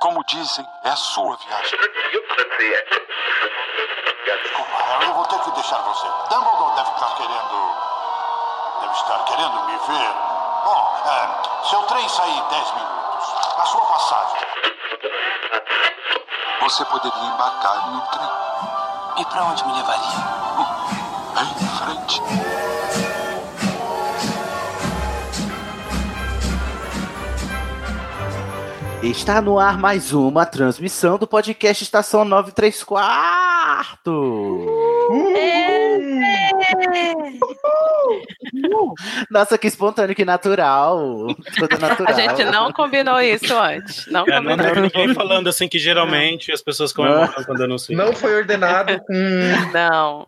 como dizem, é a sua viagem. Desculpa, eu vou ter que deixar você. Dumbledore deve estar querendo. Deve estar querendo me ver. Bom, é, seu trem sai em 10 minutos. A sua passagem. Você poderia embarcar em um trem. E pra onde me levaria? Em frente. Está no ar mais uma transmissão do podcast Estação 93 Quarto. Nossa, que espontâneo, que natural. Tudo natural. A gente não combinou isso antes. Não É, não combinou. tem ninguém falando assim que geralmente as pessoas comemoram quando anunciam. Não foi ordenado com. Não.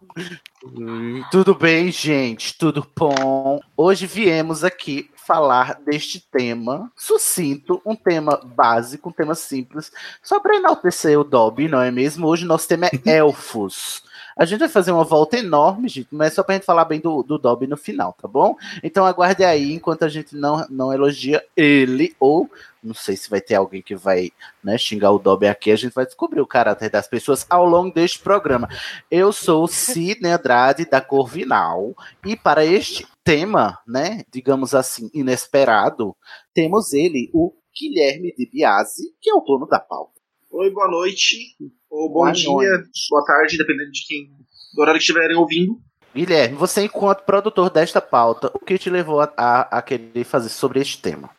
Tudo bem, gente? Tudo bom? Hoje viemos aqui falar deste tema sucinto, um tema básico, um tema simples, só para enaltecer o Dobby, não é mesmo? Hoje nosso tema é elfos. A gente vai fazer uma volta enorme, gente, mas só pra gente falar bem do, do Dobby no final, tá bom? Então aguarde aí enquanto a gente não, não elogia ele, ou não sei se vai ter alguém que vai né, xingar o Dobby aqui, a gente vai descobrir o caráter das pessoas ao longo deste programa. Eu sou o Sidney Andrade da Corvinal, e para este tema, né, digamos assim, inesperado, temos ele, o Guilherme de Biasi, que é o dono da pauta. Oi, boa noite. Ou bom Boa dia, noite. boa tarde, dependendo de quem. Do horário que estiverem ouvindo. Guilherme, você enquanto produtor desta pauta, o que te levou a, a, a querer fazer sobre este tema?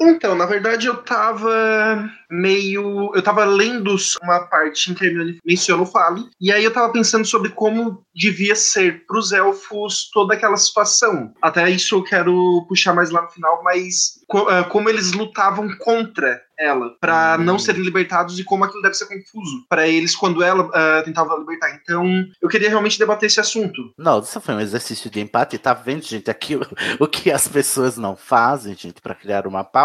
Então, na verdade, eu tava meio. Eu tava lendo uma parte em que ele menciona o Fale, e aí eu tava pensando sobre como devia ser pros elfos toda aquela situação. Até isso eu quero puxar mais lá no final, mas co- ah, como eles lutavam contra ela, pra não serem libertados e como aquilo deve ser confuso pra eles quando ela ah, tentava libertar. Então, eu queria realmente debater esse assunto. Não, isso foi um exercício de empate. Tá vendo, gente, aqui o, o que as pessoas não fazem, gente, para criar uma pauta?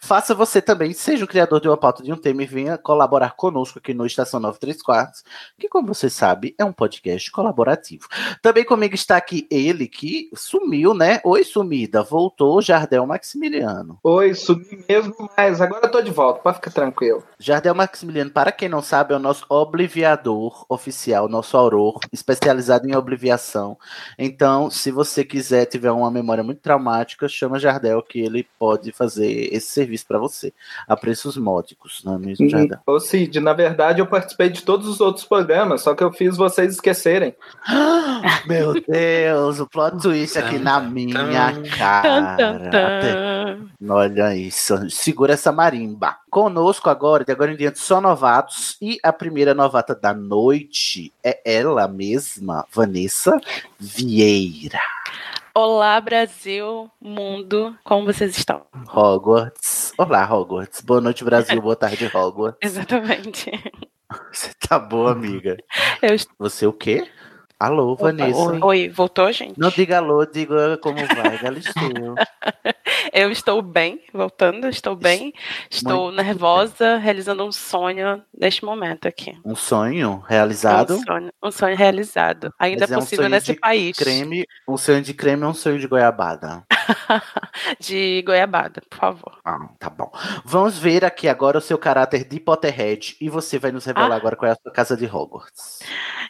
Faça você também, seja o criador de uma pauta de um tema e venha colaborar conosco aqui no Estação 93 Quartos, que, como você sabe, é um podcast colaborativo. Também comigo está aqui ele que sumiu, né? Oi, sumida, voltou, Jardel Maximiliano. Oi, subi mesmo, mas agora eu tô de volta, pode ficar tranquilo. Jardel Maximiliano, para quem não sabe, é o nosso obliviador oficial, nosso auror, especializado em obliviação. Então, se você quiser, tiver uma memória muito traumática, chama Jardel que ele pode fazer esse serviço para você, a preços módicos, não é mesmo, Jardel? Ô Cid, na verdade eu participei de todos os outros programas, só que eu fiz vocês esquecerem. Meu Deus, o plot twist aqui na minha cara. Olha isso, segura essa marimba. Conosco agora, de agora em diante, só novatos. E a primeira novata da noite é ela mesma, Vanessa Vieira. Olá, Brasil, mundo, como vocês estão? Hogwarts. Olá, Hogwarts. Boa noite, Brasil. Boa tarde, Hogwarts. Exatamente. Você tá boa, amiga. Eu Você o quê? Alô, Vanessa. Oi. Oi, voltou, gente? Não diga alô, diga como vai, Galisteu. Eu estou bem, voltando, estou bem. Estou nervosa, realizando um sonho neste momento aqui. Um sonho realizado. Um sonho, um sonho realizado. Ainda Mas é um possível sonho nesse país. Creme, um sonho de creme ou um sonho de goiabada? De goiabada, por favor. Ah, tá bom. Vamos ver aqui agora o seu caráter de Potterhead e você vai nos revelar Ah. agora qual é a sua casa de Hogwarts.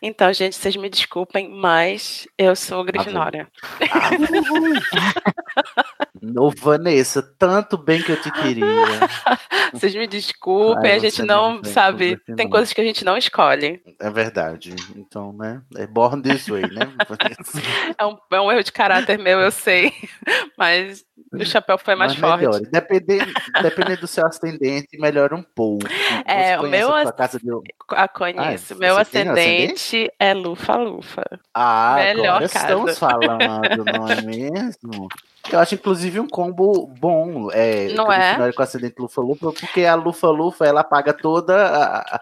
Então, gente, vocês me desculpem, mas eu sou Grifinória. Ô, Vanessa, tanto bem que eu te queria. Vocês me desculpem, Ai, a gente não, não sabe, tem Grifinória. coisas que a gente não escolhe. É verdade. Então, né? É born this way, né? É um, é um erro de caráter meu, eu sei, mas o chapéu foi mais Mas forte. melhore. Dependendo, dependendo do seu ascendente, melhora um pouco. É, Você o meu a casa de... A conheço. Ah, meu tem ascendente é Lufa-Lufa. Ah, Melhor agora casa. estamos falando, não é mesmo? Eu acho, inclusive, um combo bom. É, Não é? Com ascendente Lufa-Lufa, porque a Lufa-Lufa, ela paga toda a, a,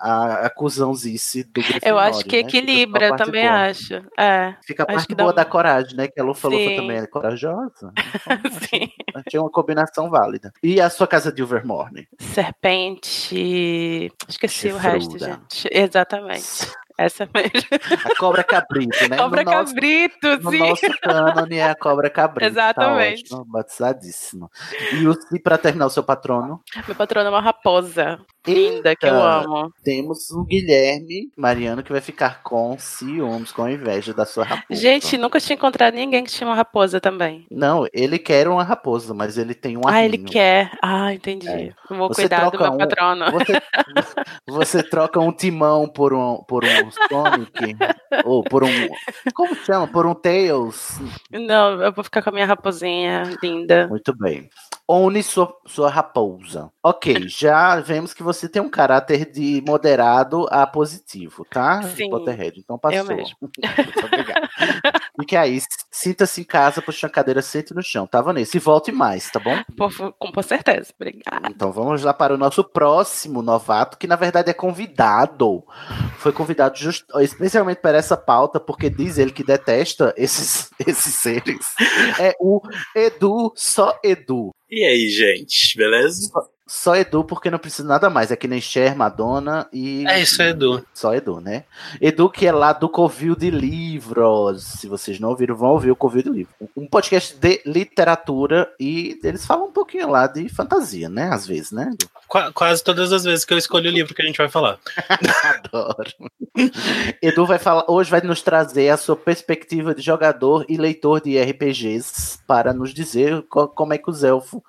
a acusãozice do Grifinória. Eu acho que né? Equilibra, eu também boa. acho. É. Fica a Acho parte boa um- da coragem, né? Que a Lufa-Lufa também é corajosa. Sim. Tinha uma combinação válida. E a sua casa de Overmorning? Serpente. Esqueci o resto, Chifruda. gente. Exatamente. Essa mesmo. A cobra cabrito, né? Cobra no nosso, cabrito, no sim. nosso cânone é a cobra cabrito. Exatamente. Tá ótimo, batizadíssimo. E, o, e pra terminar o seu patrono? Meu patrono é uma raposa. Linda, que eu amo. Temos o Guilherme Mariano que vai ficar com ciúmes, com inveja da sua raposa. Gente, nunca tinha encontrado ninguém que tinha uma raposa também. Não, ele quer uma raposa, mas ele tem um ah, ele arminho. quer. Ah, entendi. É. Vou Você cuidar do troca meu um- patrono. Você, você troca um timão por um, por um Sonic, ou por um. Como chama? Por um Tails. Não, eu vou ficar com a minha raposinha linda. Muito bem. One sua, sua raposa. Ok, já vemos que você tem um caráter de moderado a positivo, tá? Sim, Potterhead. Então passou. eu mesmo. Muito obrigado. Fique aí, sinta-se em casa, puxa a cadeira, sente no chão, tá, Vanessa? E volte mais, tá bom? Por, com, com certeza. Obrigada. Então vamos lá para o nosso próximo novato, que na verdade é convidado. Foi convidado just- especialmente para essa pauta, porque diz ele que detesta esses, esses seres. É o Edu, só Edu. E aí, gente, beleza? Só Edu, porque não precisa nada mais. É que nem Cher, Madonna e. É isso, é Edu. Só Edu, né? Edu, que é lá do Covil de Livros. Se vocês não ouviram, vão ouvir o Covil de Livros. Um podcast de literatura e eles falam um pouquinho lá de fantasia, né? Às vezes, né? Edu? Qua- quase todas as vezes que eu escolho o livro que a gente vai falar. Adoro. Edu vai falar, hoje vai nos trazer a sua perspectiva de jogador e leitor de RPGs para nos dizer co- como é que os elfos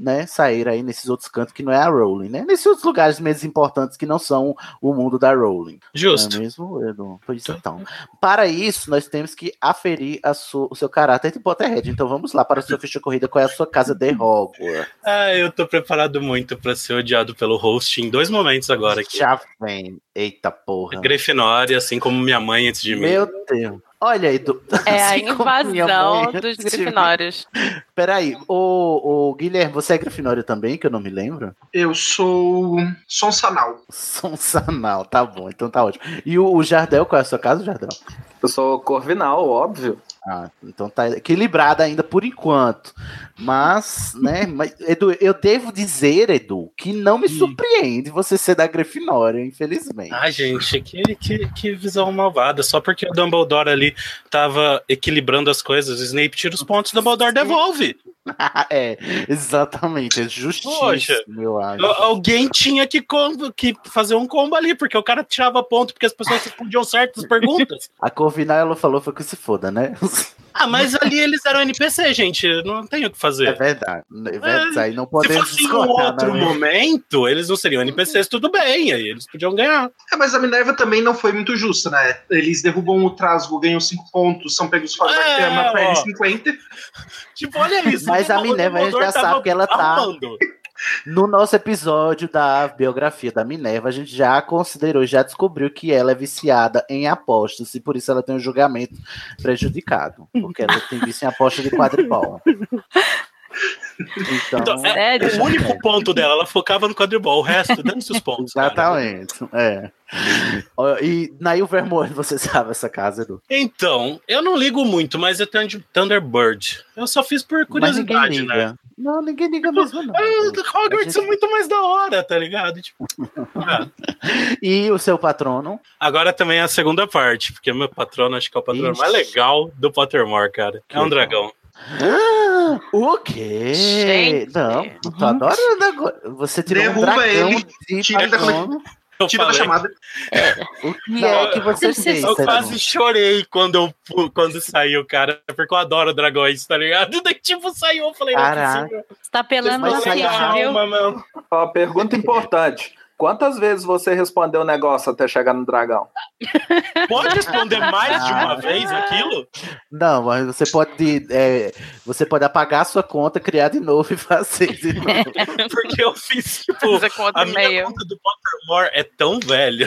né, saíram aí nesses outros cantos que não é a Rowling, né? Nesses outros lugares menos importantes que não são o mundo da Rowling. Justo. É mesmo, Edu? Pois então. Para isso, nós temos que aferir a sua- o seu caráter de Potterhead. Então vamos lá para a sua ficha corrida. Qual é a sua casa de Hogwarts? Ah, eu tô preparado muito pra ser odiado pelo host em dois momentos agora aqui. Já vem. Eita porra. Grifinória, assim como minha mãe antes de mim. Meu Deus. Olha, Edu. É a assim invasão mãe dos grifinórios. Peraí, o, o Guilherme, você é Grifinório também, que eu não me lembro? Eu sou Sonsanal. Sonsanal, tá bom, então tá ótimo. E o, o Jardel, qual é a sua casa, Jardel? Eu sou Corvinal, óbvio. Ah, então tá equilibrada ainda por enquanto. Mas, né, mas, Edu, eu devo dizer, Edu, que não me surpreende você ser da Grifinória, infelizmente. Ah, gente, que, que, que visão malvada. Só porque o Dumbledore ali tava equilibrando as coisas, o Snape tira os pontos, o Dumbledore devolve. é, exatamente, é justíssimo, Poxa, eu acho. Al- Alguém tinha que, combo- que fazer um combo ali, porque o cara tirava ponto porque as pessoas respondiam certas perguntas. A Corvinal, ela falou, foi que se foda, né? Ah, mas ali eles eram NPC, gente. Não tem o que fazer. É verdade. É verdade, aí não Se podemos fosse em um discordar, outro né? momento, eles não seriam NPCs, tudo bem, aí eles podiam ganhar. É, mas a Minerva também não foi muito justa, né? Eles derrubam o Trasgo, ganham 5 pontos, são pegos fora da É, cama pra ó. eles 50. Tipo, olha isso. Mas a Minerva a gente já sabe que ela tá. armando. No nosso episódio da biografia da Minerva, a gente já considerou, já descobriu que ela é viciada em apostas e por isso ela tem um julgamento prejudicado. Porque ela tem vício em aposta de quadribol. Então, Então, é, o único ponto dela, ela focava no quadribol, o resto, dando-se os pontos. cara. exatamente. É. E na Ilvermorny, você sabe essa casa, Edu? Então, eu não ligo muito, mas eu tenho de Thunderbird. Eu só fiz por Mas ninguém curiosidade, liga. né? Não, ninguém liga mesmo, não. Ah, Hogwarts A é muito mais da hora, tá ligado? Tipo, ah. E o seu patrono? Agora também é a segunda parte, porque meu patrono acho que é o patrono Ixi. mais legal do Pottermore, cara. É um legal. dragão. Ah, o quê? Gente. Não, tô adorando agora. Você tirou um Derruba dragão ele, de tira. Eu Tira da chamada. O que Não, é que você fez, eu quase chorei quando, eu, quando saiu, cara, porque eu adoro dragões, tá ligado? Daí, tipo, saiu, eu falei, não é Caraca. possível. Você tá pelando já. viu? Calma. Ó, pergunta importante. Quantas vezes você respondeu o negócio até chegar no dragão? Pode responder mais de uma Ah. vez aquilo? Não, mas você pode, é, você pode apagar a sua conta, criar de novo e fazer de novo. Porque eu fiz, tipo, a minha meio. conta do Pottermore é tão velha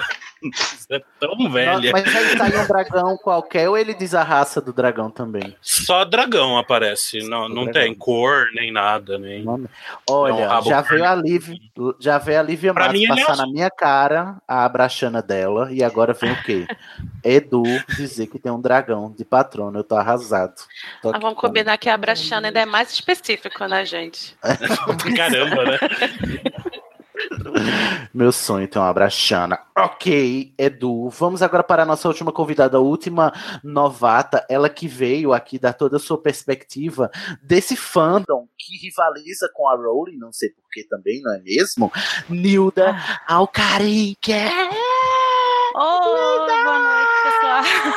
É tão velha. Mas aí sai um dragão qualquer ou ele diz a raça do dragão também? Só dragão aparece. Não, não dragão. tem cor, nem nada. Nem... Olha, É um rabo já veio a. Lívia, já veio a Lívia Matos mim, é passar azul. na minha cara a abraxana dela e agora vem o quê? Edu dizer que tem um dragão de patrono. Eu tô arrasado. Tô aqui vamos com- combinar que a Brachana ainda é mais específico, né, gente? Caramba, né? Meu sonho tem uma abraxana. Ok, Edu. Vamos agora para a nossa última convidada, a última novata. Ela que veio aqui dar toda a sua perspectiva desse fandom que rivaliza com a Rowling, não sei porquê também, não é mesmo? Nilda Alcarinque. Oi, boa noite,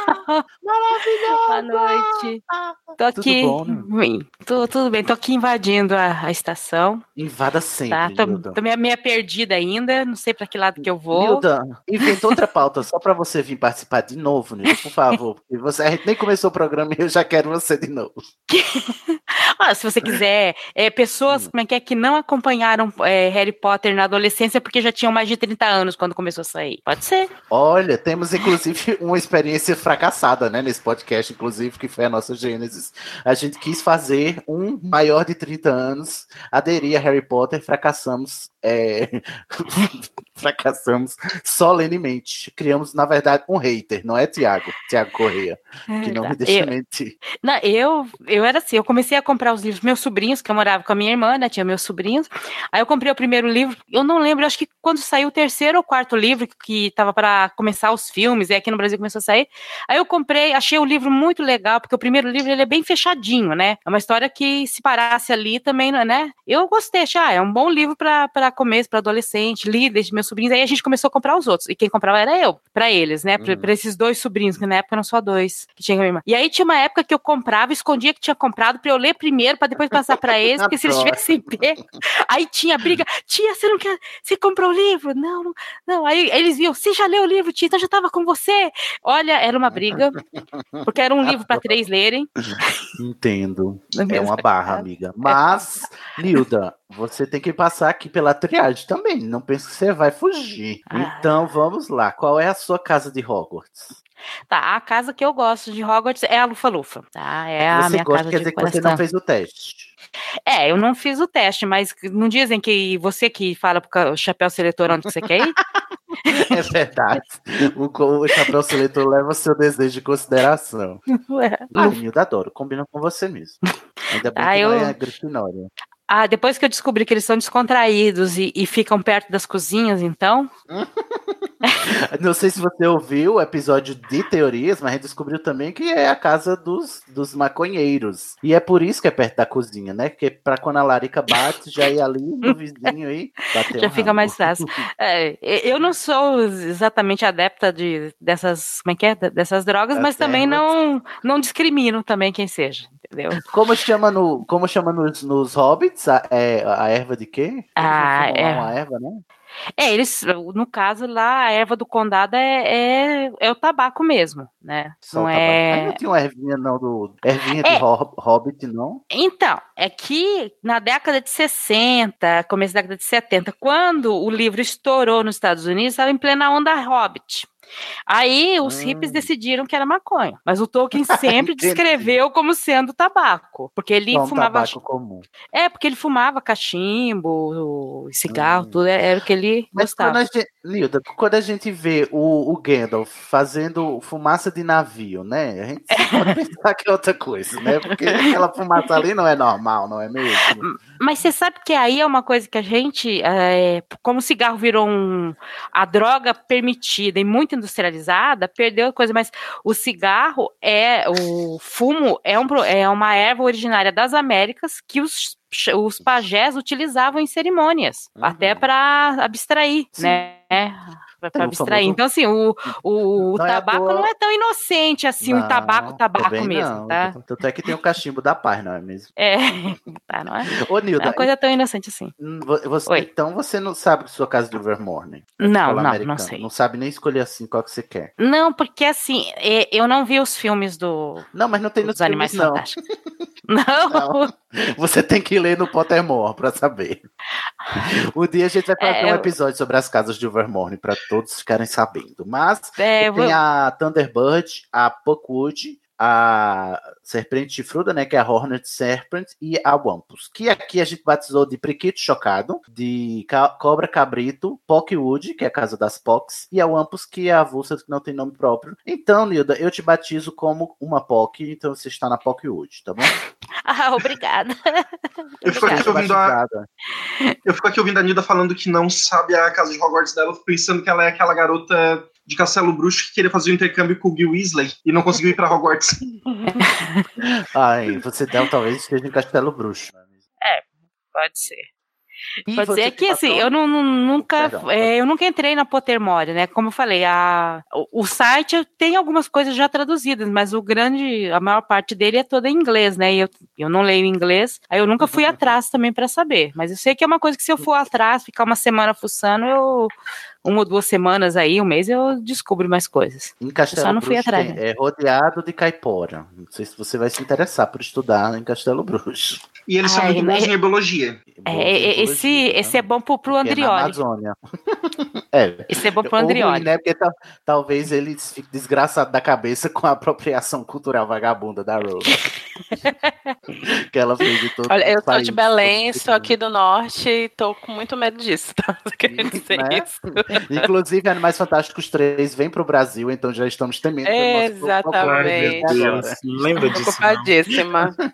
pessoal. Boa noite. Tô Tudo aqui. bom, né? Tô- tudo bem, tô aqui invadindo a, a estação. Invada sempre, Tá? Tô, tô meio, meio perdida ainda, não sei pra que lado que eu vou. Nilda, inventa outra pauta só para você vir participar de novo, Nilda, por favor. Porque você, a gente nem começou o programa e eu já quero você de novo. Ah, se você quiser, é, pessoas como é que, é, que não acompanharam é, Harry Potter na adolescência porque já tinham mais de 30 anos quando começou a sair. Pode ser. Olha, temos inclusive uma experiência fracassada, né, nesse podcast, inclusive, que foi a nossa Gênesis. A gente quis fazer um maior de 30 anos, aderir a Harry Potter, fracassamos. é, fracassamos solenemente. Criamos, na verdade, um hater, não é Tiago? Tiago Correia, que não me deixa Eu- mentir. Não, eu, eu era assim, eu comecei a comprar os livros, meus sobrinhos, que eu morava com a minha irmã, né, tinha meus sobrinhos. Aí eu comprei o primeiro livro, eu não lembro, acho que quando saiu o terceiro ou quarto livro, que tava para começar os filmes, e aqui no Brasil começou a sair. Aí eu comprei, achei o livro muito legal, porque o primeiro livro ele é bem fechadinho, né? É uma história que se parasse ali também, né? Eu gostei, achei, ah, é um bom livro para começo, para adolescente, li desde meus sobrinhos. Aí a gente começou a comprar os outros, e quem comprava era eu, para eles, né? Para esses dois sobrinhos, que na época eram só dois que tinha minha irmã. E aí tinha uma época que eu comprava, escondia que tinha comprado para eu ler primeiro, para depois passar para eles, porque se eles tivessem pego, aí tinha briga, tia, você não quer, você comprou o livro? Não, não, não. Aí eles viam, você já leu o livro, tia, então já estava com você. Olha, era uma briga, porque era um livro para três lerem. Entendo. É uma barra, amiga. Mas, Nilda, você tem que passar aqui pela triagem também. Não pense que você vai fugir. Ah. Então, vamos lá. Qual é a sua casa de Hogwarts? Tá, a casa que eu gosto de Hogwarts é a Lufa-Lufa, tá? É a você minha gosta, casa quer de dizer que você não fez o teste. É, eu não fiz o teste, mas não dizem que você que fala pro chapéu seletor onde você quer ir? É verdade. O, o chapéu seletor leva seu desejo em consideração. Ué. Ah, Nilda, adoro. Combina com você mesmo. Ainda bem Ah, que não eu- é Grifinória. Ah, depois que eu descobri que eles são descontraídos e, e ficam perto das cozinhas, então. Não sei se você ouviu o episódio de teorias, mas a gente descobriu também que é a casa dos, dos maconheiros. E é por isso que é perto da cozinha, né? Porque pra quando a larica bate, já ir ali no vizinho aí, bater Já um fica ramo. mais fácil. É, eu não sou exatamente adepta de, dessas, como é que é? Dessas drogas, mas Até também não, não discrimino também quem seja, entendeu? Como chama, no, como chama nos, nos hobbits? A, é, a erva de quê? Ah, é. Uma erva, né? É, eles, no caso lá, a erva do condado é, é, é o tabaco mesmo, né? Só não tabaco. Aí é. não tinha uma ervinha, não, do. Ervinha É. de ho- hobbit, não? Então, é que na década de 60, começo da década de 70, quando o livro estourou nos Estados Unidos, estava em plena onda Hobbit. Aí os hippies decidiram que era maconha, mas o Tolkien sempre descreveu como sendo tabaco, porque ele um fumava tabaco comum. É, porque ele fumava cachimbo, cigarro, tudo era o que ele Mas gostava. quando a gente, Nilda, quando a gente vê o, o Gandalf fazendo fumaça de navio, né? A gente pode pensar que é outra coisa, né? Porque aquela fumaça ali não é normal, não é mesmo? Mas você sabe que aí é uma coisa que a gente, é, como o cigarro virou um, a droga permitida e muito industrializada, perdeu a coisa. Mas o cigarro é, o fumo é, um, é uma erva originária das Américas que os, os pajés utilizavam em cerimônias, até para abstrair, né? Para o abstrair. famoso- Então, assim, o, o, o Não é tabaco toa- não é tão inocente assim, o tabaco, Não, tabaco também mesmo, não. tá? Tanto é que tem o cachimbo da paz, não é mesmo? É, tá, não é? Ô, Não é Nilda, uma coisa tão inocente assim. hum, vo- você- Oi. então você não sabe sua casa de Overmorning? Não, não, não americana. sei. Não sabe nem escolher assim qual que você quer. Não, porque assim, é, eu não vi os filmes do, Não, mas não tem nos dos Animais filmes, não. Fantásticos. Não. Você tem que ler no Pottermore pra saber. Um dia a gente vai fazer É, um eu- episódio sobre as casas de Overmorning pra todos ficarem sabendo. Mas É, tem vou- a Thunderbird, a Puckwood, a Serpente Chifruda, né, que é a Hornet Serpent, e a Wampus, que aqui a gente batizou de Priquito Chocado, de Ca- Cobra Cabrito, Pockwood, que é a casa das Pocs, e a Wampus, que é a avulsa que não tem nome próprio. Então, Nilda, eu te batizo como uma Poc, então você está na Pockwood, tá bom? Ah, obrigada. Eu fico, aqui ouvindo a, eu fico aqui ouvindo a Nilda falando que não sabe a casa de Hogwarts dela, pensando que ela é aquela garota de Castelo Bruxo que queria fazer o intercâmbio com o Bill Weasley e não conseguiu ir pra Hogwarts. Ai, você deve, talvez esteja em Castelo Bruxo. É, pode ser. E Pode ser que assim, eu não, não- nunca, Perdão, é, eu nunca entrei na Pottermore, né? Como eu falei, a, o, o site tem algumas coisas já traduzidas, mas o grande, a maior parte dele é toda em inglês, né? E eu, eu não leio inglês, aí eu nunca fui atrás também para saber. Mas eu sei que é uma coisa que se eu for atrás, ficar uma semana fuçando, eu uma ou duas semanas aí, um mês, eu descubro mais coisas. Em Eu Castelo só não fui Bruxo atrás. tem- né? é rodeado de caipora. Não sei se você vai se interessar por estudar em Castelo Bruxo. E eles são Ai, muito mas- bons em herbologia. É, é, esse, esse é bom pro, pro Que é na Andrioli. Amazônia. é. Esse é bom pro ruim, Andrioli. né? Porque tal- talvez ele fique desgraçado da cabeça com a apropriação cultural vagabunda da Rose. que ela fez de todo Olha, eu sou de Belém, sou aqui do norte e tô com muito medo disso, tá? Queria dizer né? isso. Inclusive, Animais Fantásticos 3 vem pro Brasil, então já estamos temendo. Exatamente. agora. Lembra disso? Ocupadíssima.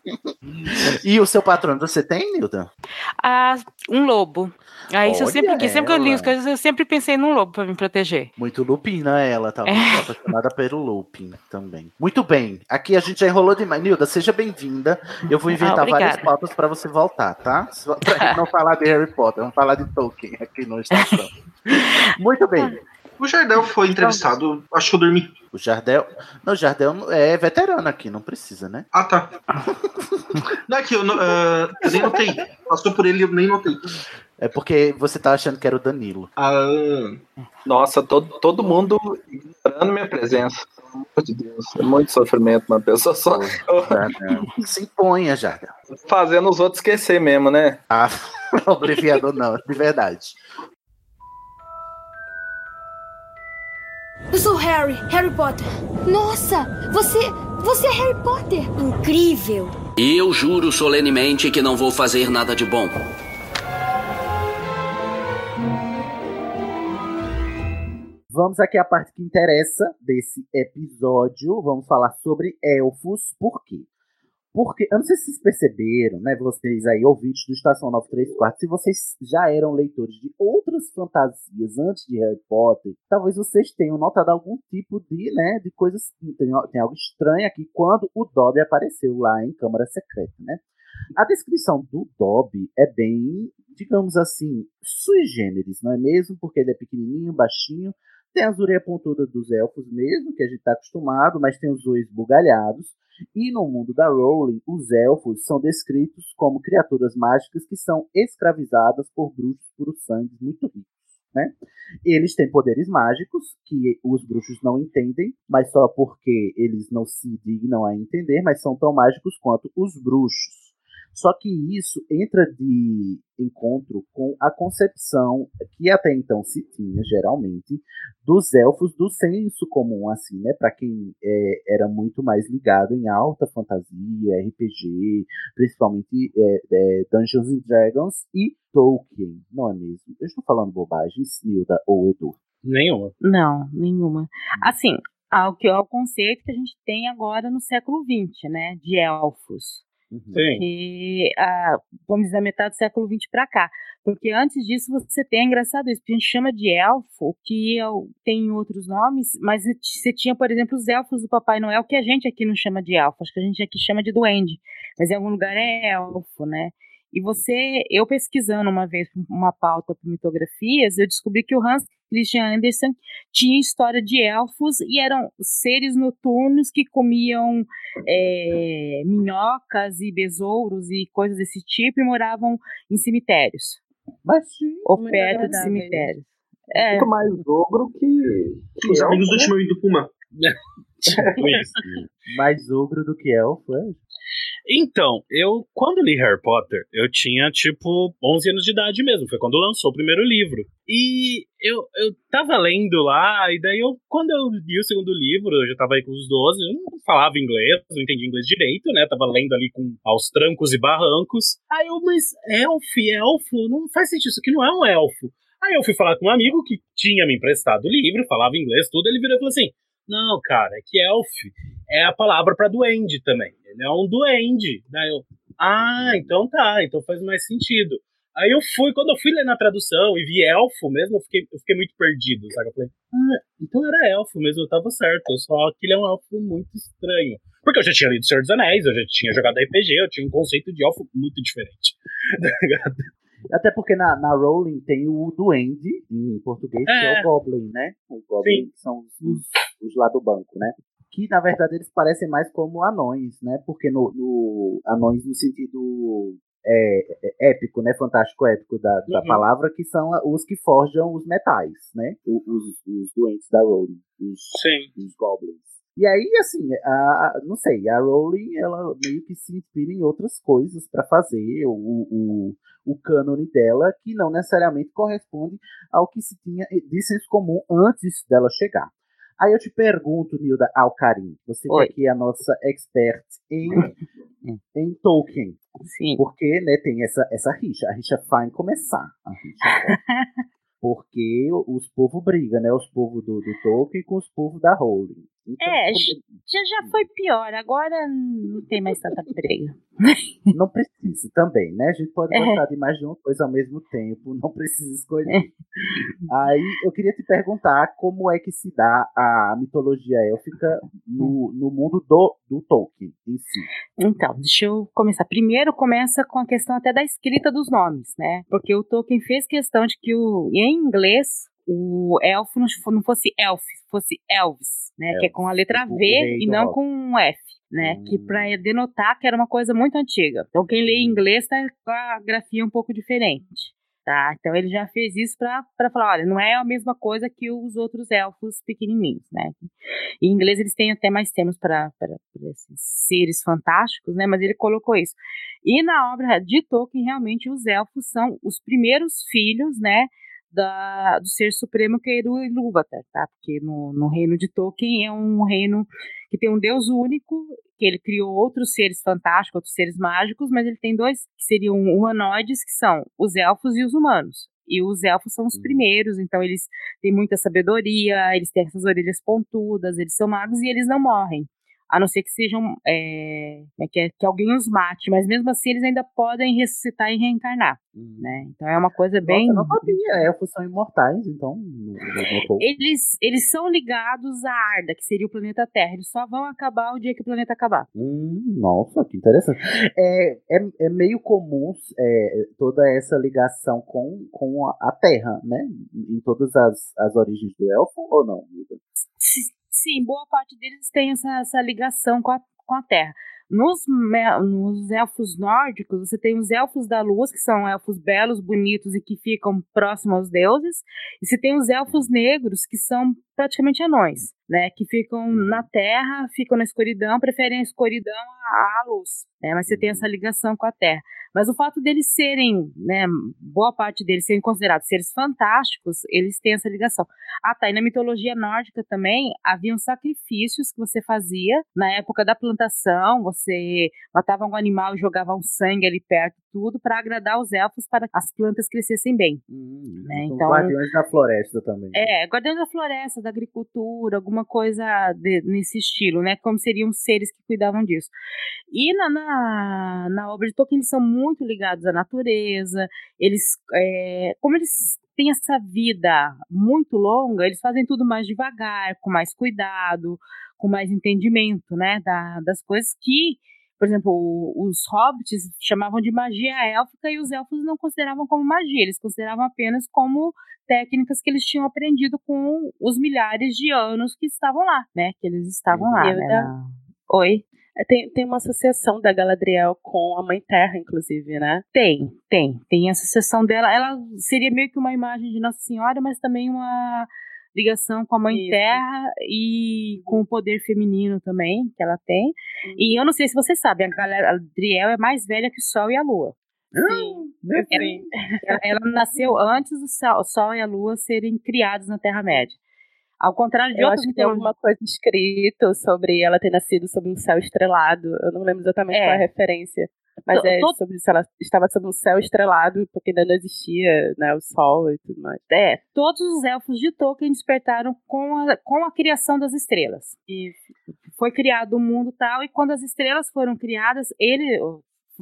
E o seu patrono, você tem, Nilda? Ah, um lobo. Aí isso eu sempre quis, sempre que eu li as coisas, eu sempre pensei num lobo pra me proteger. Muito lupina ela, tá É. apaixonada pelo looping também. Muito bem, aqui a gente já enrolou demais. Nilda, seja bem-vinda. Eu vou inventar Ah, várias pautas pra você voltar, tá? Pra não falar de Harry Potter, vamos falar de Tolkien aqui no Estação. Muito bem. O Jardel foi entrevistado, acho que eu dormi. O Jardel. Não, o Jardel é veterano aqui, não precisa, né? Ah, tá. Não é que eu, não- eu nem notei. Passou por ele e eu nem notei. É porque você tá achando que era o Danilo. Ah, Nossa, todo, todo mundo ignorando minha presença. Pelo amor de Deus. É muito sofrimento uma pessoa só Jardel. Se imponha, Jardel. fazendo os outros esquecer mesmo, né? Ah, abreviador não, de verdade. Eu sou Harry, Harry Potter. Nossa, você, você é Harry Potter. Incrível. E eu juro solenemente que não vou fazer nada de bom. Vamos aqui à parte que interessa desse episódio. Vamos falar sobre elfos. Por quê? Porque, eu não sei se vocês perceberam, né? Vocês aí, ouvintes do Estação 934, se vocês já eram leitores de outras fantasias antes de Harry Potter, talvez vocês tenham notado algum tipo de, né, de coisas. Tem, tem algo estranho aqui quando o Dobby apareceu lá em Câmara Secreta, né? A descrição do Dobby é bem, digamos assim, sui generis, não é mesmo? Porque ele é pequenininho, baixinho, tem as orelhas pontudas dos elfos mesmo, que a gente está acostumado, mas tem os olhos bugalhados. E no mundo da Rowling, os elfos são descritos como criaturas mágicas que são escravizadas por bruxos puros sangues muito ricos. Né? Eles têm poderes mágicos que os bruxos não entendem, mas só porque eles não se dignam a entender, mas são tão mágicos quanto os bruxos. Só que isso entra de encontro com a concepção que até então se tinha, geralmente, dos elfos do senso comum, assim, né? Para quem é, era muito mais ligado em alta fantasia, RPG, principalmente é, é, Dungeons and Dragons e Tolkien, não é mesmo? Eu estou falando bobagens, Nilda ou Edu. Nenhuma. Não, nenhuma. Assim, ao que é o conceito que a gente tem agora no século XX, né? De elfos. Sim. Que, ah, vamos dizer, da metade do século XX para cá. Porque antes disso você tem, é engraçado isso, porque a gente chama de elfo, que é o- tem outros nomes, mas você tinha, por exemplo, os elfos do Papai Noel, que a gente aqui não chama de elfo, acho que a gente aqui chama de duende, mas em algum lugar é elfo, né? E você, eu pesquisando uma vez uma pauta para mitografias, eu descobri que o Hans Christian Andersen tinha história de elfos e eram seres noturnos que comiam é, minhocas e besouros e coisas desse tipo e moravam em cemitérios. Mas sim, ou perto de cemitérios. É. Muito mais ogro que. que Os amigos do elfo, né? Timão e do Puma. Mais ogro do que elfo, é? Então, eu, quando li Harry Potter, eu tinha, tipo, 11 anos de idade mesmo. Foi quando lançou o primeiro livro. E eu, eu tava lendo lá, e daí eu, quando eu li o segundo livro, eu já tava aí com os 12, eu não falava inglês, não entendia inglês direito, né? Tava lendo ali com aos trancos e barrancos. Aí eu, mas elfo, elfo, não faz sentido, isso aqui não é um elfo. Aí eu fui falar com um amigo que tinha me emprestado o livro, falava inglês, tudo, ele virou e falou assim: Não, cara, é que elf é a palavra pra duende também. Ele é um duende. Daí eu, ah, então tá, então faz mais sentido. Aí eu fui, quando eu fui ler na tradução e vi elfo mesmo, eu fiquei, eu fiquei muito perdido, sabe? Eu falei, ah, então era elfo mesmo, eu tava certo, só que ele é um elfo muito estranho. Porque eu já tinha lido Senhor dos Anéis, eu já tinha jogado RPG, eu tinha um conceito de elfo muito diferente. Até porque na, na Rowling tem o Duende, em português, que é É. o Goblin, né? O Goblin que são os, os, os lá do banco, né? Que na verdade eles parecem mais como anões, né? Porque no, no anões no sentido é, é, épico, né? Fantástico épico da, da Uhum. palavra, que são os que forjam os metais, né? O- Os, os doentes da Rowling, os, Sim. os goblins. E aí, assim, a, a- não sei, a Rowling, ela meio que se inspira em outras coisas para fazer o, o, o cânone dela, que não necessariamente corresponde ao que se tinha de senso comum antes dela chegar. Aí eu te pergunto, Nilda Alcarim, você que Oi. aqui é a nossa expert em, em Tolkien. Sim. Porque né, tem essa, essa rixa. A rixa vai começar. A rixa. Porque os povos brigam, né? Os povos do, do Tolkien com os povos da Rowling. Então, É, como- já, já foi pior, agora não tem mais tanta briga. não precisa também, né? A gente pode É. gostar de mais de uma coisa ao mesmo tempo, não precisa escolher. Aí eu queria te perguntar como é que se dá a mitologia élfica no, no mundo do, do Tolkien em si. Então, deixa eu começar. Primeiro começa com a questão até da escrita dos nomes, né? Porque o Tolkien fez questão de que o, em inglês o elfo não fo- não fosse elf, fosse elves, né? Que é com a letra V e não rock. com um F, né? Que para denotar que era uma coisa muito antiga. Então quem lê em inglês tá com a grafia um pouco diferente. Tá, então ele já fez isso para falar, olha, não é a mesma coisa que os outros elfos pequenininhos, né? Em inglês eles têm até mais termos para esses seres fantásticos, né? Mas ele colocou isso. E na obra de Tolkien, realmente, os elfos são os primeiros filhos, né? Da, do ser supremo que é Eru Ilúvatar, tá? Porque no, no reino de Tolkien é um reino que tem um deus único, que ele criou outros seres fantásticos, outros seres mágicos, mas ele tem dois que seriam humanoides, que são os elfos e os humanos. E os elfos são os primeiros, então eles têm muita sabedoria, eles têm essas orelhas pontudas, eles são magos e eles não morrem. A não ser que sejam. é, é que, é? que alguém os mate, mas mesmo assim eles ainda podem ressuscitar e reencarnar. Né? Então é uma coisa bem. Nossa, eu não sabia, elfos são imortais, então. Eles, eles são ligados à Arda, que seria o planeta Terra. Eles só vão acabar o dia que o planeta acabar. Hum, nossa, que interessante. É, é, é meio comum é, toda essa ligação com, com a, a Terra, né? Em todas as, as origens do elfo, ou não? Sim, boa parte deles tem essa, essa ligação com a, com a Terra. Nos, nos elfos nórdicos, você tem os elfos da luz, que são elfos belos, bonitos e que ficam próximos aos deuses. E você tem os elfos negros, que são praticamente anões, né? Que ficam na terra, ficam na escuridão, preferem a escuridão à, luz. Né? Mas você tem essa ligação com a terra. Mas o fato deles serem, né, boa parte deles serem considerados seres fantásticos, eles têm essa ligação. Ah, tá. E na mitologia nórdica também haviam sacrifícios que você fazia na época da plantação. Você matava um animal e jogava um sangue ali perto, tudo, para agradar os elfos para as plantas crescessem bem. né? São Então, guardiões da floresta também. é, guardiões da floresta, da agricultura, alguma coisa de- nesse estilo, né? Como seriam seres que cuidavam disso. E na, na, na obra de Tolkien, eles são muito ligados à natureza, eles, é, como eles têm essa vida muito longa, eles fazem tudo mais devagar, com mais cuidado, com mais entendimento, né? Da, das coisas que por exemplo, os hobbits chamavam de magia élfica e os elfos não consideravam como magia, eles consideravam apenas como técnicas que eles tinham aprendido com os milhares de anos que estavam lá, né? Que eles estavam lá. Eu né, da- Oi? É, Tem, tem uma associação da Galadriel com a Mãe Terra, inclusive, né? Tem, tem. Tem essa sessão dela. Ela seria meio que uma imagem de Nossa Senhora, mas também uma ligação com a Mãe Terra e com o poder feminino também que ela tem. Uhum. E eu não sei se vocês sabem, a galera a Adriel é mais velha que o Sol e a Lua. Sim, sim. Ela, ela nasceu antes do Sol, Sol e a Lua serem criados na Terra-média. Ao contrário de Eu outras acho que tem alguma coisa escrita sobre ela ter nascido sob um céu estrelado. Eu não lembro exatamente É. qual é a referência. Mas é todo- sobre se ela estava sob um céu estrelado, porque ainda não existia né, o sol e tudo mais. É, todos os elfos de Tolkien despertaram com a, com a criação das estrelas. E foi criado o mundo tal, e quando as estrelas foram criadas, eles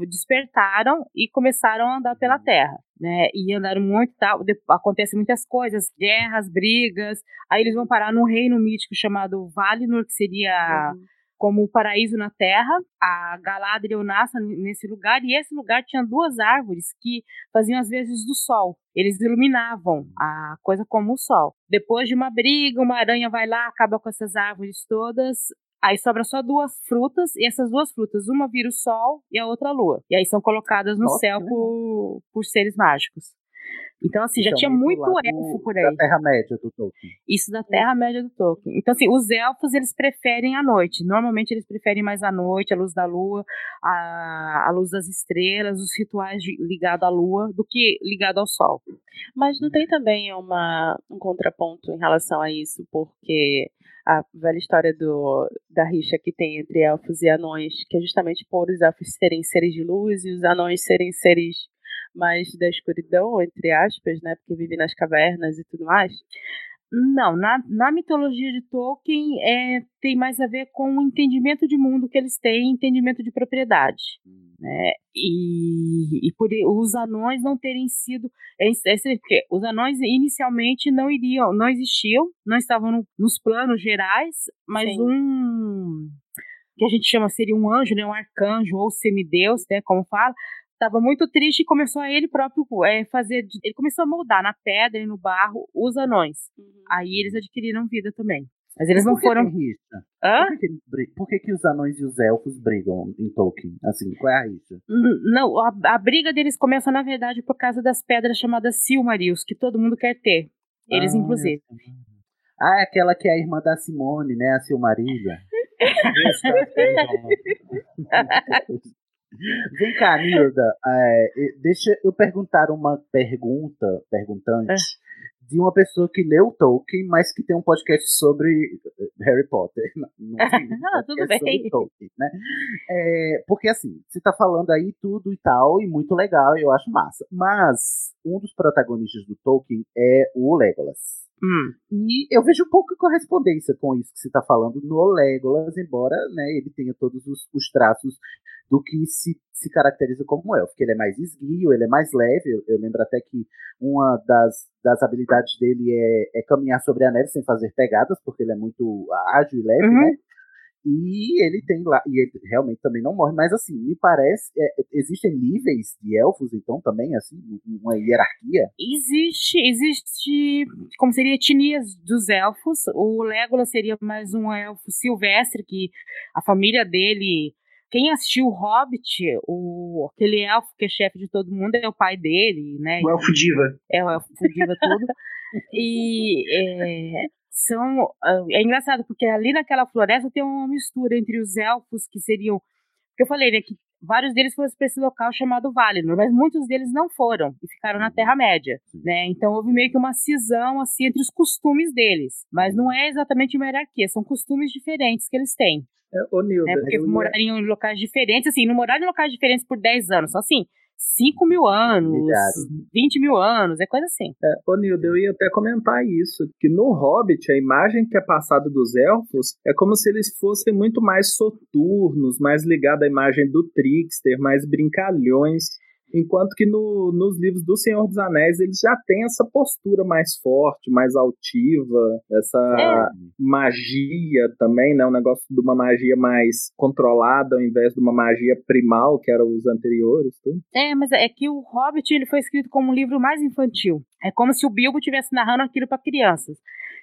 despertaram e começaram a andar pela Terra, né? E andaram muito tal, acontecem muitas coisas, guerras, brigas, aí eles vão parar num reino mítico chamado Valinor, que seria como o paraíso na Terra. A Galadriel nasce nesse lugar e esse lugar tinha duas árvores que faziam as vezes do sol. Eles iluminavam a coisa como o sol. Depois de uma briga, uma aranha vai lá, acaba com essas árvores todas. Aí sobra só duas frutas, e essas duas frutas, uma vira o sol e a outra a lua. E aí são colocadas no Nossa, céu por, por seres mágicos. Então, assim, já é tinha muito do- elfo por aí. Da Terra-média do Tolkien. Isso da Terra-média do Tolkien. Então, assim, os elfos, eles preferem a noite. Normalmente, eles preferem mais a noite, a luz da lua, a, a luz das estrelas, os rituais ligados à lua, do que ligado ao sol. Mas não tem também uma, um contraponto em relação a isso, porque a velha história do, da rixa que tem entre elfos e anões, que é justamente por os elfos serem seres de luz e os anões serem seres mais da escuridão, entre aspas, né? Porque vivem nas cavernas e tudo mais. Não, na, na mitologia de Tolkien é, tem mais a ver com o entendimento de mundo que eles têm, entendimento de propriedade. Né? E, e por os anões não terem sido. É, é porque os anões inicialmente não iriam, não existiam, não estavam no- nos planos gerais, mas Sim. um que a gente chama seria um anjo, né, um arcanjo ou semideus, né, como fala, estava muito triste e começou a ele próprio é, fazer, ele começou a moldar na pedra e no barro os anões. Aí eles adquiriram vida também. Mas eles não Por que foram. rixa? Hã? Por, que, que? Por que, que os anões e os elfos brigam em Tolkien? Assim, qual é a rixa? Não, a, a briga deles começa, na verdade, por causa das pedras chamadas Silmarils, que todo mundo quer ter. Eles, Ah, inclusive. Ah, é aquela que é a irmã da Simone, né? A Silmarilha. Vem cá, Nilda. é, deixa eu perguntar uma pergunta, perguntante, de uma pessoa que leu Tolkien, mas que tem um podcast sobre eh, Harry Potter. Não, não Ah, tudo bem. Tolkien, né? É, porque assim, você tá falando aí tudo e tal, e muito legal, eu acho massa. Mas um dos protagonistas do Tolkien é o Legolas. Hum. E eu vejo pouca correspondência com isso que você está falando no Legolas, embora né, ele tenha todos os, os traços do que se, se caracteriza como elfo, que ele é mais esguio, ele é mais leve. Eu, eu lembro até que uma das, das habilidades dele é, é caminhar sobre a neve sem fazer pegadas, porque ele é muito ágil e leve, Uhum. né? E ele tem lá, e ele realmente também não morre, mas assim, me parece, é, existem níveis de elfos, então também, assim, uma hierarquia. Existe, existe, como seria etnias dos elfos. O Legolas seria mais um elfo silvestre, que a família dele. Quem assistiu o Hobbit, o, aquele elfo que é chefe de todo mundo é o pai dele, né? O elfo diva. É, o elfo diva tudo. E é, são. ah, É engraçado, porque ali naquela floresta tem uma mistura entre os elfos que seriam. Porque eu falei, né, que vários deles foram para esse local chamado Valinor, mas muitos deles não foram e ficaram na Terra-média, né? Então houve meio que uma cisão assim entre os costumes deles, mas não é exatamente uma hierarquia, são costumes diferentes que eles têm. É, ô, Nilda, né? Porque eu ia- morariam em locais diferentes, assim, não moraram em locais diferentes por 10 anos, só assim, 5 mil anos, Milhares. 20 mil anos, é coisa assim. É, ô Nildo, eu ia até comentar isso, que no Hobbit, a imagem que é passada dos elfos é como se eles fossem muito mais soturnos, mais ligados à imagem do trickster, mais brincalhões, enquanto que no- nos livros do Senhor dos Anéis eles já têm essa postura mais forte, mais altiva, essa É. magia também, né, um negócio de uma magia mais controlada ao invés de uma magia primal, que eram os anteriores, tudo. É, mas é que o Hobbit ele foi escrito como um livro mais infantil. É como se o Bilbo estivesse narrando aquilo para crianças.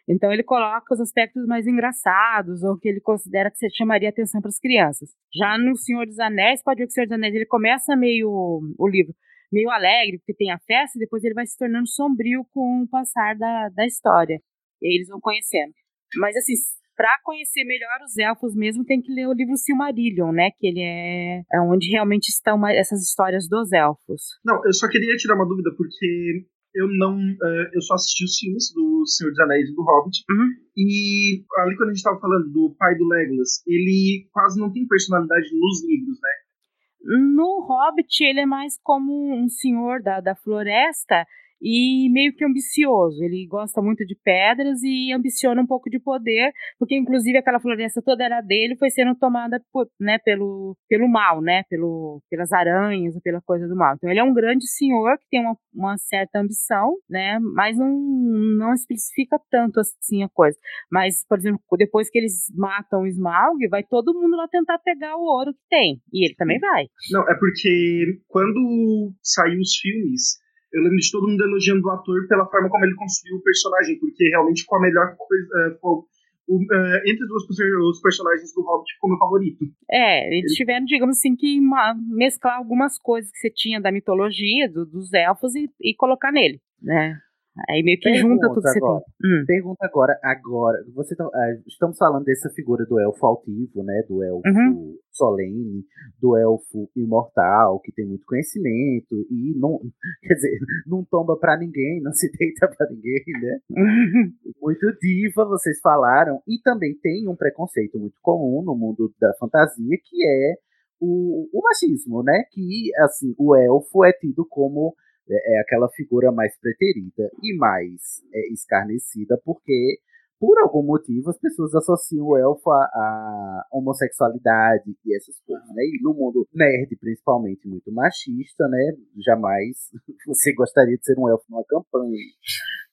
Então ele coloca os aspectos mais engraçados ou que ele considera que você chamaria atenção para as crianças. Já no Senhor dos Anéis, pode ver que o Senhor dos Anéis ele começa meio o livro meio alegre porque tem a festa e depois ele vai se tornando sombrio com o passar da, da história. E aí eles vão conhecendo. Mas assim, para conhecer melhor os elfos mesmo, tem que ler o livro Silmarillion, né? Que ele é, é onde realmente estão essas histórias dos elfos. Não, eu só queria tirar uma dúvida, porque eu não. Uh, eu só assisti os filmes do Senhor dos Anéis e do Hobbit. Uhum. E ali quando a gente tava falando do pai do Legolas, ele quase não tem personalidade nos livros, né? No Hobbit, ele é mais como um senhor da, da floresta e meio que ambicioso. Ele gosta muito de pedras e ambiciona um pouco de poder, porque inclusive aquela floresta toda era dele, foi sendo tomada por, né, pelo, pelo mal, né, pelo, pelas aranhas ou pela coisa do mal. Então ele é um grande senhor que tem uma, uma certa ambição, né, mas não, não especifica tanto assim a coisa. Mas, por exemplo, depois que eles matam o Smaug, vai todo mundo lá tentar pegar o ouro que tem, e ele também vai. Não, é porque quando saiu os filmes, eu lembro de todo mundo elogiando o ator pela forma como ele construiu o personagem, porque realmente ficou a melhor coisa. Uh, ficou, uh, entre os, personagens do Hobbit ficou meu favorito. É, eles ele... tiveram, digamos assim, que mesclar algumas coisas que você tinha da mitologia, do, dos elfos, e, e colocar nele, né? Aí meio que Pergunta junta tudo que você agora. tem. Hum. Pergunta agora, agora, você tá, uh, estamos falando dessa figura do elfo altivo, né? Do elfo uhum. solene, do elfo imortal, que tem muito conhecimento e não, quer dizer, não tomba para ninguém, não se deita para ninguém, né? muito diva, vocês falaram, e também tem um preconceito muito comum no mundo da fantasia, que é o, o machismo, né? Que, assim, o elfo é tido como é, é aquela figura mais preterida e mais é, escarnecida, porque por algum motivo as pessoas associam o elfo à, homossexualidade e essas coisas, né? E no mundo nerd, principalmente, muito machista, né? Jamais você gostaria de ser um elfo numa campanha.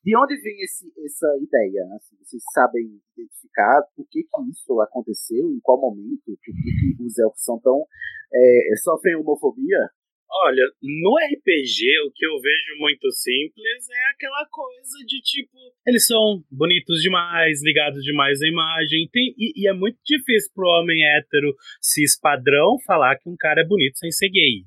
De onde vem esse, essa ideia? Assim, vocês sabem identificar por que, que isso aconteceu, em qual momento, por que, que os elfos são tão. É, sofrem homofobia? Olha, no RPG o que eu vejo muito simples é aquela coisa de tipo, eles são bonitos demais, ligados demais à imagem, tem, e, e é muito difícil pro homem hétero cis padrão falar que um cara é bonito sem ser gay.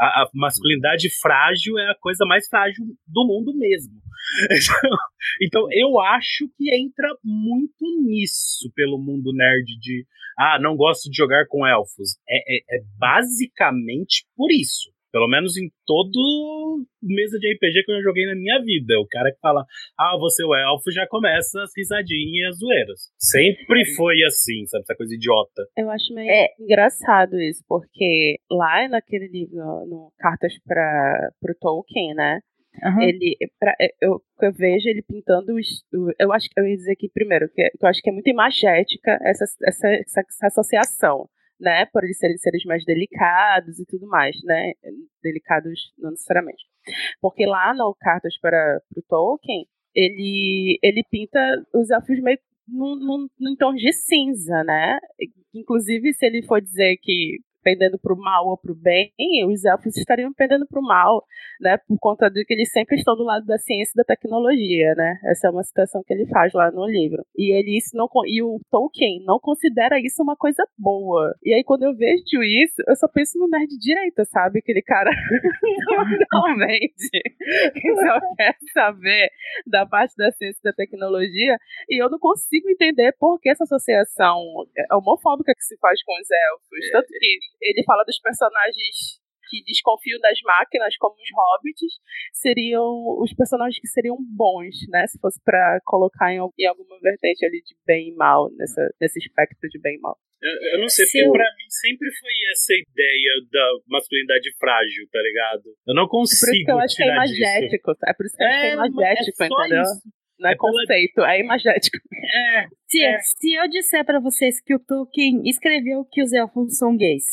A, a, masculinidade frágil é a coisa mais frágil do mundo mesmo. Então, então, eu acho que entra muito nisso pelo mundo nerd de ah, não gosto de jogar com elfos. É, é, é basicamente por isso. Pelo menos em todo mesa de RPG que eu já joguei na minha vida. O cara que fala, ah, você é o elfo, já começa as risadinhas e as zoeiras. Sempre foi assim, sabe? Essa coisa idiota. Eu acho meio é. engraçado isso, porque lá naquele livro, no Cartas para o Tolkien, né? Uhum. Ele, pra, é, eu, eu vejo ele pintando. Eu acho que eu ia dizer aqui primeiro, que, eu acho que é muito imagética essa, essa, essa, essa associação né, por eles serem seres mais delicados e tudo mais, né, delicados não necessariamente, porque lá no Cartas para o Tolkien ele ele pinta os elfos meio num, num, num tom de cinza, né, inclusive se ele for dizer que pendendo para o mal ou para o bem, os elfos estariam pendendo para o mal, né? Por conta de que eles sempre estão do lado da ciência e da tecnologia, né? Essa é uma citação que ele faz lá no livro. E ele isso não e o Tolkien não considera isso uma coisa boa. E aí quando eu vejo isso, eu só penso no nerd direita, sabe? Aquele cara realmente que só quer saber da parte da ciência e da tecnologia. E eu não consigo entender por que essa associação homofóbica que se faz com os elfos. Tanto que ele fala dos personagens que desconfiam das máquinas, como os hobbits, seriam os personagens que seriam bons, né? Se fosse para colocar em, em, alguma vertente ali de bem e mal, nessa, nesse espectro de bem e mal. Eu, eu não sei, Se porque pra mim sempre foi essa ideia da masculinidade frágil, tá ligado? Eu não consigo. É por isso que eu acho que é imagético. Disso. É por isso que eu acho que é, é imagético, é entendeu? Isso. Não é, é conceito, pela... é imagético. É, se, é. se eu disser para vocês que o Tolkien escreveu que os elfos são gays,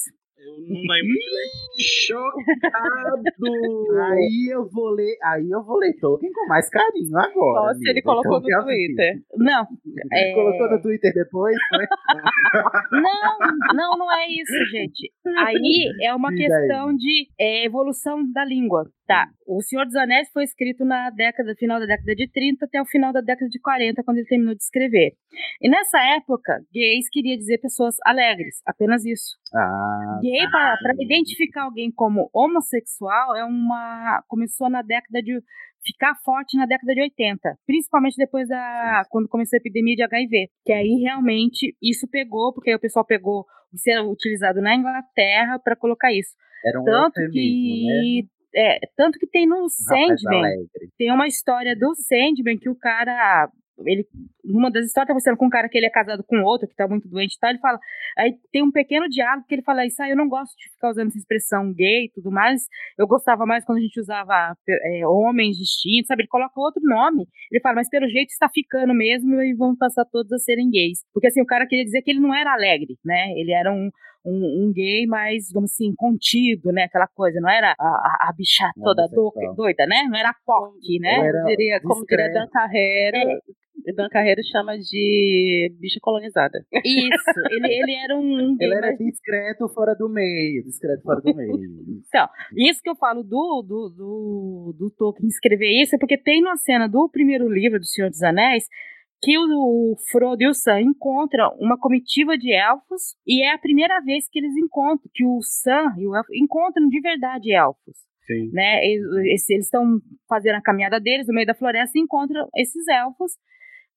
eu não lembro de ler. Chocado! aí eu vou ler, aí eu vou ler Tolkien com mais carinho agora. Nossa, ele colocou então, no Twitter. Não. Ele é... colocou no Twitter depois, foi? não, não, não é isso, gente. Aí é uma Diz questão aí. de é, evolução da língua. Tá, o Senhor dos Anéis foi escrito na década, final da década de 30 até o final da década de 40, quando ele terminou de escrever. E nessa época, gays queria dizer pessoas alegres, apenas isso. Ah, Gay, para identificar alguém como homossexual, é uma começou na década de ficar forte na década de 80, principalmente depois da quando começou a epidemia de HIV, que aí realmente isso pegou, porque aí o pessoal pegou isso era utilizado na Inglaterra para colocar isso. Era um tanto que né? É, tanto que tem no Sandman, tem uma história do Sandman que o cara ele numa das histórias tá mostrando com um cara que ele é casado com outro que tá muito doente e tal, ele fala, aí tem um pequeno diálogo que ele fala isso, ah, eu não gosto de ficar usando essa expressão gay e tudo mais, eu gostava mais quando a gente usava é, homens distintos, sabe, ele coloca outro nome, ele fala, mas pelo jeito está ficando mesmo e vamos passar todos a serem gays, porque assim, o cara queria dizer que ele não era alegre, né, ele era um um, um gay mais, digamos assim, contido, né? Aquela coisa, não era a, a, bicha toda do, doida, né? Não era a POC, né? Como diria, como diria Dan Carreira, É. Dan Carreira chama de bicha colonizada. Isso, ele, ele era um gay Ele era mais discreto fora do meio, discreto fora do meio. Então, isso que eu falo do, do, do, do Tolkien escrever isso é porque tem uma cena do primeiro livro do Senhor dos Anéis que o, Frodo e o Sam encontram uma comitiva de elfos e é a primeira vez que eles encontram, que o Sam e o elfo encontram de verdade elfos. Sim. Né? Eles eles estão fazendo a caminhada deles no meio da floresta e encontram esses elfos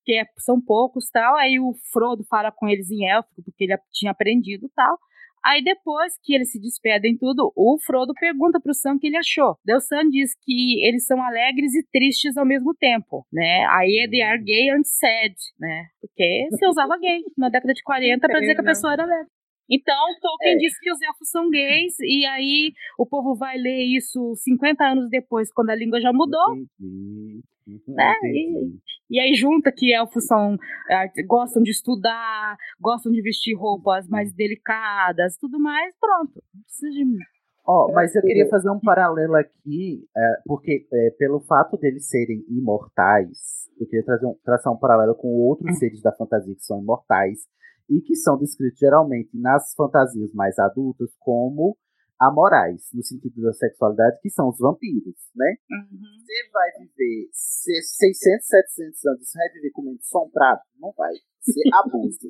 que é- são poucos tal. Aí o Frodo fala com eles em élfico, porque ele tinha aprendido tal. Aí depois que eles se despedem tudo, o Frodo pergunta pro Sam o que ele achou. Daí o Sam diz que eles são alegres e tristes ao mesmo tempo, né? Aí é they are gay and sad, né? Porque se usava gay na década de 40 pra dizer que a pessoa era alegre. Então, Tolkien É. disse que os elfos são gays, e aí o povo vai ler isso 50 anos depois, quando a língua já mudou, Entendi. Né? E, e aí junta que elfos são ah, gostam de estudar, gostam de vestir roupas mais delicadas, tudo mais, pronto. Não precisa de mim. Ó, mas eu queria fazer um paralelo aqui, é, porque é, pelo fato deles serem imortais, eu queria trazer um, traçar um paralelo com outros seres da fantasia que são imortais e que são descritos geralmente nas fantasias mais adultas como amorais, no sentido da sexualidade, que são os vampiros, né? Você vai viver se- 600, 700 anos, você vai viver comendo sombrado? Não vai. Você abusa.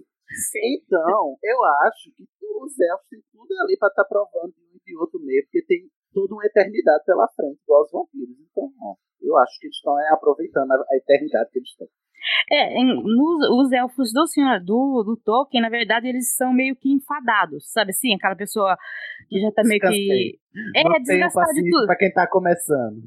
Então, eu acho que os elfos têm tudo ali pra estar provando de um e de outro meio, porque tem toda uma eternidade pela frente, igual os vampiros. Então, ó, eu acho que eles estão é, aproveitando a, eternidade que eles têm. É, em- os elfos do senhor do, do Tolkien, na verdade, eles são meio que enfadados, sabe assim? Aquela pessoa que já tá meio que. Desgastei. É, Não desgastada de tudo. Pra quem tá começando.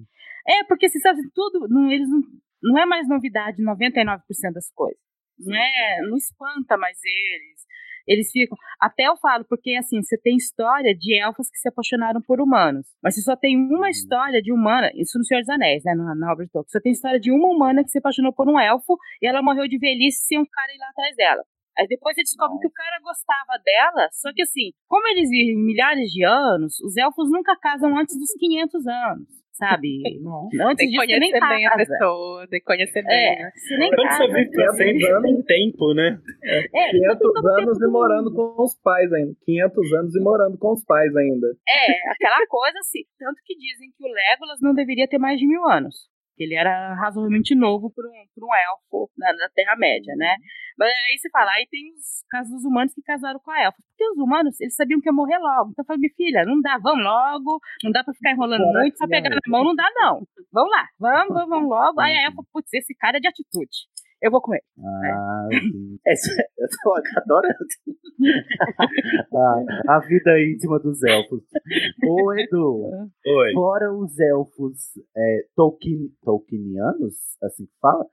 É, porque você sabe, tudo, não, eles não, não é mais novidade 99% das coisas. Não é, não espanta mais eles. Eles ficam. Até eu falo, porque assim, você tem história de elfos que se apaixonaram por humanos. Mas você só tem uma história de humana, isso no Senhor dos Anéis, né? Na, de Tolkien. Só tem história de uma humana que se apaixonou por um elfo e ela morreu de velhice sem um cara ir lá atrás dela. Aí depois você descobre que o cara gostava dela, só que assim, como eles vivem milhares de anos, os elfos nunca casam antes dos 500 anos, sabe? Antes Tem que disso, você nem conhecer bem a casa. pessoa, tem que conhecer bem. É, né? você nem Quando casa. você vive pra tem tempo, né? É, 500 anos e morando com os pais ainda. 500 anos e morando com os pais ainda. É, aquela coisa assim. Tanto que dizem que o Legolas não deveria ter mais de mil anos. Que Ele era razoavelmente novo para um, pra um elfo na, na Terra-média, né? Mas aí você fala, aí tem os casos dos humanos que casaram com a elfa. Porque os humanos, eles sabiam que ia morrer logo. Então eu falei, minha filha, não dá, vamos logo. Não dá pra ficar enrolando Bora muito, só pegar né? na mão não dá, não. Vamos lá, vamos, vamos, vamos logo. Aí a elfa, putz, esse cara é de atitude. Eu vou com ele. Ah, sim. Essa- eu tô adorando. a, a vida íntima dos elfos. Ô, Edu, Oi. fora os elfos é, Tolkien, Tolkienianos, assim que fala,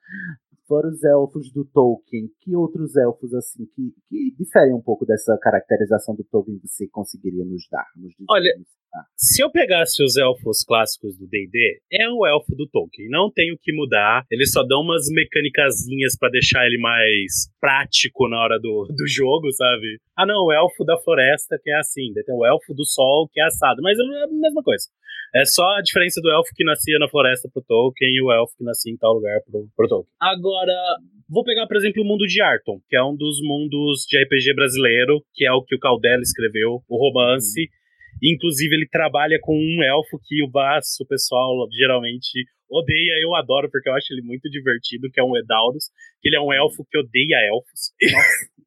fora os elfos do Tolkien, que outros elfos, assim, que, que diferem um pouco dessa caracterização do Tolkien você conseguiria nos dar? Nos? Olha, Se eu pegasse os elfos clássicos do D&D, é o elfo do Tolkien. Não tem o que mudar. Eles só dão umas mecânicazinhas pra deixar ele mais prático na hora do, do jogo, sabe? Ah, não, o elfo da floresta que é assim. Tem o elfo do sol que é assado. Mas é a mesma coisa. É só a diferença do elfo que nascia na floresta pro Tolkien e o elfo que nascia em tal lugar pro, pro Tolkien. Agora, vou pegar, por exemplo, o mundo de Arton, que é um dos mundos de RPG brasileiro, que é o que o Caldela escreveu, o romance. Inclusive, ele trabalha com um elfo que o Baço, o pessoal geralmente odeia. Eu adoro, porque eu acho ele muito divertido, que é um Edaurus. Que ele é um elfo que odeia elfos.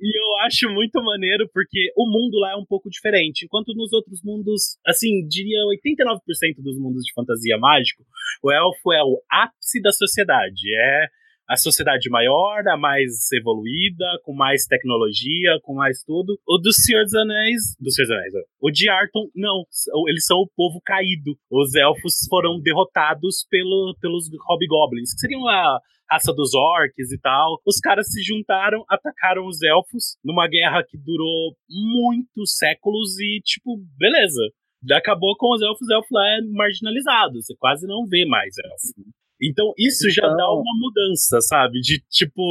E eu acho muito maneiro porque o mundo lá é um pouco diferente. Enquanto nos outros mundos, assim, diria 89% dos mundos de fantasia mágico, o elfo é o ápice da sociedade. É a sociedade maior, a mais evoluída, com mais tecnologia, com mais tudo. O do Senhor dos Anéis. Do Senhor dos Anéis. O de Arton, não. Eles são o povo caído. Os elfos foram derrotados pelo, pelos hobgoblins, que seriam a raça dos orcs e tal. Os caras se juntaram, atacaram os elfos numa guerra que durou muitos séculos e, tipo, beleza. Acabou com os elfos, elfo lá é marginalizado. Você quase não vê mais elfo. Então, isso já dá Então- uma mudança, sabe? De tipo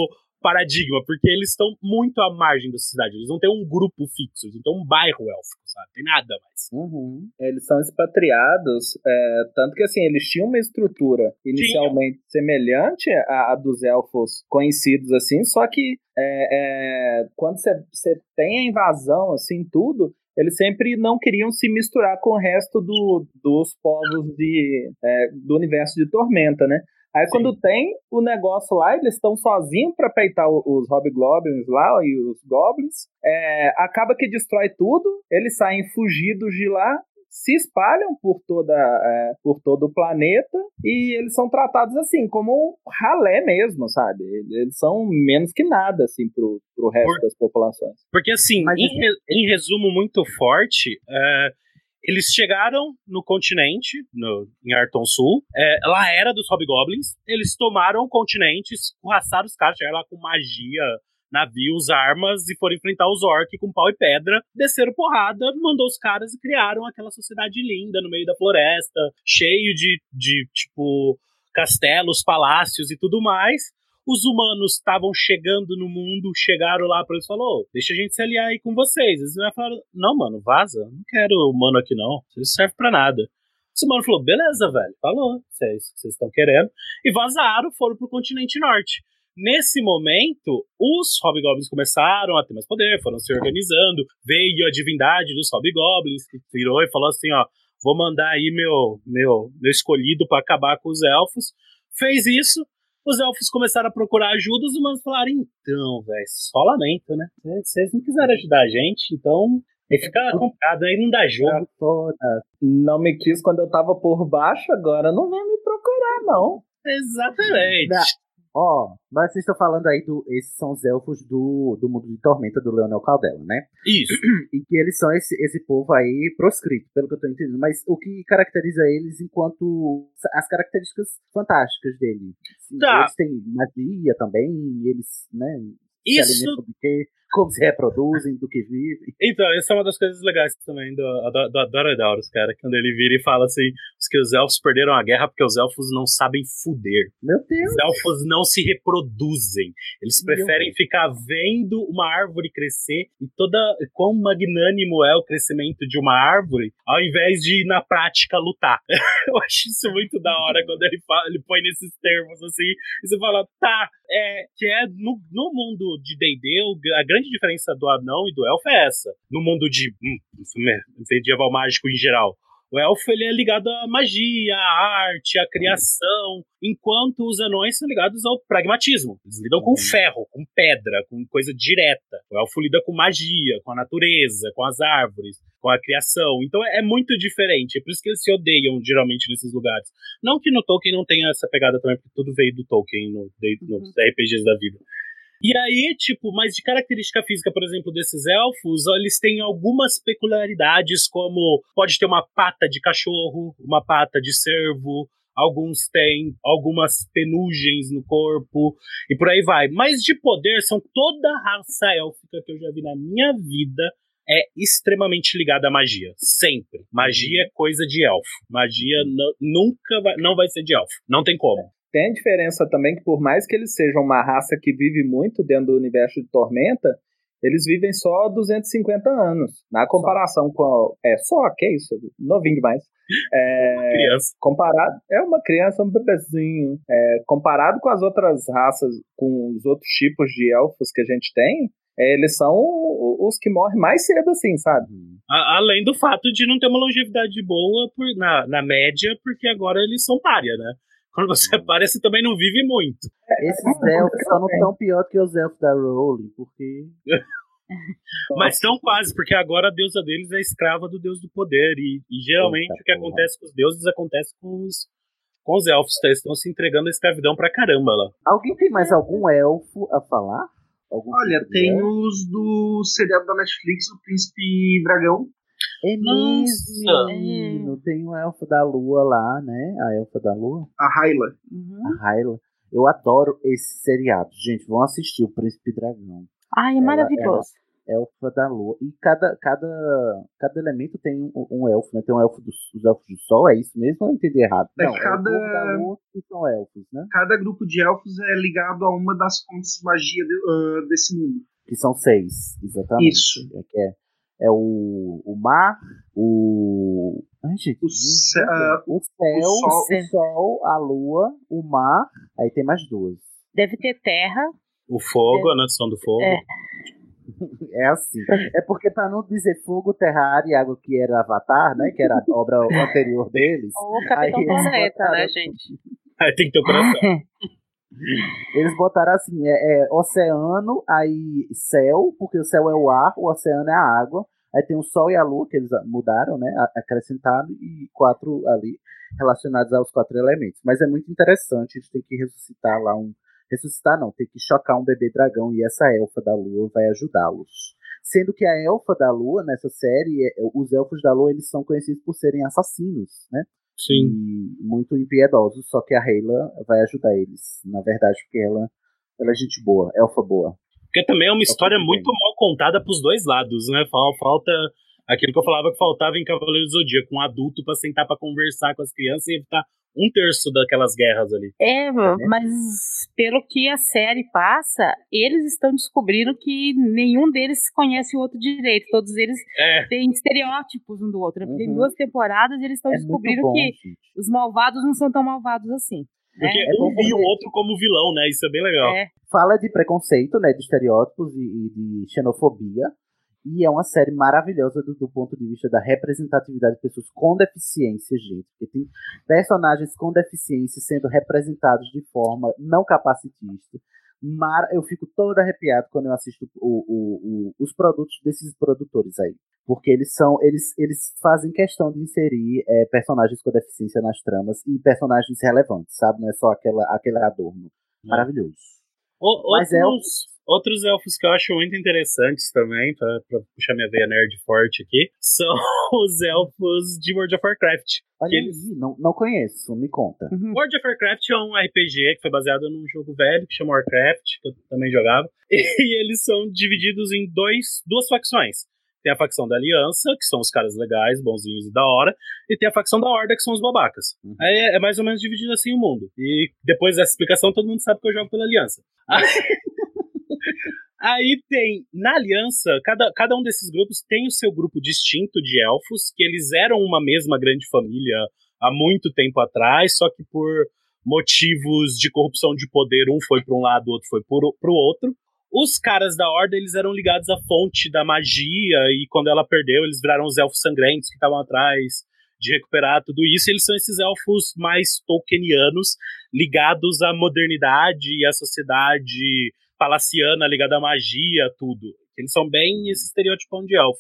paradigma, porque eles estão muito à margem da sociedade. Eles não têm um grupo fixo, eles não têm um bairro élfico, sabe? Tem nada mais. Uhum. Eles são expatriados, é, tanto que assim, eles tinham uma estrutura inicialmente semelhante à, à dos elfos conhecidos, assim, só que é, é, quando você tem a invasão, assim, tudo, eles sempre não queriam se misturar com o resto do, dos povos de, é, do universo de Tormenta, né? Aí quando tem o negócio lá, eles estão sozinhos pra peitar os hobgoblins lá e os goblins. É, acaba que destrói tudo, eles saem fugidos de lá, se espalham por, toda, é, por todo o planeta e eles são tratados assim, como um ralé mesmo, sabe? Eles são menos que nada, assim, pro, pro resto das populações. Porque, assim, em, re- em resumo muito forte, é, eles chegaram no continente, no, em Arton Sul. é, lá era dos Hobgoblins. Eles tomaram o continente, escorraçaram os caras, chegaram lá com magia, navios, armas e foram enfrentar os orcs com pau e pedra. Desceram porrada, mandou os caras e criaram aquela sociedade linda no meio da floresta, cheio de, de tipo, castelos, palácios e tudo mais. Os humanos estavam chegando no mundo, chegaram lá pra eles e "Ô, deixa a gente se aliar aí com vocês. Eles falaram: não, mano, vaza, não quero humano aqui não, isso serve pra nada. Os humanos falou: beleza, velho, falou, se é isso que vocês estão querendo. E vazaram, foram pro continente norte. Nesse momento, os Hobgoblins começaram a ter mais poder, foram se organizando. Veio a divindade dos Hobgoblins, que virou e falou assim: ó, vou mandar aí meu, meu, meu escolhido pra acabar com os elfos. Fez isso, os elfos começaram a procurar ajuda, os humanos falaram: então, velho, só lamento, né? Vocês não quiseram ajudar a gente, então. Aí fica complicado, aí não dá jogo. Não me quis quando eu tava por baixo, agora não vem me procurar, não. Exatamente. Ó, mas vocês estão falando aí do. Esses são os elfos do, do mundo de Tormenta do Leonel Caldela, né? Isso. E que eles são esse, esse povo aí proscrito, pelo que eu tô entendendo. Mas o que caracteriza eles enquanto. As características fantásticas dele. Tá. Eles têm magia também, eles, né? Isso- Como se reproduzem, do que vivem. Então, essa é uma das coisas legais também do, do, do cara. Quando ele vira e fala assim: que os elfos perderam a guerra porque os elfos não sabem fuder. Meu Deus! Os elfos não se reproduzem. Eles Meu preferem ficar vendo uma árvore crescer e toda. quão magnânimo é o crescimento de uma árvore, ao invés de ir na prática lutar. Eu acho isso muito da hora quando ele, fala, ele põe nesses termos assim. E você fala, tá, é, que é no, no mundo de D&D, a grande diferença do anão e do elfo é essa. No mundo de hum, medieval mágico em geral. O elfo ele é ligado à magia, à arte, à criação, enquanto os anões são ligados ao pragmatismo. Eles lidam com ferro, com pedra, com coisa direta. O elfo lida com magia, com a natureza, com as árvores, com a criação. Então é, é muito diferente. É por isso que eles se odeiam geralmente nesses lugares. Não que no Tolkien não tenha essa pegada também, porque tudo veio do Tolkien no, de- nos RPGs da vida. E aí, tipo, mas de característica física, por exemplo, desses elfos, eles têm algumas peculiaridades, como pode ter uma pata de cachorro, uma pata de cervo, alguns têm algumas penugens no corpo, e por aí vai. Mas de poder, são toda a raça élfica que eu já vi na minha vida é extremamente ligada à magia. Sempre. Magia é coisa de elfo. Magia nu- nunca vai, não vai ser de elfo. Não tem como. Tem a diferença também que, por mais que eles sejam uma raça que vive muito dentro do universo de Tormenta, eles vivem só 250 anos. Na comparação com. A, é, só, que isso? Novinho demais. É, Criança. Comparado. É uma criança, um bebezinho. É, comparado com as outras raças, com os outros tipos de elfos que a gente tem, é, eles são os que morrem mais cedo, assim, sabe? A- além do fato de não ter uma longevidade boa por- na, na média, porque agora eles são párea, né? Quando você para, você também não vive muito. Esses elfos só não tão pior que os elfos da Rowling, porque. Mas estão quase, porque agora a deusa deles é escrava do deus do poder. E, e geralmente Eita o que porra. acontece com os deuses acontece com os, com os elfos. tá? Eles estão se entregando à escravidão pra caramba lá. Alguém tem mais algum elfo a falar? Algum Olha, tipo tem elfo? os do seriado da Netflix, o Príncipe Dragão. É Nossa! mesmo, tem um elfo da lua lá, né? A elfa da lua, A Hyla. Uhum. a Hyla. Eu adoro esse seriado. Gente, vão assistir o Príncipe Dragão. Ai, é Ela- maravilhoso. Elfa da lua. E cada, cada, cada elemento tem um, um elfo, né? Tem um elfo dos os elfos do sol, é isso mesmo ou eu entendi errado? É, Não, cada- é o povo da lua que são elfos, né? Cada grupo de elfos é ligado a uma das fontes de magia de- ah, desse mundo. Que são seis, exatamente. Isso. É, que é, o, o mar, o. Ai, gente, O ce- ah, o céu, o sol. o sol, a lua, o mar, aí tem mais duas. Deve ter terra. O fogo, a nação do fogo. É. É assim. É porque pra não dizer fogo, terra, ar e água, que era Avatar, né? Que era a obra anterior deles. Ou Capitão Planeta, né, gente? Aí tem que ter o coração. Eles botaram assim, é, é oceano, aí céu, porque o céu é o ar, o oceano é a água. Aí tem o sol e a lua, que eles mudaram, né? Acrescentaram, e quatro ali relacionados aos quatro elementos. Mas é muito interessante, a gente tem que ressuscitar lá um. Ressuscitar não, tem que chocar um bebê dragão e essa elfa da lua vai ajudá-los. Sendo que a elfa da lua, nessa série, é- os elfos da lua, eles são conhecidos por serem assassinos, né? Sim. e muito impiedosos, só que a Rayla vai ajudar eles, na verdade, porque ela, ela é gente boa, elfa boa. Porque também é uma história muito mal contada pros dois lados, né? Fal- Falta aquilo que eu falava que faltava em Cavaleiro do Zodíaco, um adulto pra sentar pra conversar com as crianças e evitar um terço daquelas guerras ali. É, mas pelo que a série passa, eles estão descobrindo que nenhum deles conhece o outro direito. Todos eles É, têm estereótipos um do outro. né? Uhum. duas temporadas eles estão É descobrindo bom, que gente. os malvados não são tão malvados assim. porque É um via o outro como vilão, né? Isso é bem legal. É. Fala de preconceito, né, de estereótipos e, e de xenofobia, e é uma série maravilhosa do, do ponto de vista da representatividade de pessoas com deficiência, gente, porque tem personagens com deficiência sendo representados de forma não capacitista. Mar... Eu fico todo arrepiado quando eu assisto o- o- o- os produtos desses produtores aí. Porque eles são. Eles, eles fazem questão de inserir é, personagens com deficiência nas tramas e personagens relevantes, sabe? Não é só aquela, aquele adorno. Maravilhoso. O- Mas outros, outros elfos que eu acho muito interessantes também, pra, pra puxar minha veia nerd forte aqui, são os elfos de World of Warcraft. Olha Que aí, eles- não, não conheço, me conta. World of Warcraft é um RPG que foi baseado num jogo velho que chama Warcraft, que eu também jogava. E eles são divididos em dois, duas facções. Tem a facção da Aliança, que são os caras legais, bonzinhos e da hora, e tem a facção da Horda, que são os babacas. Uhum. Aí é, é mais ou menos dividido assim o mundo. E depois dessa explicação, todo mundo sabe que eu jogo pela Aliança. Aí tem, na aliança, cada, cada um desses grupos tem o seu grupo distinto de elfos, que eles eram uma mesma grande família há muito tempo atrás, só que por motivos de corrupção de poder, um foi para um lado, o outro foi para o outro. Os caras da Horda, eles eram ligados à fonte da magia, e quando ela perdeu, eles viraram os elfos sangrentos que estavam atrás de recuperar tudo isso. Eles são esses elfos mais tolkienianos, ligados à modernidade e à sociedade palaciana, ligada à magia, tudo. Eles são bem esse estereotipão de elfo.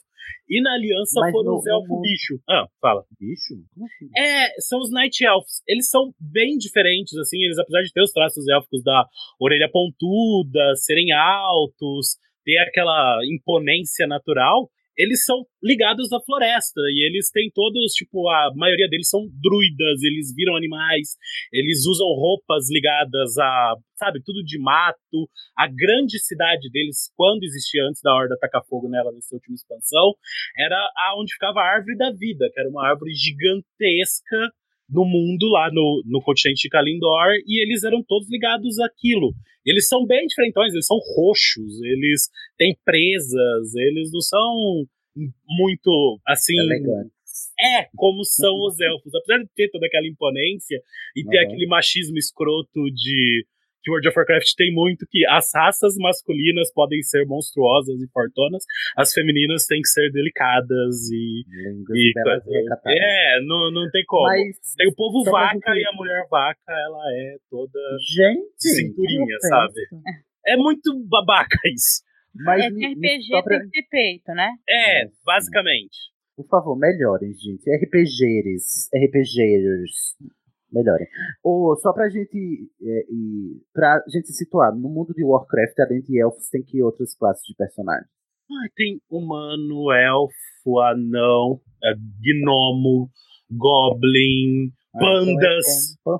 E na aliança Mas foram no- os elfos bicho. Ah, fala. Bicho? Como assim? É, são os Night Elves. Eles são bem diferentes, assim, eles, apesar de ter os traços élficos da orelha pontuda, serem altos, ter aquela imponência natural, eles são ligados à floresta, e eles têm todos, tipo, a maioria deles são druidas, eles viram animais, eles usam roupas ligadas a, sabe, tudo de mato. A grande cidade deles, quando existia antes da Horda tacar fogo nela nessa última expansão, era aonde ficava a árvore da vida, que era uma árvore gigantesca no mundo, lá no, no continente de Kalindor, e eles eram todos ligados àquilo. Eles são bem diferentões, eles são roxos, eles têm presas, eles não são muito, assim... Elegante. É, como são os elfos. Apesar de ter toda aquela imponência e ter Uhum. aquele machismo escroto de que World of Warcraft tem muito que as raças masculinas podem ser monstruosas e fortonas, as femininas têm que ser delicadas e. Lindas, e e é, não, não tem como. Mas, tem o povo vaca gente- e a mulher vaca, ela é toda Gente, cinturinha, sabe? É muito babaca isso. Mas é que RPG pra- tem que ter peito, né? É, basicamente. Por favor, melhorem, gente. RPGers, RPGers, melhorem. Ou só pra gente, é, e, pra gente se situar, no mundo de Warcraft, além de elfos, tem que outras classes de personagens? Ah, tem humano, elfo, anão, é, gnomo, goblin, Ah, então é pandas. pan-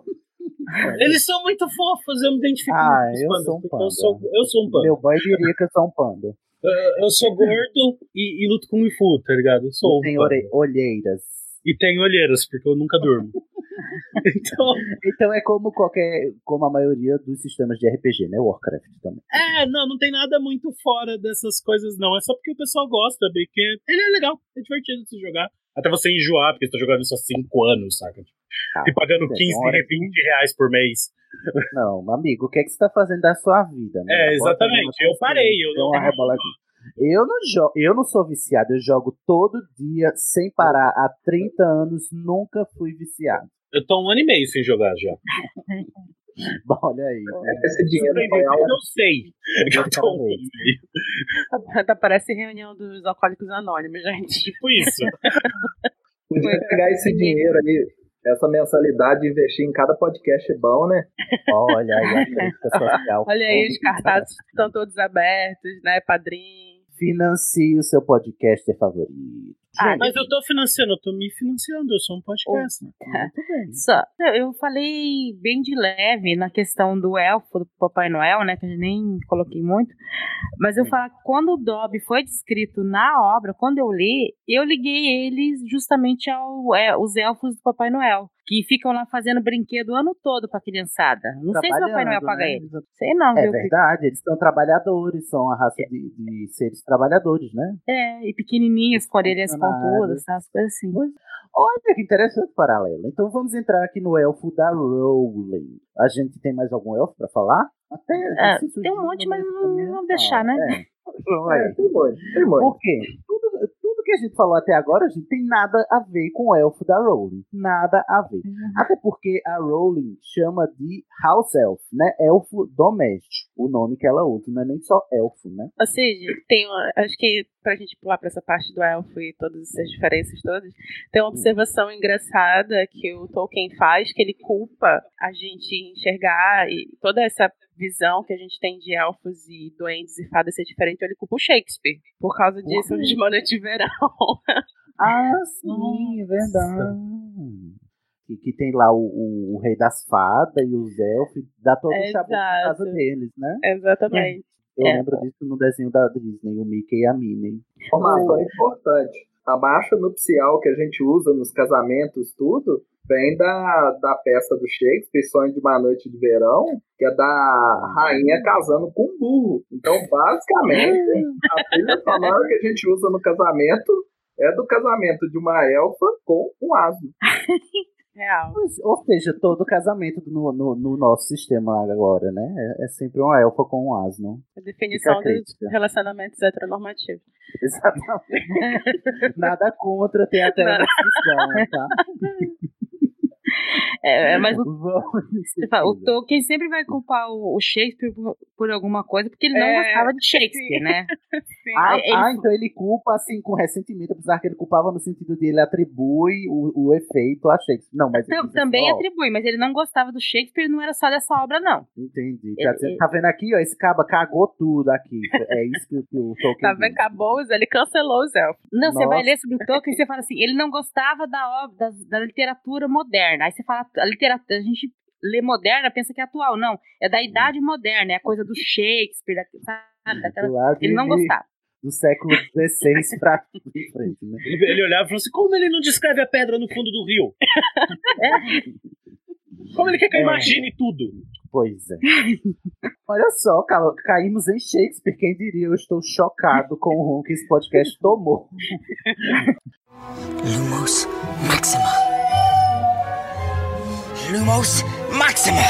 Eles são muito fofos, eu me identifico Ah, com eu pandas, sou um panda. Eu sou, eu sou um panda. Meu boy diria que eu sou um panda. Eu, sou gordo e, e luto com o Fu, tá ligado? Eu sou E um tem olheiras. E tenho olheiras, porque eu nunca durmo. então, Então é como qualquer, como a maioria dos sistemas de RPG, né? Warcraft também. é, não, não tem nada muito fora dessas coisas, não. É só porque o pessoal gosta, porque ele é legal, é divertido de se jogar. Até você enjoar, porque você tá jogando isso há 5 anos, saca? Ah, e pagando tem 15, hora que- 20 reais por mês. Não, amigo, o que é que você tá fazendo da sua vida, né? É, exatamente. uma Eu parei, eu não-. Eu não, jo eu não sou viciado, eu jogo todo dia sem parar há 30 anos, nunca fui viciado. Eu tô um ano e meio sem jogar já. Bom, Olha aí. Esse dinheiro Surpreendido, alto. Eu não sei. Eu Eu tô um ano parei. e meio. Tá, parece reunião dos alcoólicos anônimos, gente. Tipo isso. Podia pegar esse dinheiro aí, essa mensalidade e investir em cada podcast bom, né? Olha aí a crítica social. Olha aí, os cartazes estão todos abertos, né? Padrinho. Financie o seu podcaster favorito. Ah, Mas eu tô financiando, eu tô me financiando, eu sou um podcast. Muito bem. Só, eu falei bem de leve na questão do elfo, do Papai Noel, né? Que eu nem coloquei muito. Mas eu falo, quando o Dobby foi descrito na obra, quando eu li, eu liguei eles justamente ao, é, os elfos do Papai Noel. Que ficam lá fazendo brinquedo o ano todo pra criançada. Não sei se o Papai Noel paga né? eles. Sei não, É viu? verdade, eles são trabalhadores, são a raça de, de seres trabalhadores, né? É, e pequenininhos, com orelhas Tá? as coisas assim. Olha que interessante paralelo. Então vamos entrar aqui no elfo da Rowling. A gente tem mais algum elfo pra falar? Até É, se tem surgir um monte, mas não vamos deixar, né? É. É, tem muito, tem muito. Por quê? Tudo, tudo que a gente falou até agora, gente, tem nada a ver com o elfo da Rowling. Nada a ver. Uhum. Até porque a Rowling chama de House Elf, né? Elfo doméstico. O nome que ela usa, não é nem só elfo, né? Ou seja, tem uma, acho que pra gente pular pra essa parte do elfo e todas essas diferenças todas, tem uma observação engraçada que o Tolkien faz, que ele culpa a gente enxergar e toda essa visão que a gente tem de elfos e duendes e fadas ser diferente, ele culpa o Shakespeare. Por causa disso, de Noite de Verão. Ah, sim, é verdade. Que, que tem lá o, o, o rei das fadas e os elfos, dá todo o chabu por causa deles, né? Exatamente. Eu É. lembro disso no desenho da Disney, o Mickey e a Minnie. Informação importante. A marcha nupcial que a gente usa nos casamentos, tudo, vem da, da peça do Shakespeare, Sonho de uma Noite de Verão, que é da rainha casando com um burro. Então, basicamente, a trilha sonora que a gente usa no casamento é do casamento de uma elfa com um asno. Real. Ou seja, todo casamento no, no, no nosso sistema agora, né? É, é sempre uma elfa com um asno. A definição a dos relacionamentos heteronormativos. Exatamente. Nada contra, tem até uma Não. discussão, tá? É, é, mas o, fala, o. Tolkien sempre vai culpar o, o Shakespeare por, por alguma coisa, porque ele não É, gostava de Shakespeare, sim. né? Ah, ele- ah, então ele culpa assim com ressentimento, apesar que ele culpava no sentido de ele atribui o, o efeito a Shakespeare. Não, mas ele assim, também ó, atribui, mas ele não gostava do Shakespeare, não era só dessa obra, não. Entendi. Ele- Tá, dizendo- tá vendo aqui, ó? Esse caba cagou tudo aqui. É isso que, que o Tolkien Tá vendo? Acabou, ele cancelou os elfos. Não, você vai Nossa. ler sobre o Tolkien e você fala assim, ele não gostava da obra, da, da literatura moderna. Aí você fala, a literatura, a gente lê moderna, pensa que é atual. Não, é da idade moderna, é a coisa do Shakespeare, sabe? daquela- Do lado Ele não gostava. Do século XVI pra frente, né? Ele, ele olhava e falou assim: como ele não descreve a pedra no fundo do rio? Como ele quer que eu É. imagine tudo? Pois é. Olha só, ca- caímos em Shakespeare. Quem diria? Eu estou chocado com o rumo que esse podcast tomou. Lumos Maxima. Lumos Maxima.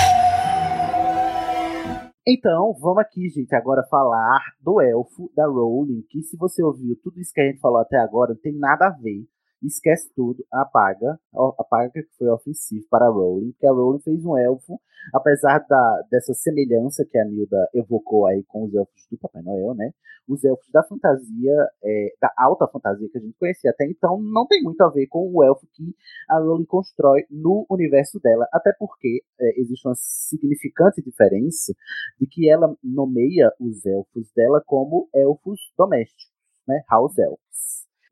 Então, vamos aqui, gente, agora falar do elfo da Rowling, que se você ouviu tudo isso que a gente falou até agora, não tem nada a ver. Esquece tudo, apaga, apaga que foi ofensivo para a Rowling, porque a Rowling fez um elfo, apesar da, dessa semelhança que a Nilda evocou aí com os elfos do Papai Noel, né? Os elfos da fantasia, é, da alta fantasia que a gente conhecia até então, não tem muito a ver com o elfo que a Rowling constrói no universo dela, até porque é, existe uma significante diferença de que ela nomeia os elfos dela como elfos domésticos, né? House elves.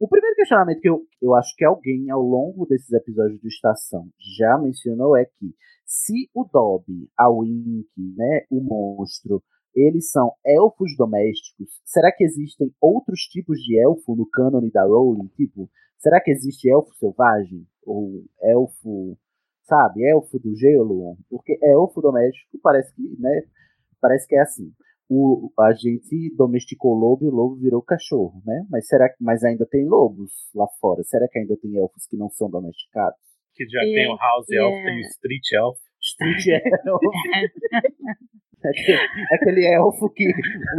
O primeiro questionamento que eu, eu acho que alguém ao longo desses episódios de Estação já mencionou é que se o Dobby, a Wink, né, o monstro, eles são elfos domésticos, será que existem outros tipos de elfo no cânone da Rowling? Tipo, será que existe elfo selvagem? Ou elfo, sabe, elfo do gelo? Porque elfo doméstico parece que, né, parece que é assim o, a gente domesticou o lobo e o lobo virou cachorro, né? Mas será que mas ainda tem lobos lá fora? Será que ainda tem elfos que não são domesticados? Que já tem o House Elf, tem o Street Elf. Street Elf. aquele, aquele elfo que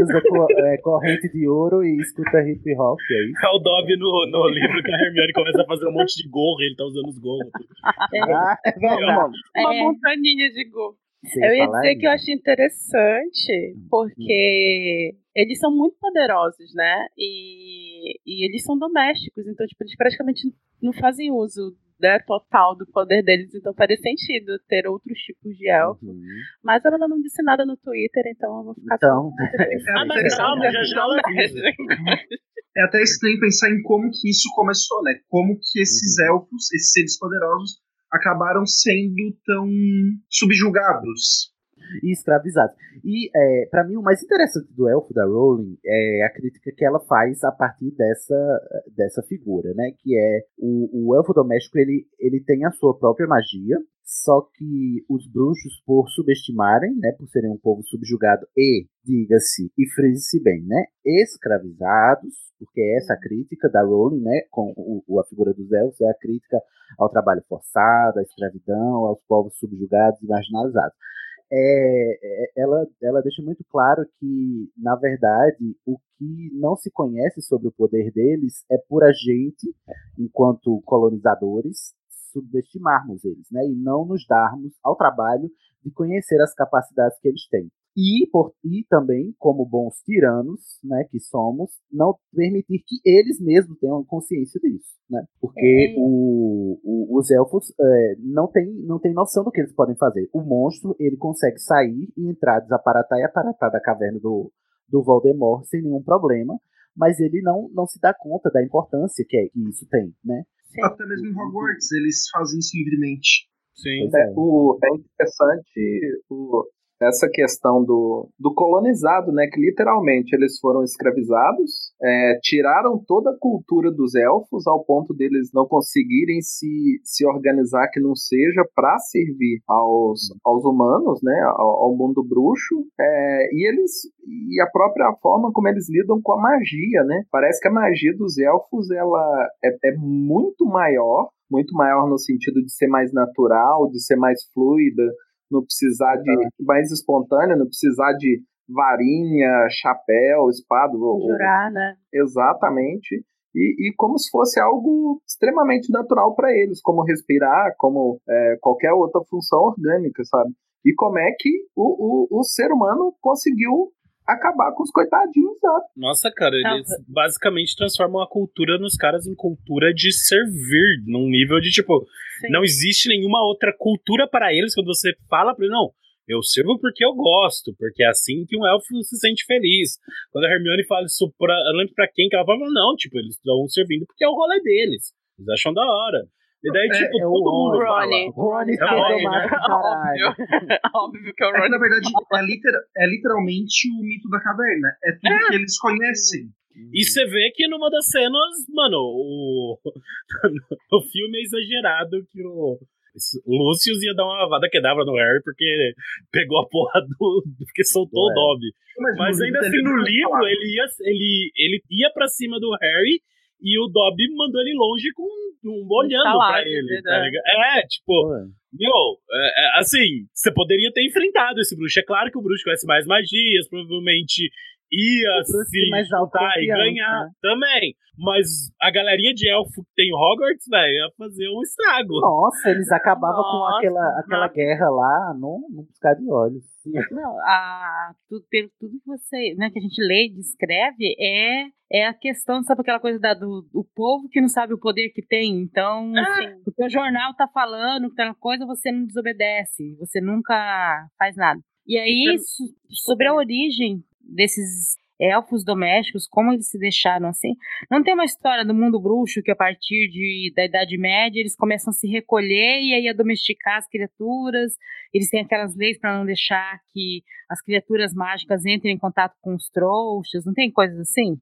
usa co, é, corrente de ouro e escuta hip hop, é isso? É o Dobby no, no livro que a Hermione começa a fazer um monte de gorro, ele tá usando os gorros. Ah, é verdade. Uma É. montaninha de gol. Você Eu ia dizer que eu acho interessante, porque eles são muito poderosos, né? E, e eles são domésticos, então tipo, eles praticamente não fazem uso né, total do poder deles, então faria sentido ter outros tipos de elfo. Uhum. Mas ela não disse nada no Twitter, então eu vou ficar Então, Ah, mas calma, já já ela. É até estranho pensar em como que isso começou, né? Como que esses elfos, esses seres poderosos, acabaram sendo tão subjugados. e escravizados. E é, para mim o mais interessante do elfo da Rowling é a crítica que ela faz a partir dessa, dessa figura, né? Que é o, o elfo doméstico ele, ele tem a sua própria magia, só que os bruxos por subestimarem, né, por serem um povo subjugado e, diga-se, e frise-se bem, né, escravizados, porque essa é a crítica da Rowling, né, com o, o- a figura dos elfos é a crítica ao trabalho forçado, à escravidão, aos povos subjugados e marginalizados. É, é, ela, ela deixa muito claro que, na verdade, o que não se conhece sobre o poder deles é por a gente, enquanto colonizadores, subestimarmos eles, né? E não nos darmos ao trabalho de conhecer as capacidades que eles têm. E, por, e também, como bons tiranos, né, que somos, não permitir que eles mesmos tenham consciência disso, né? Porque É. o, o- os elfos é, não têm não tem noção do que eles podem fazer. O monstro, ele consegue sair e entrar, desaparatar e aparatar da caverna do, do Voldemort sem nenhum problema, mas ele não, não se dá conta da importância que, é, que isso tem, né? Até mesmo em Hogwarts eles fazem isso livremente. Sim. É, o, é interessante o- essa questão do, do colonizado, né? Que literalmente eles foram escravizados, é, tiraram toda a cultura dos elfos ao ponto deles não conseguirem se, se organizar que não seja para servir aos, aos humanos, né? Ao, ao mundo bruxo. É, e eles e a própria forma como eles lidam com a magia, né? Parece que a magia dos elfos ela é, é muito maior muito maior no sentido de ser mais natural, de ser mais fluida, não precisar de mais espontânea, não precisar de varinha, chapéu, espada, ou- Jurar, né? exatamente. E, e como se fosse algo extremamente natural para eles, como respirar, como é, qualquer outra função orgânica, sabe? E como é que o, o, o ser humano conseguiu acabar com os coitadinhos, sabe? Nossa, cara, Não, eles basicamente transformam a cultura nos caras em cultura de servir, num nível de tipo, Sim. não existe nenhuma outra cultura para eles quando você fala para eles, não, eu sirvo porque eu gosto, porque é assim que um elfo se sente feliz. Quando a Hermione fala isso pra, eu lembro pra quem que ela fala, não, tipo, eles estão servindo porque é o rolê deles, eles acham da hora. E daí, É, tipo, é o todo mundo Rony. fala. Rony É o do caralho. Óbvio. Óbvio que é o É que, Ron. na verdade, é, litera- é literalmente o mito da caverna. É tudo que eles conhecem. E você vê que numa das cenas, mano, o, o filme é exagerado que o o Lucius ia dar uma vada quedavra no Harry porque pegou a porra do. porque soltou o Ué. Dobby. Mas no ainda assim, no livro, ele ia, ele, ele ia pra cima do Harry e o Dobby mandou ele longe com um olhando Tá lá, pra ele, tá ligado? É, tipo, meu, é, é, assim, você poderia ter enfrentado esse bruxo. É claro que o bruxo conhece mais magias, provavelmente ia se mais e ganhar né? também. Mas a galerinha de elfo que tem Hogwarts, velho, ia fazer um estrago. Nossa, eles acabavam com Nossa, aquela, aquela guerra lá num, num piscar de olhos. Não, a, tudo, pelo- tudo que você, né, que a gente lê e descreve é, é a questão, sabe aquela coisa da, do, do povo que não sabe o poder que tem. Então, assim, porque o jornal tá falando que tal coisa, você não desobedece, você nunca faz nada. E aí, so- sobre a origem desses elfos domésticos, como eles se deixaram assim, não tem uma história do mundo bruxo que a partir de, da Idade Média eles começam a se recolher e aí a domesticar as criaturas, eles têm aquelas leis para não deixar que as criaturas mágicas entrem em contato com os trouxas, não tem coisas assim?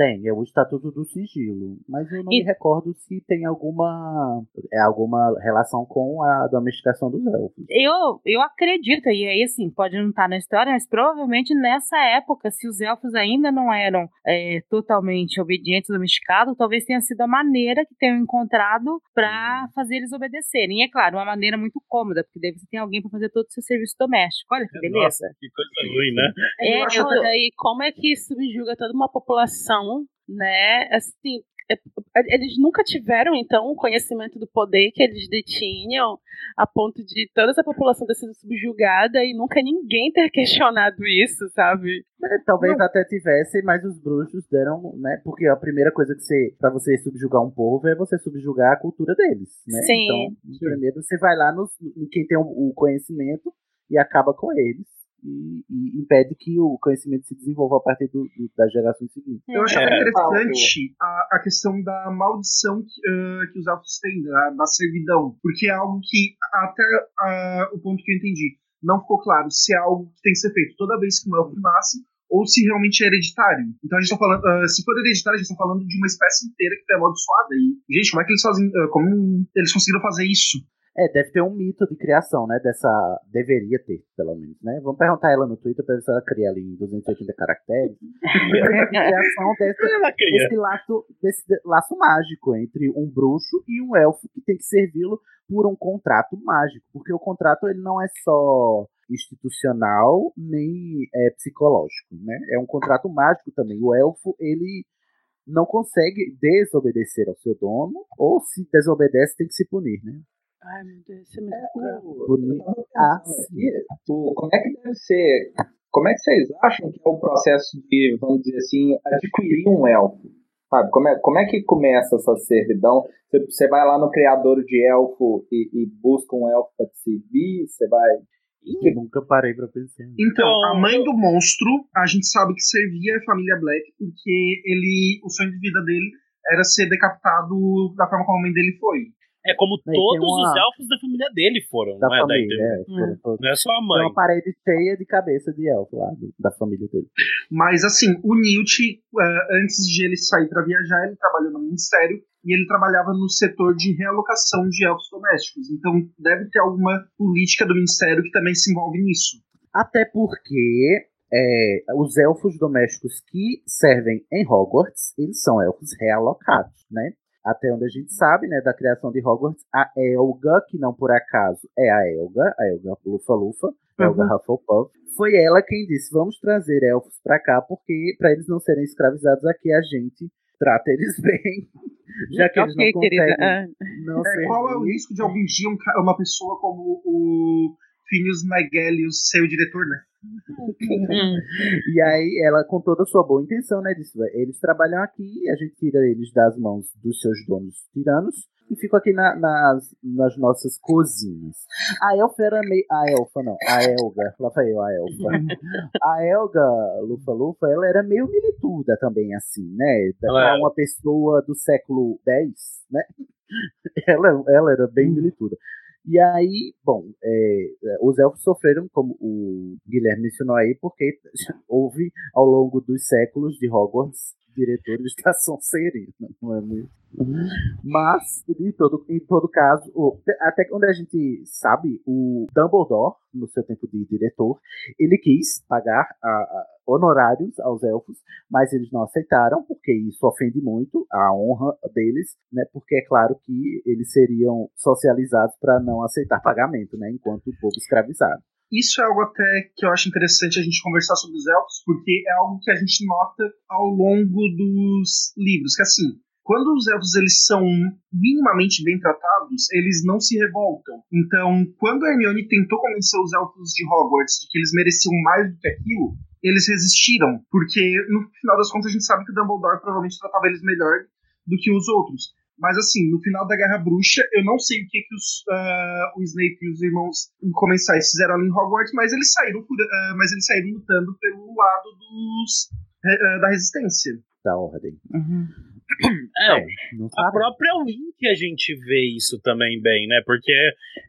Tem, é o Estatuto do Sigilo. Mas eu não E- me recordo se tem alguma, é, alguma relação com a domesticação dos elfos. Eu, eu acredito, e aí assim, pode não estar na história, mas provavelmente nessa época, se os elfos ainda não eram é, totalmente obedientes, domesticados, talvez tenha sido a maneira que tenham encontrado para fazer eles obedecerem. E é claro, uma maneira muito cômoda, porque você tem alguém para fazer todo o seu serviço doméstico. Olha que beleza. Nossa, que coisa ruim, né? É, eu daí como é que subjuga toda uma população, né? Assim, é- eles nunca tiveram, então, o conhecimento do poder que eles detinham, a ponto de toda essa população ter sido subjugada e nunca ninguém ter questionado isso, sabe? É, talvez até tivesse, mas os bruxos deram, né? Porque a primeira coisa que você, para você subjugar um povo é você subjugar a cultura deles, né? Sim. Então, primeiro você vai lá nos, em quem tem o conhecimento e acaba com eles. E, e impede que o conhecimento se desenvolva a partir do, do- das gerações seguintes. Eu acho É. interessante a, a questão da maldição que, ah, que os elfos têm, da, da servidão. Porque é algo que, até ah, o ponto que eu entendi, não ficou claro se é algo que tem que ser feito toda vez que um elfo nasce ou se realmente é hereditário. Então a gente tá falando, ah, se for hereditário, a gente tá falando de uma espécie inteira que foi amaldiçoada. E, gente, como é que eles fazem, como eles conseguiram fazer isso? É, deve ter um mito de criação, né? Dessa. Deveria ter, pelo menos, né? Vamos perguntar ela no Twitter pra ver se ela cria ali em 280 caracteres. a criação dessa, Ela cria. desse laço, desse laço mágico entre um bruxo e um elfo que tem que servi-lo por um contrato mágico. Porque o contrato ele não é só institucional nem é, psicológico, né? É um contrato mágico também. O elfo, ele não consegue desobedecer ao seu dono, ou se desobedece, tem que se punir, né? Ai, meu Deus, isso é muito cruel. Punir a E, o- como é que deve ser? Como é que vocês acham que é o processo de, vamos dizer assim, adquirir um elfo? Sabe, como é, como é que começa essa servidão? Você, você vai lá no criador de elfo e, e busca um elfo para te servir? Você vai. Eu nunca parei pra pensar. Então, Então, a mãe do monstro, a gente sabe que servia a família Black porque ele, o sonho de vida dele era ser decapitado da forma como a mãe dele foi. É como tem todos uma- os elfos da família dele foram, Da não é? família, Daí, é, foram todos. Não é só a Tem mãe. uma parede cheia de cabeça de elfo lá, do- da família dele. Mas assim, o Newt, eh, antes de ele sair para viajar, ele trabalhou no ministério e ele trabalhava no setor de realocação de elfos domésticos. Então deve ter alguma política do ministério que também se envolve nisso. Até porque é, os elfos domésticos que servem em Hogwarts, eles são elfos realocados, né? Até onde a gente sabe, né, da criação de Hogwarts, a Elga, que não por acaso é a Elga, a Elga Lufa Lufa, Elga Hufflepuff, foi ela quem disse, vamos trazer elfos pra cá, porque para eles não serem escravizados aqui, a gente trata eles bem, já que eles não conseguem Ah, não É, qual é o risco de algum dia um uma pessoa como o Phineas Nigelius ser o diretor, né? hum. E aí, ela, com toda a sua boa intenção, né, disse: eles trabalham aqui, a gente tira eles das mãos dos seus donos tiranos e ficam aqui na- nas, nas nossas cozinhas. A Elfa era meio. A Elfa, não, a Elga, lá foi eu, a Elfa. A Elga Lufa Lufa, ela era meio milituda também, assim, né? Pra era. uma pessoa do século X, né? Ela, ela era bem milituda. E aí, bom, é, os elfos sofreram, como o Guilherme mencionou aí, porque houve, ao longo dos séculos de Hogwarts, diretor de Estação Serena, não é mesmo? Mas, em todo, em todo caso, até onde a gente sabe, o Dumbledore, no seu tempo de diretor, ele quis pagar a- a- honorários aos elfos, mas eles não aceitaram, porque isso ofende muito a honra deles, né? Porque é claro que eles seriam socializados para não aceitar pagamento, né? Enquanto o povo escravizado. Isso é algo até que eu acho interessante a gente conversar sobre os elfos, porque é algo que a gente nota ao longo dos livros, que assim, quando os elfos eles são minimamente bem tratados, eles não se revoltam. Então, quando a Hermione tentou convencer os elfos de Hogwarts de que eles mereciam mais do que aquilo, eles resistiram, porque no final das contas a gente sabe que o Dumbledore provavelmente tratava eles melhor do que os outros. Mas assim, no final da Guerra Bruxa, eu não sei o que, que os, ah, o Snape e os irmãos comensais fizeram ali em Hogwarts, mas eles saíram, por- ah, mas eles saíram lutando pelo lado dos, ah, da resistência. Da ordem. É, Não a própria Wink a gente vê isso também bem, né? Porque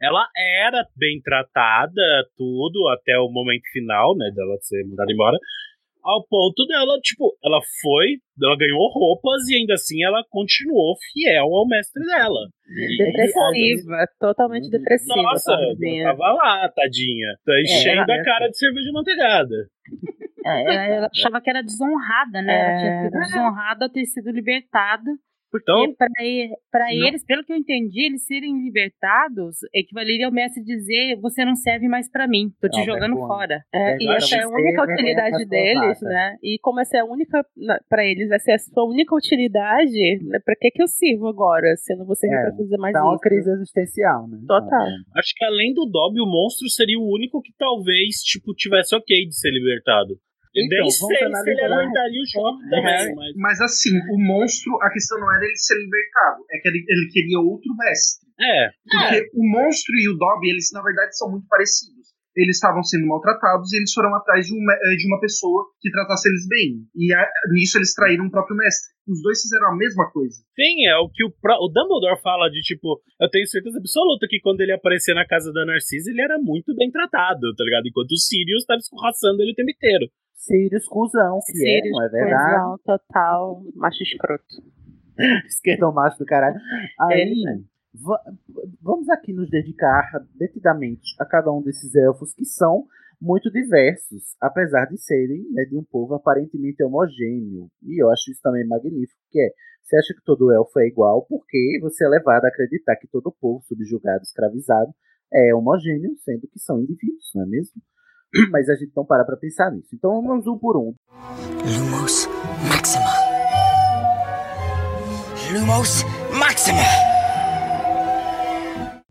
ela era bem tratada, tudo, até o momento final, né? Dela ser mandada embora. Ao ponto dela, tipo, ela foi, ela ganhou roupas e ainda assim ela continuou fiel ao mestre dela. E- Depressiva, totalmente depressiva. Nossa, tava lá, tadinha. Tá enchendo ela- a cara de cerveja manteigada. É, ela, achava que era desonrada, né? Ela tinha sido É. desonrada ao ter sido libertada. Porque Então- Não. eles, pelo que eu entendi, eles serem libertados equivaleria ao mestre dizer você não serve mais pra mim, tô te Não, jogando fora. É, e essa é a você, única utilidade deles, né? E como essa é a única, pra eles, vai ser a sua única utilidade, né? pra que que eu sirvo agora, se eu não vou servir É, pra fazer mais Tá uma isso? crise existencial, né? Total. Acho que além do Dobby, o monstro seria o único que talvez, tipo, tivesse ok de ser libertado. Então, nem sei se ele aguentaria o choque também, mas. Mas assim, o monstro, a questão não era ele ser libertado, é que ele, ele queria outro mestre. É, Porque o monstro e o Dobby, eles na verdade são muito parecidos. Eles estavam sendo maltratados e eles foram atrás de, um me- eh, de uma pessoa que tratasse eles bem. E a- nisso eles traíram o próprio mestre. Os dois fizeram a mesma coisa. Sim, é o que o, o Dumbledore fala de tipo, eu tenho certeza absoluta que quando ele aparecia na casa da Narcisa, ele era muito bem tratado, tá ligado? Enquanto o Sirius tava escorraçando ele o tempo inteiro. Sirius cuzão, que é, Sirius, não é verdade? cuzão, total, macho escroto. Esquerdo macho do caralho. Aí, né? va- vamos aqui nos dedicar detidamente a cada um desses elfos que são muito diversos, apesar de serem né, de um povo aparentemente homogêneo. E eu acho isso também magnífico, que é, você acha que todo elfo é igual, porque você é levado a acreditar que todo povo subjugado, escravizado, é homogêneo, sendo que são indivíduos, não é mesmo? Mas a gente não para pra pensar nisso. Então vamos um por um. Lumos Maxima. Lumos Maxima.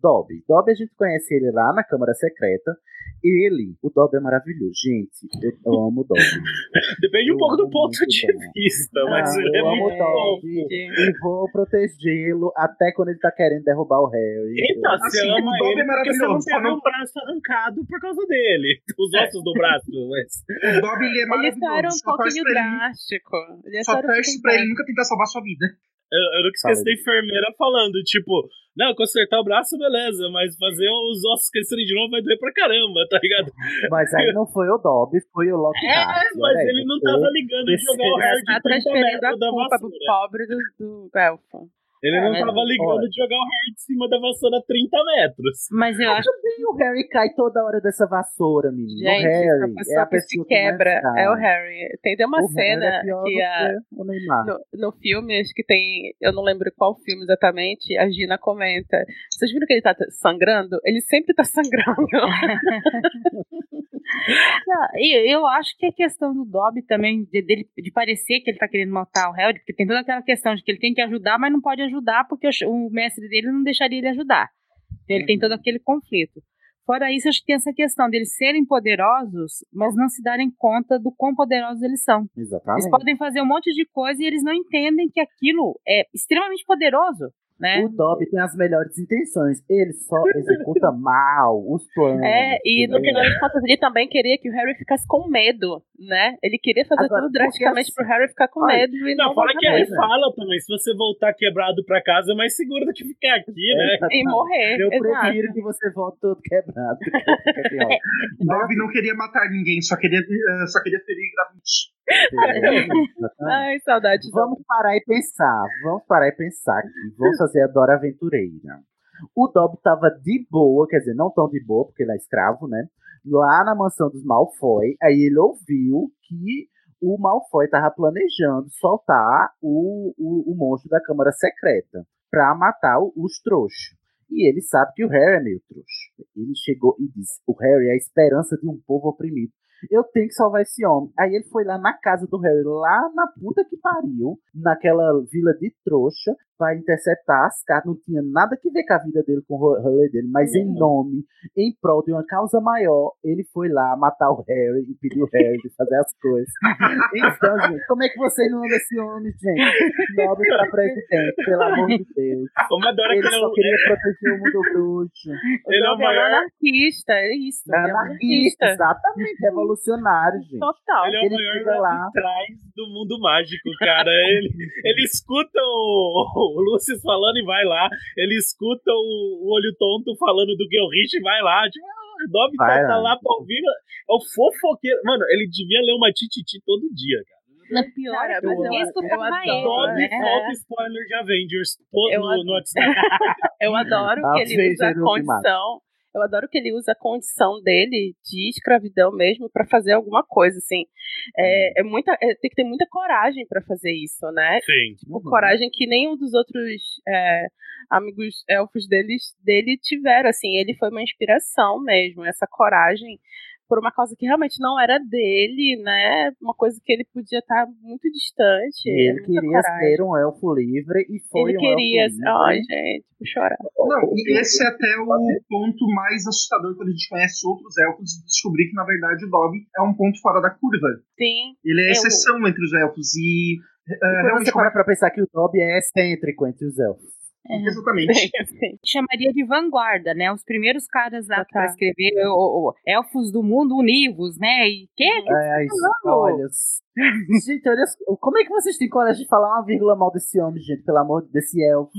Dobby. Dobby a gente conhece ele lá na Câmara Secreta. Ele, o Dobby é maravilhoso. Gente, eu, eu amo o Dobby. Depende um Eu pouco do ponto de Dobby. vista, mas Ah, ele é eu amo muito o bom. Dobby e vou protegê-lo até quando ele tá querendo derrubar o Harry. Eita, Eu- você Assim, ama o Dobby ele é porque você não teve um braço arrancado por causa dele. Os ossos do braço, mas... O Dobby ele é Ele só era maravilhoso. um Só torce pouquinho ele, drástico. Ele só só um pra ele nunca tentar salvar sua vida. Eu, eu nunca esqueço Fala da enfermeira falando, tipo, não, consertar o braço, beleza, mas fazer os ossos crescerem de novo vai doer pra caramba, tá ligado? Mas aí não foi o Dobby, foi o Lockhart. É, mas aí, ele não tava ligando de jogar o Harry Tá de 30 transferindo a metros da culpa pro pobre do, do elfo. Ele É, não mas- tava ligando de jogar o Harry de cima da vassoura a 30 metros. Mas eu acho Também o Harry cai toda hora dessa vassoura, menino. Gente, o Harry a é a que se pessoa que mais quebra cai. é o Harry. Tem, tem uma O cena é pior que do a, que no, no filme, acho que tem. Eu não lembro qual filme exatamente, a Gina comenta. Vocês viram que ele tá sangrando? Ele sempre tá sangrando. Não, e eu acho que a questão do Dobby também, de, dele, de parecer que ele tá querendo matar o Harry, porque tem toda aquela questão de que ele tem que ajudar, mas não pode ajudar porque o, mestre dele não deixaria ele ajudar. Então ele tem todo aquele conflito. Fora isso, acho que tem essa questão deles serem poderosos, mas não se darem conta do quão poderosos eles são. Exatamente. Eles podem fazer um monte de coisa e eles não entendem que aquilo é extremamente poderoso, né? O Dobby tem as melhores intenções. Ele só executa mal os planos. É, e no final das contas ele também queria que o Harry ficasse com medo, né? Ele queria fazer Agora, tudo drasticamente pro assim- Harry ficar com Olha, medo e não, Não, voltar que ele né? fala também, se você voltar quebrado pra casa, é mais seguro do que ficar aqui, né? E morrer, Eu exato. prefiro que você volte todo quebrado. que Dobby não queria matar ninguém, só queria, eh, só queria ferir gravemente. Ai, saudade. Vamos parar e pensar. Vamos parar e pensar aqui. Vamos fazer a Dora Aventureira. O Dobby tava de boa, quer dizer, não tão de boa, porque ele é escravo, né? Lá na mansão dos Malfoy. Aí ele ouviu que o Malfoy tava planejando soltar o, o, o monstro da Câmara Secreta pra matar os trouxas. E ele sabe que o Harry é meio trouxa. Ele chegou e disse: O Harry é a esperança de um povo oprimido. Eu tenho que salvar esse homem. Aí ele foi lá na casa do Harry, lá na puta que pariu, naquela vila de trouxa, pra interceptar as cartas. Não tinha nada que ver com a vida dele, com o ro- rolê dele, mas em nome, em prol de uma causa maior, ele foi lá matar o Harry e pediu o Harry de fazer as coisas. Então, gente, como é que vocês não amam esse homem, gente? Nobre pra presidente, pelo amor de Deus. Como adora Ele que ele só um- queria proteger o mundo bruxo. Ele é o é um maior. anarquista, é isso. é Anarquista, exatamente, revolucionário, gente. Total. Ele é o Ele maior lá. trás do mundo mágico, cara. Ele, ele escuta o, o Lucius falando e vai lá. Ele escuta o, o Olho Tonto falando do Gilrich e vai lá. Tipo, ah, o Dobby tá, Vai tá lá. lá pra ouvir. É o fofoqueiro. Mano, ele devia ler uma tititi todo dia, cara. Na pior, Cara, mas eu, eu eu escutava ele, adoro, Dobby né? spoiler de Avengers Eu no, adoro. no WhatsApp. Eu adoro A que ele usa a condição. Eu adoro que ele usa a condição dele de escravidão mesmo pra fazer alguma coisa, assim. É, é muita, é, tem que ter muita coragem pra fazer isso, né? Sim. Tipo, coragem que nenhum dos outros é, amigos elfos deles, dele tiveram, assim. Ele foi uma inspiração mesmo, essa coragem por uma causa que realmente não era dele, né? Uma coisa que ele podia estar muito distante. E ele queria coragem. ser um elfo livre e foi Ele um queria. elfo livre. Ai, gente, vou chorar. Não, e esse é até o ponto mais assustador quando a gente conhece outros elfos e descobrir que, na verdade, o Dobby é um ponto fora da curva. Sim. Ele é Eu- exceção entre os elfos e. E é, quando realmente, você como é para pra pensar que o Dobby é excêntrico entre os elfos. Exatamente. Chamaria de vanguarda, né? Os primeiros caras lá Total. para escrever o, o- Elfos do Mundo Univos, né? E que? que Ai, falando? olha. Gente, olha. Como é que vocês têm coragem de falar uma vírgula mal desse homem, gente? Pelo amor de desse elfo.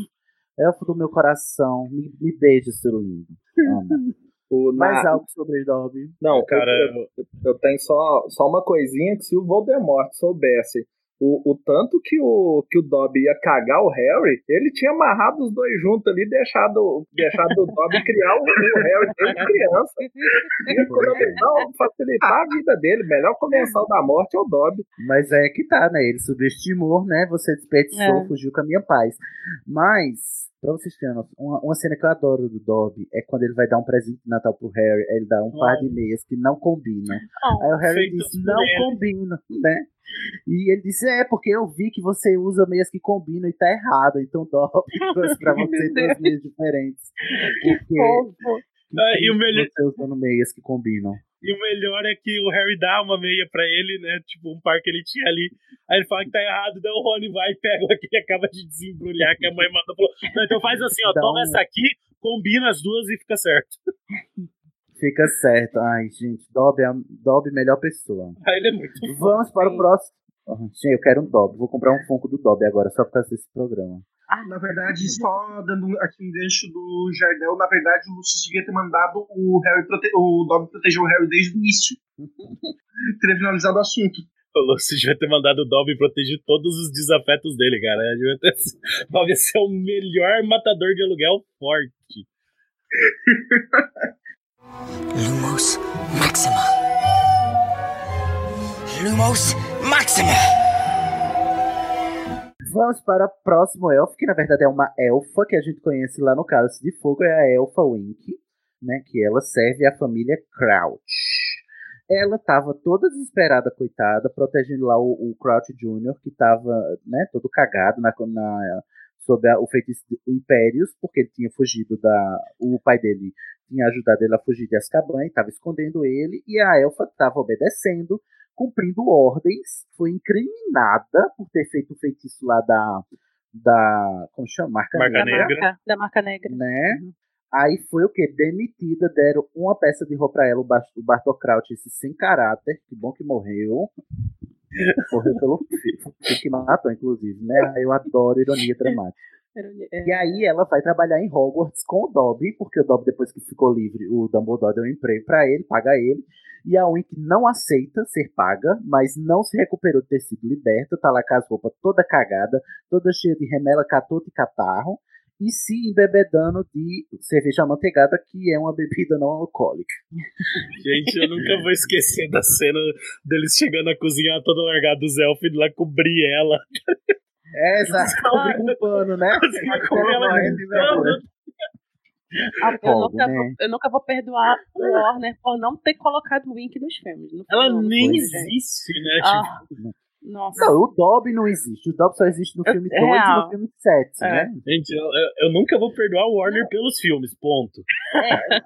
Elfo do meu coração. Me, me beija, seu lindo. O, Mais na- algo sobre Dobby. Não, Cara, eu, eu, eu tenho só, só uma coisinha que se o Voldemort soubesse o, o tanto que o, que o Dobby ia cagar o Harry, ele tinha amarrado os dois juntos ali, deixado, deixado o Dobby criar o, o Harry desde criança. Ia economizar, facilitar a vida dele. Melhor comensal da morte é o Dobby. Mas é que tá, né? Ele subestimou, né? Você desperdiçou, É. fugiu com a minha paz. Mas, pra vocês terem uma, uma, cena que eu adoro do Dobby é quando ele vai dar um presente de Natal pro Harry, aí ele dá um par de meias que não combinam. Aí o Harry diz, não ele." combina, né? E ele disse, é, porque eu vi que você usa meias que combinam e tá errado. Então trouxe pra você duas meias diferentes. Porque Fofo. Ah, e o melhor, você usando meias que combinam. E o melhor é que o Harry dá uma meia pra ele, né? Tipo, um par que ele tinha ali. Aí ele fala que tá errado, daí o Rony vai e pega o que ele acaba de desembrulhar, que a mãe mandou. Falou, então faz assim, ó, Dá toma um- essa aqui, combina as duas e fica certo. Fica certo. Ai, gente, Dobby é a Dobby melhor pessoa. Aí ele é muito Vamos para o próximo. Ah, Gente, eu quero um Dobby. Vou comprar um Funko do Dobby agora, só por causa desse programa. Na verdade, só dando aqui um gancho do Jardel, na verdade o Lucius devia ter mandado o Harry prote... o Dobby proteger o Harry desde o início. Teria finalizado o assunto. O Lúcio devia ter mandado o Dobby proteger todos os desafetos dele, cara. Devia ter... Dobby ser o melhor matador de aluguel forte. Lumos Maxima. Lumos Maxima. Vamos para o próximo elfo, que na verdade é uma elfa que a gente conhece lá no Cálice de Fogo, é a elfa Wink, né? Que ela serve a família Crouch. Ela tava toda desesperada, coitada, protegendo lá o, o Crouch Jr., que tava, né, todo cagado na, na, sob a- o feitiço do Impérios, porque ele tinha fugido da. O pai dele tinha ajudado ele a fugir de Azkaban e estava escondendo ele, e a elfa estava obedecendo, cumprindo ordens, foi incriminada por ter feito o feitiço lá da. da como chama? Marca, Marca Negra, Negra. Marca- da marca negra. né? Aí foi o que? Demitida, deram uma peça de roupa pra ela, o, Bas- o Bartol Kraut, esse sem caráter, que bom que morreu. Morreu pelo filho que matou, inclusive, né? Aí Eu adoro ironia dramática. É. E aí ela vai trabalhar em Hogwarts com o Dobby, porque o Dobby, depois que ficou livre, o Dumbledore deu um emprego pra ele, paga ele. E a Wink não aceita ser paga, mas não se recuperou de ter sido liberta, tá lá com as roupas toda cagada, toda cheia de remela, catoto e catarro, e se embebedando de cerveja amanteigada, que é uma bebida não alcoólica. Gente, eu nunca vou esquecer da cena deles chegando a cozinhar toda largada dos elfos e lá cobrir ela. É, exato. Cobre com pano, né? Ela de vergonha. Eu nunca, né? vou, eu nunca vou perdoar o Warner por não ter colocado o Wink nos filmes. Ela nem existe, né? Ah, Tipo, nossa. Não, o Dobby não existe. O Dobby só existe no filme 2 e real. no filme 7, É. né? gente, eu, eu- eu nunca vou perdoar o Warner pelos filmes, ponto. É,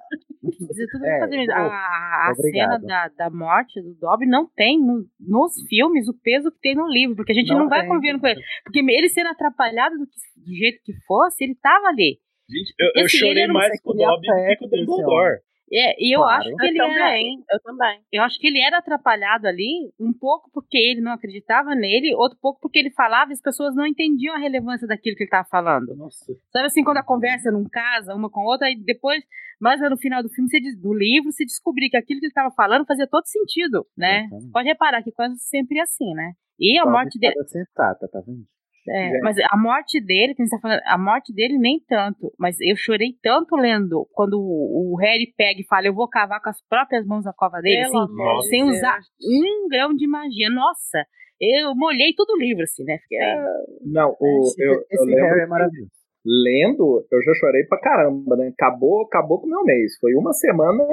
isso. A, a cena da, da morte do Dobby não tem no- nos filmes o peso que tem no livro, porque a gente não, Não vai convivendo com ele. Porque ele sendo atrapalhado do, que- do jeito que fosse, ele tava ali. Gente, eu, eu chorei mais com o Dobby do que com o Dumbledore. É, e eu Claro. acho que Eu ele era. também, eu também. Eu acho que ele era atrapalhado ali, um pouco porque ele não acreditava nele, outro pouco porque ele falava e as pessoas não entendiam a relevância daquilo que ele estava falando. Nossa. Sabe assim, quando a conversa não casa uma com a outra, aí depois, mais no final do filme, você diz- do livro, você descobrir que aquilo que ele estava falando fazia todo sentido, né? Pode reparar que quase sempre é assim, né? E a morte dele. estava sensata, tá vendo? É, Gente. mas a morte dele, que tá falando, a morte dele nem tanto. Mas eu chorei tanto lendo quando o, o Harry pega e fala: Eu vou cavar com as próprias mãos a cova dele, assim, sem Deus. usar um grão de magia. Nossa, eu molhei todo o livro, assim, né? Fiquei, ah, Não, o, Esse, eu, eu esse lembro Harry é maravilhoso. Lendo, eu já chorei pra caramba, né? Acabou, acabou com o meu mês. Foi uma semana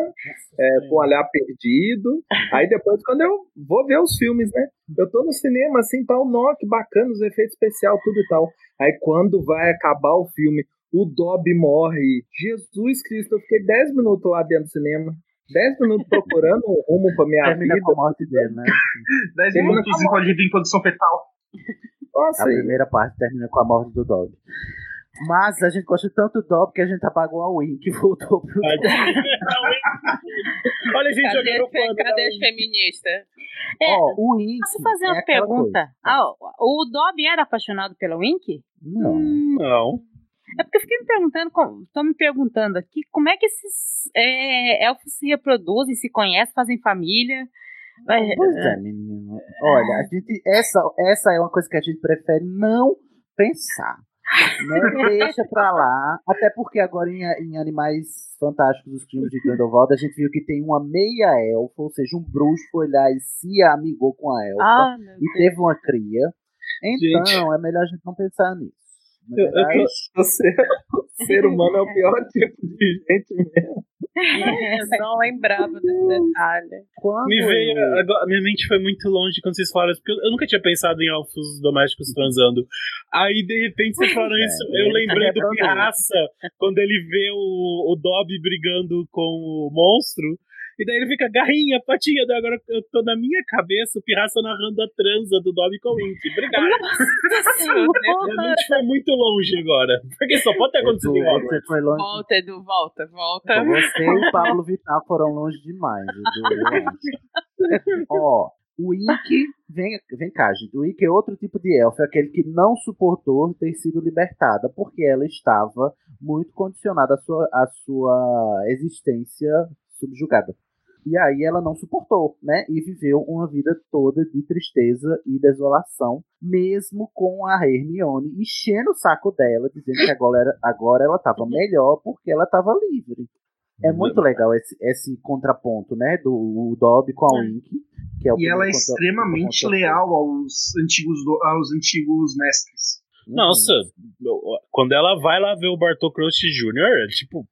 é, com o olhar perdido. Aí depois, quando eu vou ver os filmes, né? Eu tô no cinema, assim, tal, nó, que bacana, os efeitos especiais, tudo e tal. Aí quando vai acabar o filme, o Dobby morre. Jesus Cristo, eu fiquei 10 minutos lá dentro do cinema. 10 minutos procurando um rumo pra minha Termina vida. com a morte dele, né? 10 Tem minutos encolhido em posição fetal. Nossa, A primeira parte termina com a morte do Dobby. Mas a gente gosta tanto do Dobby que a gente apagou a Win, que voltou pro Olha a gente Cadê, as fe- cadê as feministas? É, Ó, o Wink. Posso fazer é uma pergunta? Ah, o Dobby era apaixonado pela Wink? Não. Não. É porque eu fiquei me perguntando, estou me perguntando aqui, como é que esses é, elfos se reproduzem, se conhecem, fazem família? É, Pois é, menino. Olha, a gente, essa, essa é uma coisa que a gente prefere não pensar. Né? Deixa pra lá. Até porque agora em, em Animais Fantásticos, os filmes de Grindelwald, a gente viu que tem uma meia elfa, ou seja, um bruxo foi lá e se amigou com a elfa Ah, e teve uma cria. Então, Gente. é melhor a gente não pensar nisso. Na Eu, eu verdade, tô, o, ser, o ser humano é o pior tipo de gente mesmo. Eu não lembrava desse detalhe. quando Me veio. eu- Agora, minha mente foi muito longe quando vocês falaram isso, porque eu, eu nunca tinha pensado em elfos domésticos transando. Aí, de repente, vocês falaram É, isso. Eu lembrei do. Pirraça, quando ele vê o, o Dobby brigando com o monstro. E daí ele fica, garrinha, patinha. Daí agora eu tô na minha cabeça, o Pirraça narrando a transa do Dobby com o Wink. Obrigado. Minha mente foi muito longe agora. Porque só pode ter acontecido em você foi longe. Volta, Edu, volta, volta. Você e o Pablo Vittar foram longe demais, Edu. Ó, o Ike, vem, vem cá, gente. O Ike é outro tipo de elfo, é aquele que não suportou ter sido libertada, porque ela estava muito condicionada à sua, à sua existência subjugada. E aí ela não suportou, né? E viveu uma vida toda de tristeza e desolação, mesmo com a Hermione enchendo o saco dela, dizendo que agora, era- agora ela estava melhor porque ela estava livre. É muito legal esse, esse contraponto, né? Do o Dobby com a Wink. Que é o E ela é contra- extremamente contraponto. leal aos antigos, do- aos antigos mestres. Nossa, quando ela vai lá ver o Bartol Crouch Jr., é tipo,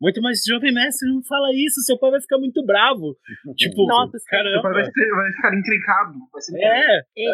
muito mais jovem mestre, não fala isso, seu pai vai ficar muito bravo. Tipo, Nossa, Seu pai caramba. vai, ter- vai ficar encrencado. Vai ser É, É,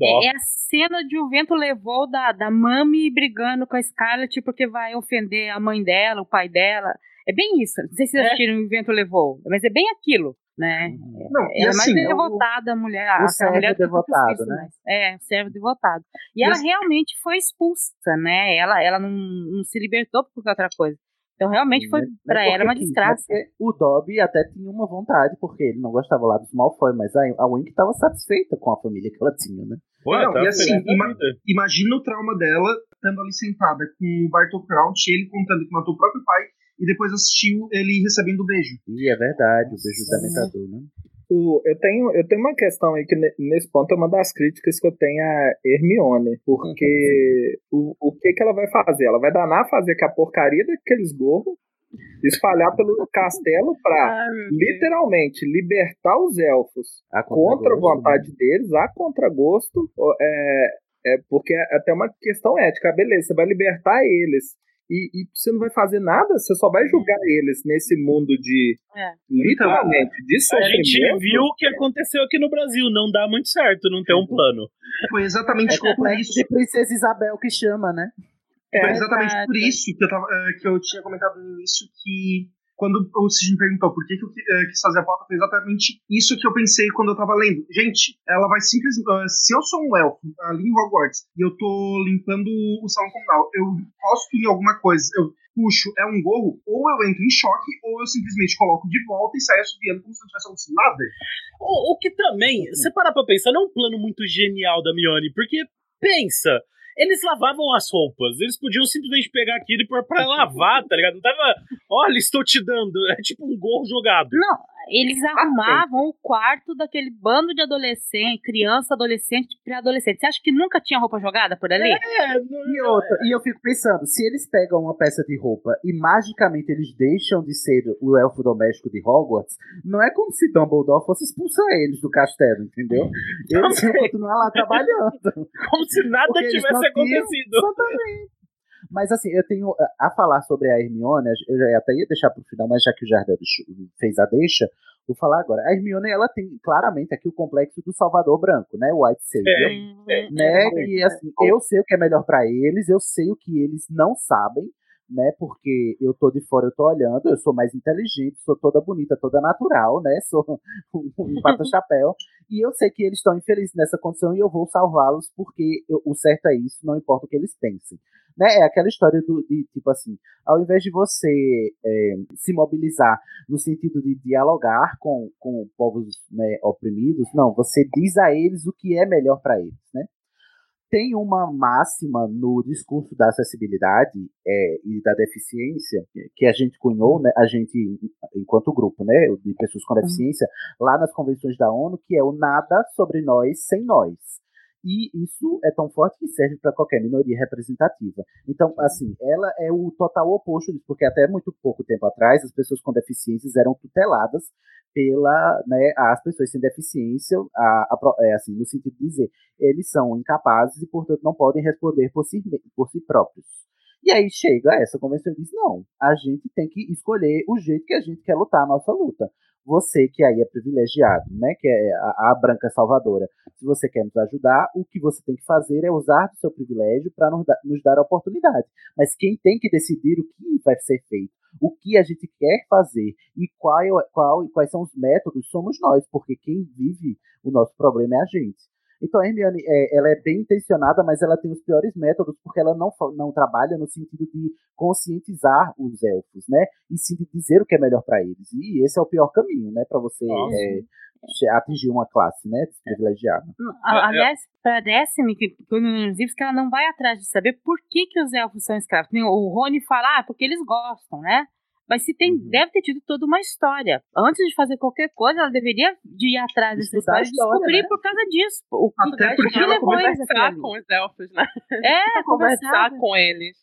é, é a cena de o vento levou da, da Mami brigando com a Scarlett porque vai ofender a mãe dela, o pai dela. É bem isso. Não sei se vocês É. assistiram o vento levou, mas é bem aquilo, né? Não, e é assim, mais é devotada, a mulher. o servo mulher devotado, né? É, servo devotado. E, E ela assim- realmente foi expulsa, né? Ela, ela não, não se libertou por qualquer outra coisa. Então realmente foi Né? pra Porque, ela uma assim, desgraça. O Dobby até tinha uma vontade, porque ele não gostava lá dos Malfoy, mas a, a Wink estava satisfeita com a família que ela tinha, né? Pô, Não, tá e assim, ima- imagina o trauma dela estando ali sentada com o Bartol Crouch, ele contando que matou o próprio pai, e depois assistiu ele recebendo o beijo. E é verdade, o beijo da Metador, né? O- eu, tenho, eu tenho uma questão aí que ne- nesse ponto é uma das críticas que eu tenho a Hermione, porque o, o que, que ela vai fazer? Ela vai danar fazer aquela porcaria daqueles gorros, espalhar pelo castelo pra literalmente libertar os elfos A contra a contragosto, vontade deles, a contragosto, é, é porque é até uma questão ética. Ah, Beleza, você vai libertar eles. E, e você não vai fazer nada, você só vai julgar eles nesse mundo de É. literalmente de A gente viu o que aconteceu aqui no Brasil. Não dá muito certo não ter um plano. Foi exatamente É por isso. de Princesa Isabel que chama, né? Foi É, exatamente verdade. por isso que eu, tava, eh, que eu tinha comentado no início que quando o Sidney perguntou por que, que eu eh, quis fazer a pauta, foi exatamente isso que eu pensei quando eu tava lendo. Gente, ela vai simplesmente. se eu sou um elfo ali em Hogwarts e eu tô limpando o salão comunal, eu posto em alguma coisa, eu puxo, é um gorro, ou eu entro em choque, ou eu simplesmente coloco de volta e saio assobiando como se não tivesse acontecido nada. O, o que também, você parar pra pensar, não é um plano muito genial da Mione, porque pensa, eles lavavam as roupas, eles podiam simplesmente pegar aquilo e pôr pra lavar, tá ligado? Não tava, olha, estou te dando, é tipo um gorro jogado. Não, eles arrumavam o quarto daquele bando de adolescente, criança, adolescente, pré-adolescente. Você acha que nunca tinha roupa jogada por ali? É, E outra, e eu fico pensando, se eles pegam uma peça de roupa e magicamente eles deixam de ser o elfo doméstico de Hogwarts, não é como se Dumbledore fosse expulsar eles do castelo, entendeu? Eles iam continuar lá trabalhando. como se nada Porque tivesse tinham- acontecido. Exatamente. Mas assim, eu tenho uh, a falar sobre a Hermione, eu já até ia deixar pro final, mas já que o Jardel fez a deixa, vou falar agora. A Hermione, ela tem claramente aqui o complexo do Salvador Branco, né? O White Savior. É, né? E assim, eu sei o que é melhor pra eles, eu sei o que eles não sabem, né? Porque eu tô de fora, eu tô olhando, eu sou mais inteligente, sou toda bonita, toda natural, né? Sou um pata-chapéu. E eu sei que eles estão infelizes nessa condição e eu vou salvá-los porque eu- o certo é isso, não importa o que eles pensem. Né? É aquela história do, de, tipo assim, ao invés de você é, se mobilizar no sentido de dialogar com, com povos né, oprimidos, não, você diz a eles o que é melhor para eles, né? Tem uma máxima no discurso da acessibilidade é, e da deficiência que a gente cunhou, né, a gente, enquanto grupo, né, de pessoas com deficiência, lá nas convenções da ONU, que é o nada sobre nós sem nós. E isso é tão forte que serve para qualquer minoria representativa. Então, assim, ela é o total oposto disso, porque até muito pouco tempo atrás as pessoas com deficiências eram tuteladas pela, né, as pessoas sem deficiência, a, a é, assim, no sentido de dizer, eles são incapazes e, portanto, não podem responder por si, por si próprios. E aí chega essa convenção e diz: não, a gente tem que escolher o jeito que a gente quer lutar a nossa luta. Você que aí é privilegiado, né, que é a, a branca salvadora, se você quer nos ajudar, o que você tem que fazer é usar do seu privilégio para nos, dar- nos dar a oportunidade. Mas quem tem que decidir o que vai ser feito, o que a gente quer fazer e qual, é qual, quais são os métodos somos nós, porque quem vive o nosso problema é a gente. Então a Hermione, é, ela é bem intencionada, mas ela tem os piores métodos, porque ela não, não trabalha no sentido de conscientizar os elfos, né? E sim de dizer o que é melhor para eles. E esse é o pior caminho, né? Para você é, che- atingir uma classe, né? Privilegiada. A- Aliás, parece-me que, que nos livros que ela não vai atrás de saber por que, que os elfos são escravos. Nem O Rony fala, ah, porque eles gostam, né? Mas se tem, Uhum. deve ter tido toda uma história. Antes de fazer qualquer coisa, ela deveria de ir atrás dessa Estudar história e descobrir né? por causa disso. O que, Até porque que ela Conversar com os elfos, né? É, Conversar com eles.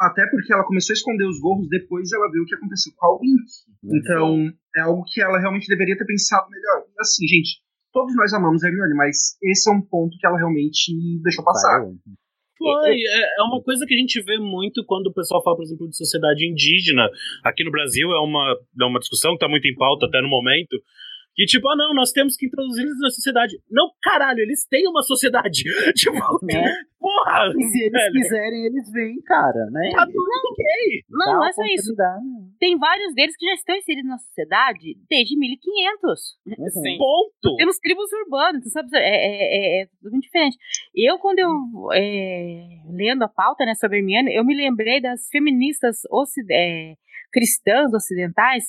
Até porque ela começou a esconder os gorros depois ela viu o que aconteceu com a Wink. Então, é algo que ela realmente deveria ter pensado melhor. E Assim, gente, todos nós amamos a Hermione, mas esse é um ponto que ela realmente deixou passar. Foi, é, é uma coisa que a gente vê muito quando o pessoal fala, por exemplo, de sociedade indígena. Aqui no Brasil é uma, é uma discussão que está muito em pauta até no momento. Que tipo, ah não, nós temos que introduzir eles na sociedade. Não, caralho, eles têm uma sociedade. tipo, Né? porra! E se eles velho, quiserem, eles vêm, cara, né? Tá tudo ok. Não, não é só isso. oportunidade. Tem vários deles que já estão inseridos na sociedade desde 1500. Uhum. Sim. Ponto. Temos tribos urbanas, tu sabe? É, é, é, é tudo muito diferente. Eu, quando eu, é, lendo a pauta né, sobre a Hermione, eu me lembrei das feministas ocid- é, cristãs ocidentais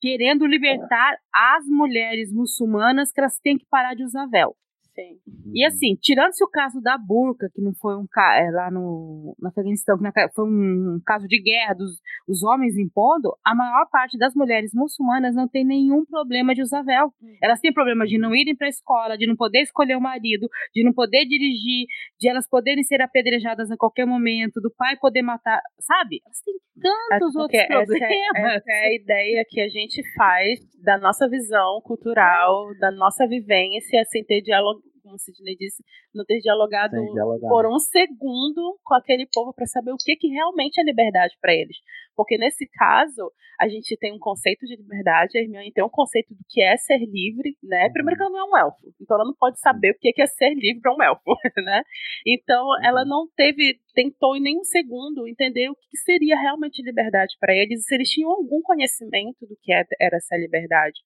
querendo libertar as mulheres muçulmanas que elas têm que parar de usar véu. Sim. E assim, tirando-se o caso da burca, que não foi um caso lá no, no Afeganistão, que na- foi um caso de guerra dos os homens impondo, a maior parte das mulheres muçulmanas não tem nenhum problema de usar véu. Elas têm problema de não irem para a escola, de não poder escolher o marido, de não poder dirigir, de elas poderem ser apedrejadas a qualquer momento, do pai poder matar, sabe? Elas têm tantos Porque outros essa é, problemas. essa é a ideia que a gente faz da nossa visão cultural, da nossa vivência, sem ter diálogo, como o Sidney disse, não ter dialogado Sem dialogar. por um segundo com aquele povo para saber o que, que realmente é liberdade para eles. Porque nesse caso, a gente tem um conceito de liberdade, a Hermione tem um conceito do que é ser livre, né? Primeiro que ela não é um elfo, então ela não pode saber o que que é ser livre para um elfo, né? Então ela não teve, tentou em nenhum segundo entender o que seria realmente liberdade para eles, se eles tinham algum conhecimento do que é- era essa liberdade.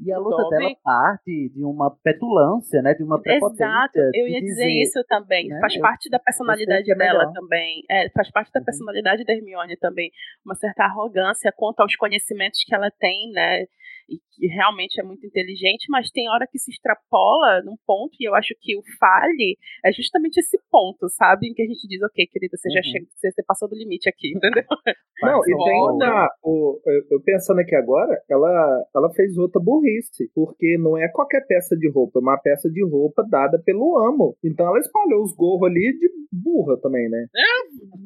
E a luta Dobby- dela parte de uma petulância, né? De uma prepotência. Exato, eu ia dizer, isso também. né, Faz parte da personalidade é dela melhor. também. É, faz parte da personalidade da Hermione também. Uma certa arrogância quanto aos conhecimentos que ela tem, né? E que realmente é muito inteligente, mas tem hora que se extrapola num ponto, e eu acho que o fale é justamente esse ponto, sabe? Em que a gente diz, ok, querida, você já Uhum. chega, você, você passou do limite aqui, entendeu? Não, e tem uma. O, eu, pensando aqui agora, ela, ela fez outra burrice, porque não é qualquer peça de roupa, é uma peça de roupa dada pelo amo. Então ela espalhou os gorros ali de burra também, né?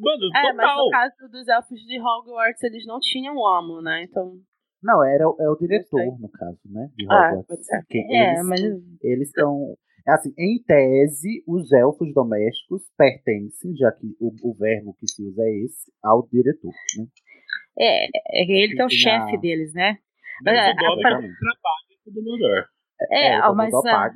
Mano, É, mas no caso dos elfos de Hogwarts, eles não tinham amo, né? Então. Não, era, o- é o diretor, no caso, né? De Ah, Hogwarts. pode ser. É, eles, mas- eles são. Assim, em tese, os elfos domésticos pertencem, já que o, o verbo que se usa é esse, ao diretor, né? É, é ele que é o chefe a- deles, né? Mas É, pra- trabalha com o Dumbledore. É, o mas ah.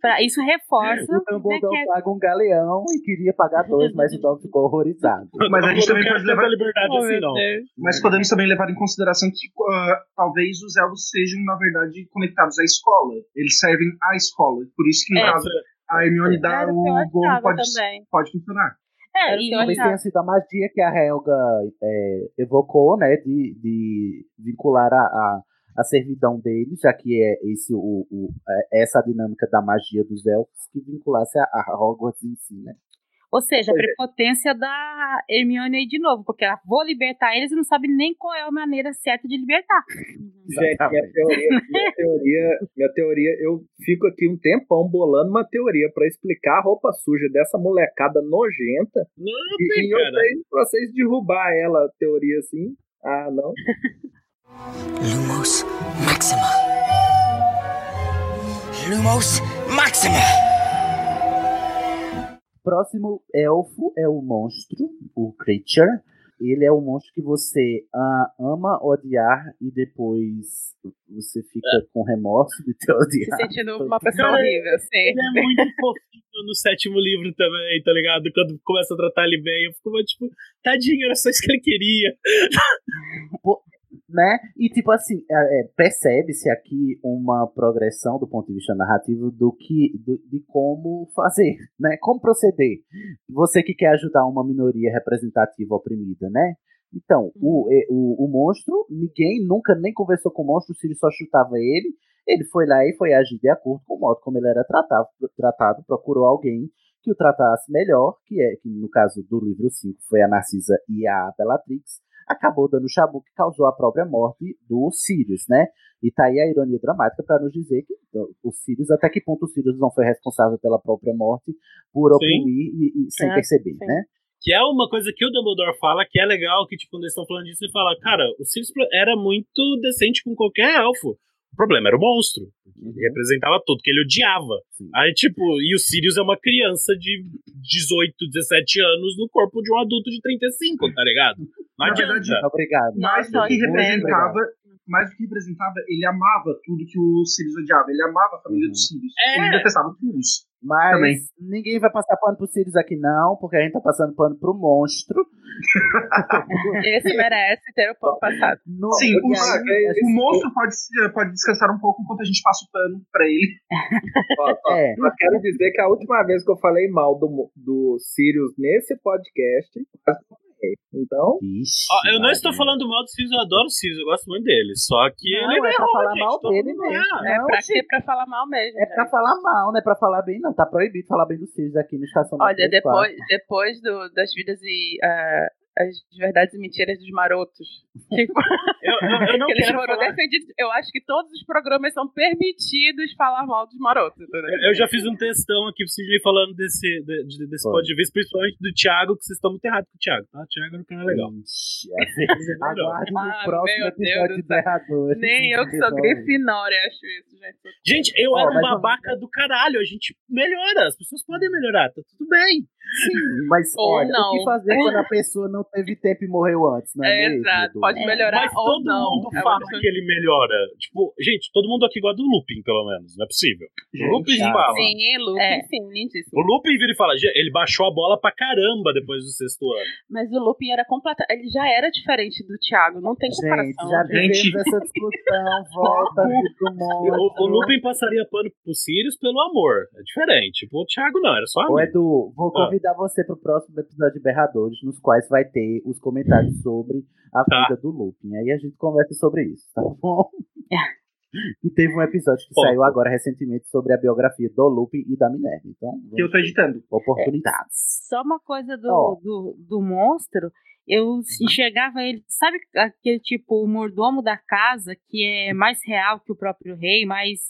Pra- isso reforça O né, Dumbledore que é- paga um galeão e queria pagar dois, mas o Dobby ficou horrorizado. Mas a gente também pode levar. tanta liberdade Oh, assim, não. Mas podemos também levar em consideração que ah, talvez os elfos sejam, na verdade, conectados à escola. Eles servem à escola. Por isso que, no É. caso, a Hermione dá o o achava pode, pode funcionar. É, Era o e Talvez tenha sido a magia que a Helga é, evocou, né? De, de vincular a, a, a servidão deles, já que é esse, o, o, é essa a dinâmica da magia dos elfos, que vinculasse a, a Hogwarts em si, né? Ou seja, a é. prepotência da Hermione aí de novo, porque ela vou libertar eles e não sabe nem qual é a maneira certa de libertar. Gente, minha teoria, minha teoria, minha teoria, eu fico aqui um tempão bolando uma teoria pra explicar a roupa suja dessa molecada nojenta. Não, E, tem, e eu sei pra vocês derrubar ela, a teoria assim. Ah, não. Lumos Maxima. Lumos Maxima. Próximo elfo é o monstro, o Creature. Ele é o monstro que você ah, ama odiar e depois você fica com remorso de ter Se odiado. sentindo uma pessoa Cara, horrível, sim. Ele é muito fofinho no sétimo livro também, tá ligado? Quando começa a tratar ele bem, eu fico tipo, tadinho, era só isso que ele queria. Né? E tipo assim, é, é, percebe-se aqui uma progressão do ponto de vista narrativo do que do- de como fazer, né? Como proceder. Você que quer ajudar uma minoria representativa oprimida, né? Então, o, e- o, o monstro, ninguém nunca nem conversou com o monstro, se ele só chutava ele. Ele foi lá e foi agir de acordo com o modo como ele era tratado, tratado procurou alguém que o tratasse melhor, que é que no caso do livro 5 foi a Narcisa e a Bellatrix, acabou dando chabu que causou a própria morte do Sirius, né? E tá aí a ironia dramática para nos dizer que o Sirius, até que ponto o Sirius não foi responsável pela própria morte por oprimir e, e sem É, perceber, sim. né? Que é uma coisa que o Dumbledore fala que é legal, que tipo, quando eles estão falando disso, ele fala, cara, o Sirius era muito decente com qualquer elfo. O problema era o monstro. Ele representava tudo, que ele odiava. Sim. Aí, tipo, e o Sirius é uma criança de 18, 17 anos no corpo de um adulto de 35, tá ligado? Não Na adianta. verdade, Obrigado. mais do Nossa, que muito representava, mais do que representava, ele amava tudo que o Sirius odiava. Ele amava a família Uhum. do Sirius. É. Ele detestava todos. Mas Também. ninguém vai passar pano pro Sirius aqui, não, porque a gente tá passando pano pro monstro. Esse merece ter o pano passado. No- Sim, o, aí, o monstro pode, se- pode descansar um pouco enquanto a gente passa o pano pra ele. Ó, ó, É. Só quero dizer que a última vez que eu falei mal do, do Sirius nesse podcast, Então. Ó, eu não estou falando mal dos Sirius, eu adoro os Sirius, eu gosto muito deles. Só que Não, ele é pra errou, falar gente, mal dele mesmo. erra. É Não, pra quê? Pra falar mal mesmo. É pra gente. falar mal, não é pra falar bem, não. Tá proibido falar bem dos Sirius aqui no Estação Olha, 94. depois, depois do, das vidas e ah, as verdades e mentiras dos marotos. Tipo, Eu, eu- eu não quero falar- defendidos. Eu acho que todos os programas são permitidos falar mal dos marotos, entendeu? Eu já fiz um textão aqui pro Sidney falando desse, de- de- desse ponto de vista, principalmente do Thiago, que vocês estão muito errados com o Thiago, tá? O Thiago é legal. Ixi, é Aguarde no Ah, próximo meu Deus episódio de. Nem eu que sou Resolve. Grifinória acho isso, gente. Gente, eu Ó, era um babaca do caralho, a gente melhora, as pessoas podem melhorar, tá tudo bem. Sim, mas Ou olha, não. o que fazer quando a pessoa não teve tempo e morreu antes, não é, É, mesmo? exato, pode melhorar Mas ou todo não. mundo É fala que ele melhora. Tipo, gente, todo mundo aqui gosta do Lupin, pelo menos, não é possível. o Lupin chato. fala. Sim, Lupin, É. sim, lindíssimo. O Lupin vira e fala, "Gente, ele baixou a bola pra caramba depois do sexto ano. Mas o Lupin era completa. Ele já era diferente do Thiago, não tem Gente, comparação. já Gente. vivemos essa discussão, volta pro monstro. O, o Lupin passaria pano pro Sirius pelo amor. É diferente. Tipo, o Thiago não, era só Ô amigo. Edu, vou Ah. convidar você pro próximo episódio de Berradores, nos quais vai ter os comentários sobre a Tá. vida do Lupin. Aí a gente conversa sobre isso, tá bom? E teve um episódio que Bom. saiu agora recentemente sobre a biografia do Lupin e da Minerva. Então, Que eu tô editando. oportunidades. Só uma coisa do, Ó. do, do monstro, eu enxergava ele, sabe aquele tipo, o mordomo da casa que é mais real que o próprio rei, mais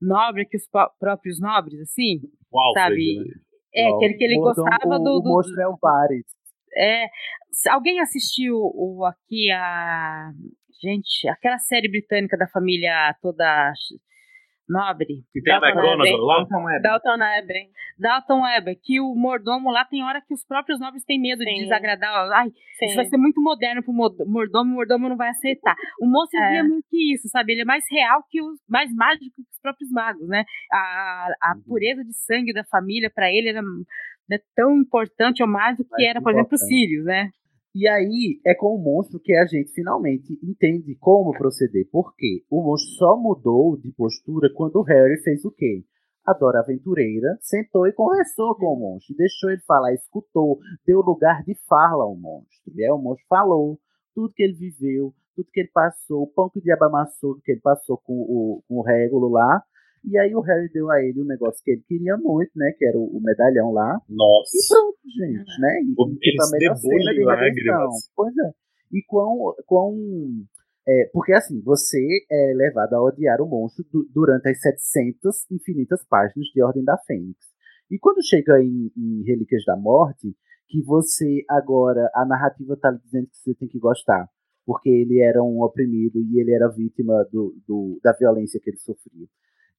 nobre que os pró- próprios nobres, assim? O Alfred, sabe? né? É, aquele que ele o mordomo- gostava o, do. O do- monstro é o Varys. É, alguém assistiu o, aqui a. Gente, aquela série britânica da família toda nobre? Que tem a Dalton McGonagall Abbey. lá. Dalton Abbey. Dalton Webber, que o mordomo lá tem hora que os próprios nobres têm medo de Sim. desagradar. Ai, Sim. isso vai ser muito moderno pro mo- mordomo, o mordomo não vai aceitar. O monstro É. é que isso, sabe? Ele é mais real que os mais mágico que os próprios magos, né? A, a Uhum. pureza de sangue da família pra ele era né, tão importante ou mais do que Mais era, por exemplo, o importante. Sirius, né? E aí é com o monstro que a gente finalmente entende como proceder. Porque o monstro só mudou de postura quando o Harry fez o quê? A Dora Aventureira sentou e conversou com o monstro. Deixou ele falar, escutou, deu lugar de fala ao monstro. E aí o monstro falou tudo que ele viveu, tudo que ele passou, o pão que o diabo amassou que ele passou com o, com o Régulo lá. E aí o Harry deu a ele um negócio que ele queria muito, né? Que era o, o medalhão lá. E Nossa. pronto, gente, né? E, O- e tipo, a cena de redenção. lágrimas. Pois é. E quão. quão é, porque assim, você é levado a odiar o monstro du- durante as 700 infinitas páginas de Ordem da Fênix. E quando chega em, em Relíquias da Morte, que você agora, a narrativa tá lhe dizendo que você tem que gostar, porque ele era um oprimido e ele era vítima do, do- da violência que ele sofria.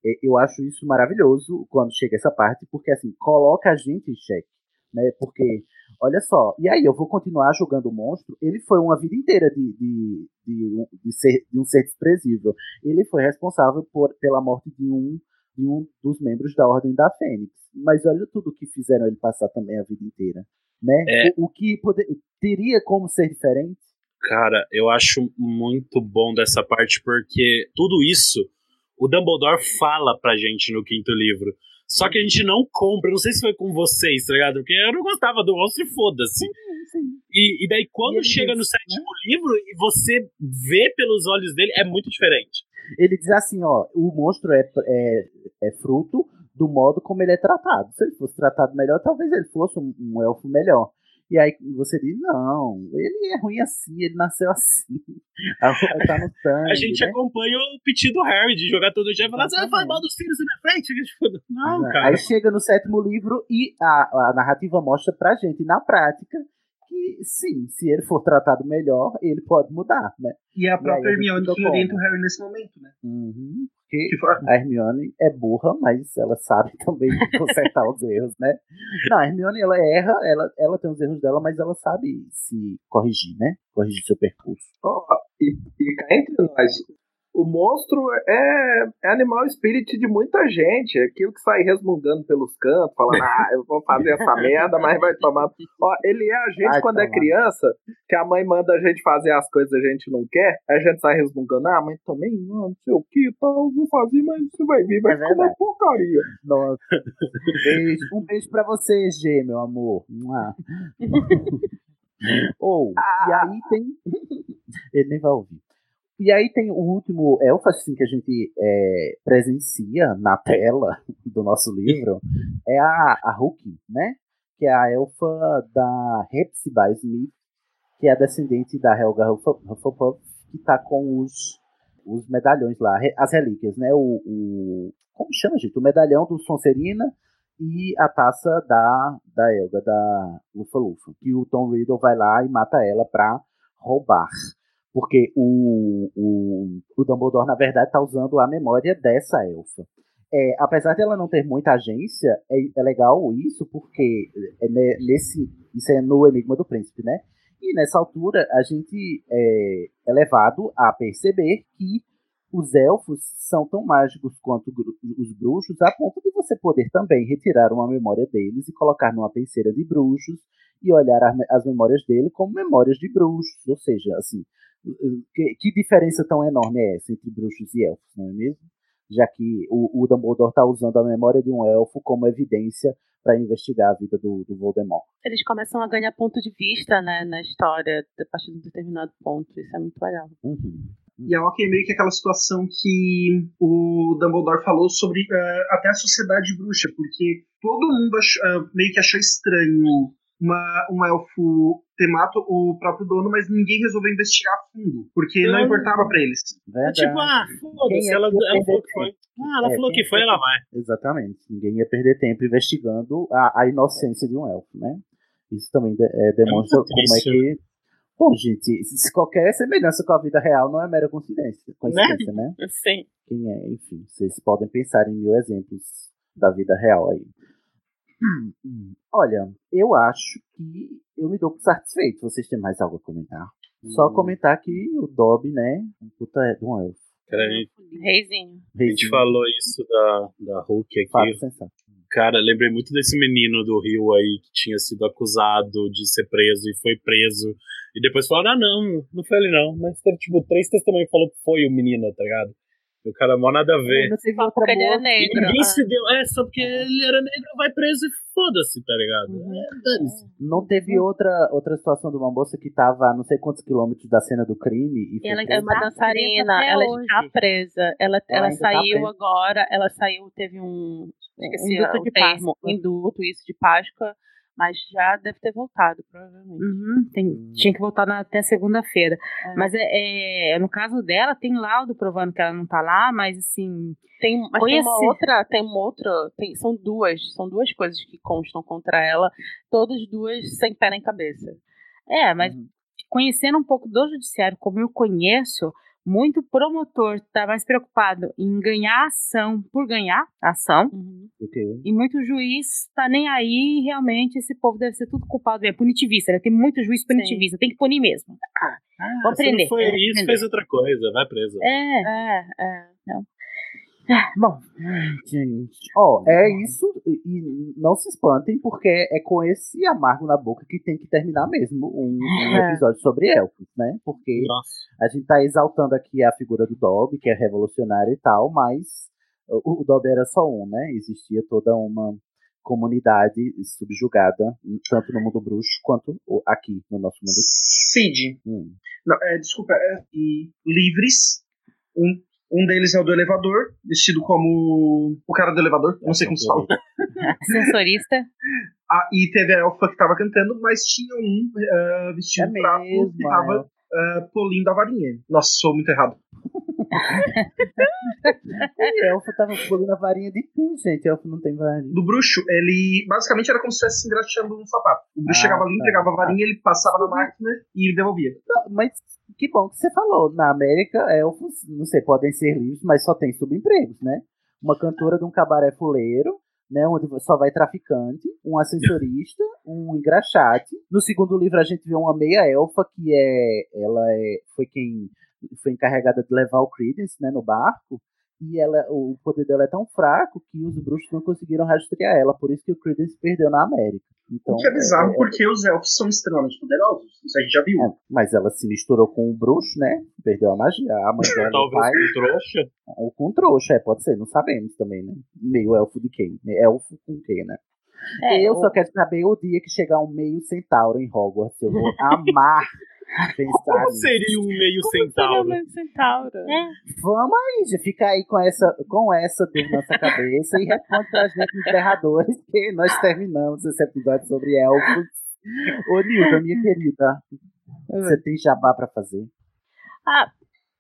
É, Eu acho isso maravilhoso quando chega essa parte, porque assim, coloca a gente em xeque, né? Porque, olha só, e aí eu vou continuar julgando o monstro, ele foi uma vida inteira de, de, de, um, de ser, de um ser desprezível. Ele foi responsável por, pela morte de um, de um dos membros da Ordem da Fênix. Mas olha tudo que fizeram ele passar também a vida inteira, né? É. O, o que poder, teria como ser diferente? Cara, eu acho muito bom dessa parte, porque tudo isso o Dumbledore fala pra gente no quinto livro. Só que a gente não compra, não sei se foi com vocês, tá ligado? Porque eu não gostava do monstro e foda-se. E, e daí quando E chega diz, no sétimo livro e você vê pelos olhos dele, é muito diferente. Ele diz assim, ó, o monstro é, é, é fruto do modo como ele é tratado. Se ele fosse tratado melhor, talvez ele fosse um, um elfo melhor. E aí você diz, não, ele é ruim assim, ele nasceu assim. tá no sangue, A gente né? acompanha o pedido do Harry de jogar todo dia e falar, você vai falar mal dos filhos na minha frente? Tipo, Não, cara. Aí chega no sétimo livro e a, a narrativa mostra pra gente, na prática, que sim, se ele for tratado melhor, ele pode mudar, né? E a própria a gente Hermione que como? orienta o Harry nesse momento, né? Uhum. Porque Que for- a Hermione é burra, mas ela sabe também consertar os erros, né? Não, a Hermione ela erra, ela, ela tem os erros dela, mas ela sabe se corrigir, né? Corrigir seu percurso. Ó, e, e cá entre nós, o monstro é, é animal spirit de muita gente. É aquilo que sai resmungando pelos cantos, falando, ah, eu vou fazer essa merda, mas vai tomar. Ó, ele é a gente Vai quando é tomar. criança, que a mãe manda a gente fazer as coisas que a gente não quer, aí a gente sai resmungando, ah, mãe também não, não sei o que, então eu vou fazer, mas você vai vir, vai É ficar uma porcaria. Nossa. Beijo. Um beijo pra você, G, meu amor. Ou, e aí tem. Ele nem vai ouvir. E aí tem o último elfo assim, que a gente é, presencia na tela do nosso livro, é a, a Hulk, né? Que é a elfa da Hepzibah Smith, que é a descendente da Helga Huffle- Hufflepuff, que tá com os, os medalhões lá, as relíquias, né? O, o- como chama, gente? O medalhão do Sonserina e a taça da, da Helga, da Lufa Lufa. Que o Tom Riddle vai lá e mata ela pra roubar. Porque o, o, o Dumbledore, na verdade, tá usando a memória dessa elfa. É, apesar dela não ter muita agência, é, é legal isso, porque é ne- nesse, isso é no Enigma do Príncipe, né? E nessa altura a gente é, é levado a perceber que os elfos são tão mágicos quanto os bruxos, a ponto de você poder também retirar uma memória deles e colocar numa penseira de bruxos e olhar as memórias dele como memórias de bruxos. Ou seja, assim, que, que diferença tão enorme é essa entre bruxos e elfos, não é mesmo? Já que o, o Dumbledore está usando a memória de um elfo como evidência para investigar a vida do, do Voldemort. Eles começam a ganhar ponto de vista, né, na história, a partir de um determinado ponto. Isso é muito legal. E a é meio que aquela situação que o Dumbledore falou sobre eh, até a sociedade bruxa, porque todo mundo ach- eh, meio que achou estranho uma, um elfo ter mato o próprio dono, mas ninguém resolveu investigar a fundo, porque não Não. importava pra eles. É tipo, ah, foda-se, é ela, ela falou que foi. Ah, ela É, falou que foi, é ela vai. Exatamente. Ninguém ia perder tempo investigando a, a inocência de um elfo, né? Isso também de- é, demonstra muito como é que. Bom, gente, se qualquer semelhança com a vida real não é mera coincidência, coincidência né? Sim. Quem é, enfim, vocês podem pensar em mil exemplos da vida real aí. Olha, eu acho que eu me dou por satisfeito. Vocês têm mais algo a comentar? Só Hum. comentar que o Dobby, né? Um puta é de um elfo. Cara, a gente, Reizinho. a gente falou isso da, da Hulk Fato aqui. sensato. Cara, lembrei muito desse menino do Rio aí que tinha sido acusado de ser preso e foi preso. E depois falaram, ah, não, não foi ele não. Mas teve, tipo, três testemunhas que falou que foi o menino, tá ligado? O cara, mó nada a ver. Não Só outra porque ele era negro. ninguém Ah. se deu. É, só porque ele era negro, vai preso e foda-se, tá ligado? É, dane-se. Não teve outra, outra situação de uma moça que tava a não sei quantos quilômetros da cena do crime e Ela é uma Tá dançarina, ela hoje. está presa. Ela, Ela ela tá saiu presa. agora, ela saiu, teve um. Esqueci Induto o de termo. Páscoa. Induto, isso, de Páscoa. Mas já deve ter voltado, provavelmente. Uhum, tem- tinha que voltar na- até segunda-feira. Mas é, é, no caso dela, tem laudo provando que ela não tá lá, mas assim. Tem, mas tem uma outra, tem uma outra, tem, são duas, são duas coisas que constam contra ela, todas duas sem pé nem cabeça. É, mas Uhum. conhecendo um pouco do judiciário, como eu conheço, muito promotor tá mais preocupado em ganhar ação por ganhar ação. O quê? E muito juiz tá nem aí, realmente, esse povo deve ser tudo culpado. É punitivista, né? Tem muito juiz punitivista, tem que punir mesmo. Ah, vou Se não aprender. foi é, isso, aprender. fez outra coisa, vai preso. É, É, é. não. Bom, Gente, ó, é isso. E não se espantem, porque é com esse amargo na boca que tem que terminar mesmo um, um É. episódio sobre elfos, né? Porque Nossa. a gente tá exaltando aqui a figura do Dobby, que é revolucionário e tal, mas o, o Dobby era só um, né? Existia toda uma comunidade subjugada, tanto no mundo bruxo quanto aqui no nosso mundo. Cid. Hum. Não, é, desculpa, é, e livres. Um, um deles é o do elevador, vestido como o cara do elevador, eu não sei como se fala. sensorista. Ah, e teve a elfa que tava cantando, mas tinha um ah, vestido É prato que tava ah, polindo a varinha. Nossa, sou muito errado. E elfo tava polindo a varinha de quem, gente? Elfo não tem varinha. Do bruxo, ele basicamente era como se estivesse engraxando um sapato. O bruxo Ah, chegava ali, tá. entregava a varinha, ele passava na máquina e devolvia. Não, mas que bom que você falou. Na América, elfos, não sei, podem ser livres, mas só tem subempregos, né? Uma cantora de um cabaré fuleiro, né? Onde só vai traficante, um assessorista, um engraxate. No segundo livro a gente vê uma meia elfa que é. Ela é, foi quem foi encarregada de levar o Credence, né, no barco. E ela, o poder dela é tão fraco que os bruxos não conseguiram rastrear ela, por isso que o Credence perdeu na América. Então, o que é bizarro, é- porque os elfos são extremamente poderosos. Isso a gente já viu. é, mas ela se misturou com o bruxo, né? Perdeu a magia. A mãe dela, o Talvez pai, um trouxa. ou com trouxa, é, pode ser, não sabemos também, né? Meio elfo de quem? Elfo com quem, né? É, eu o- só quero saber o dia que chegar um meio centauro em Hogwarts. Eu vou amar pensar Como seria um meio centauro? centauro. Vamos aí, já fica aí com essa, com essa dúvida na nossa cabeça e responde pra gente, Imperadores, que nós terminamos esse episódio sobre elfos. Ô, Nilton, minha querida, você tem jabá pra fazer? Ah,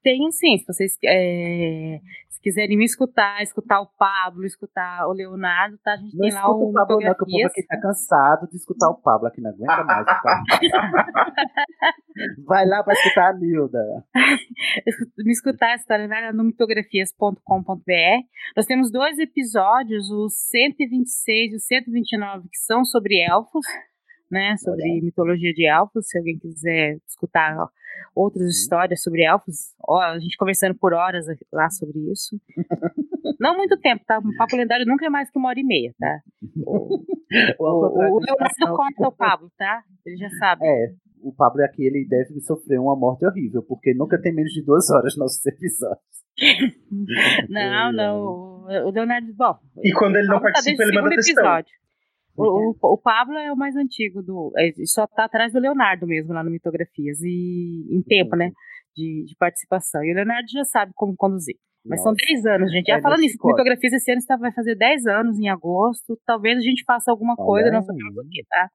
tenho sim. Se vocês é, se quiserem me escutar, escutar o Pablo, escutar o Leonardo, tá? A gente Não tem lá o Pablo, não, que o povo aqui tá cansado de escutar o Pablo, aqui não aguenta mais. Vai lá pra escutar a Nilda. me escutar a história né, no mitografias.com.br. Nós temos dois episódios, o 126 e o 129, que são sobre elfos, né? Sobre mitologia de elfos. Se alguém quiser escutar ó, outras histórias sobre elfos, ó, a gente conversando por horas lá sobre isso. Não muito tempo, tá? Um papo lendário nunca é mais que uma hora e meia, tá? O, o, o Leonardo corta o Pablo, tá? Ele já sabe. É, o Pablo aqui, ele deve sofrer uma morte horrível, porque nunca tem menos de duas horas nossos episódios. Não, não. O Leonardo, bom. E quando ele não o tá participa, ele o manda textão. episódio. O, o, o Pablo é o mais antigo do. é, só tá atrás do Leonardo mesmo lá no Mitografias. E em tempo, né? De, de participação. E o Leonardo já sabe como conduzir. Mas são Nossa. 10 anos, gente. Já É, falando nisso. Mitografias esse ano está, vai fazer 10 anos em agosto. Talvez a gente faça alguma coisa, não sabemos o que, tá?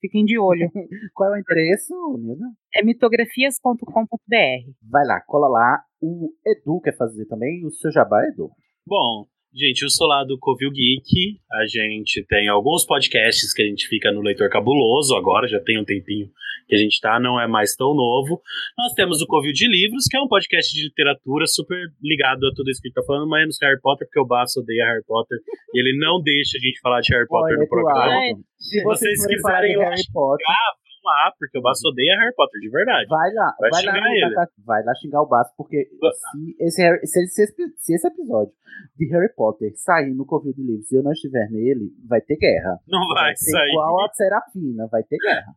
Fiquem de olho. Qual é o endereço, Nilda? É mitografias.com.br. Vai lá, cola lá. O Edu quer fazer também o seu jabá, Edu. Bom, gente, eu sou lá do Covil Geek. A gente tem alguns podcasts que a gente fica no Leitor Cabuloso agora, já tem um tempinho que a gente tá, não é mais tão novo. Nós temos o Covil de Livros, que é um podcast de literatura super ligado a tudo isso que a gente tá falando, menos Harry Potter, porque o Basso odeia Harry Potter e ele não deixa a gente falar de Harry Potter Olha, no programa. Se vocês falar quiserem Harry Potter, lá, porque o Basso odeia Harry Potter, de verdade. vai lá, Vai vai, lá, xingar no ele. Vai lá xingar o Basso, porque se esse, se, esse, se esse episódio de Harry Potter sair no Covil de Livros e eu não estiver nele, vai ter guerra. Não vai ser sair. Igual a Serafina, vai ter guerra.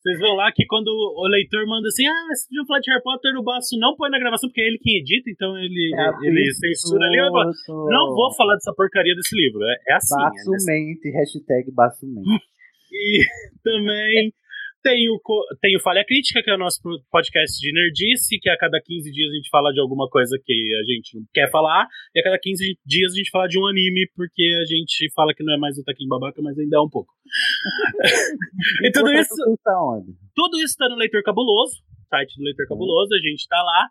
Vocês vão lá que quando o leitor manda assim, ah, vocês podiam falar de Harry Potter, o Baço não põe na gravação, porque é ele quem edita, então ele, É ele censura ali. Vai não vou falar dessa porcaria desse livro. É, é assim. é Baço desse- mente, hashtag Baço mente. E também tem o, tem o Falha Crítica, que é o nosso podcast de nerdice, que a cada 15 dias a gente fala de alguma coisa que a gente não quer falar, e a cada 15 dias a gente fala de um anime, porque a gente fala que não é mais o Taquinho Babaca, mas ainda é um pouco. e tudo Você isso, tá tudo isso tá no Leitor Cabuloso, site do Leitor Cabuloso, a gente tá lá.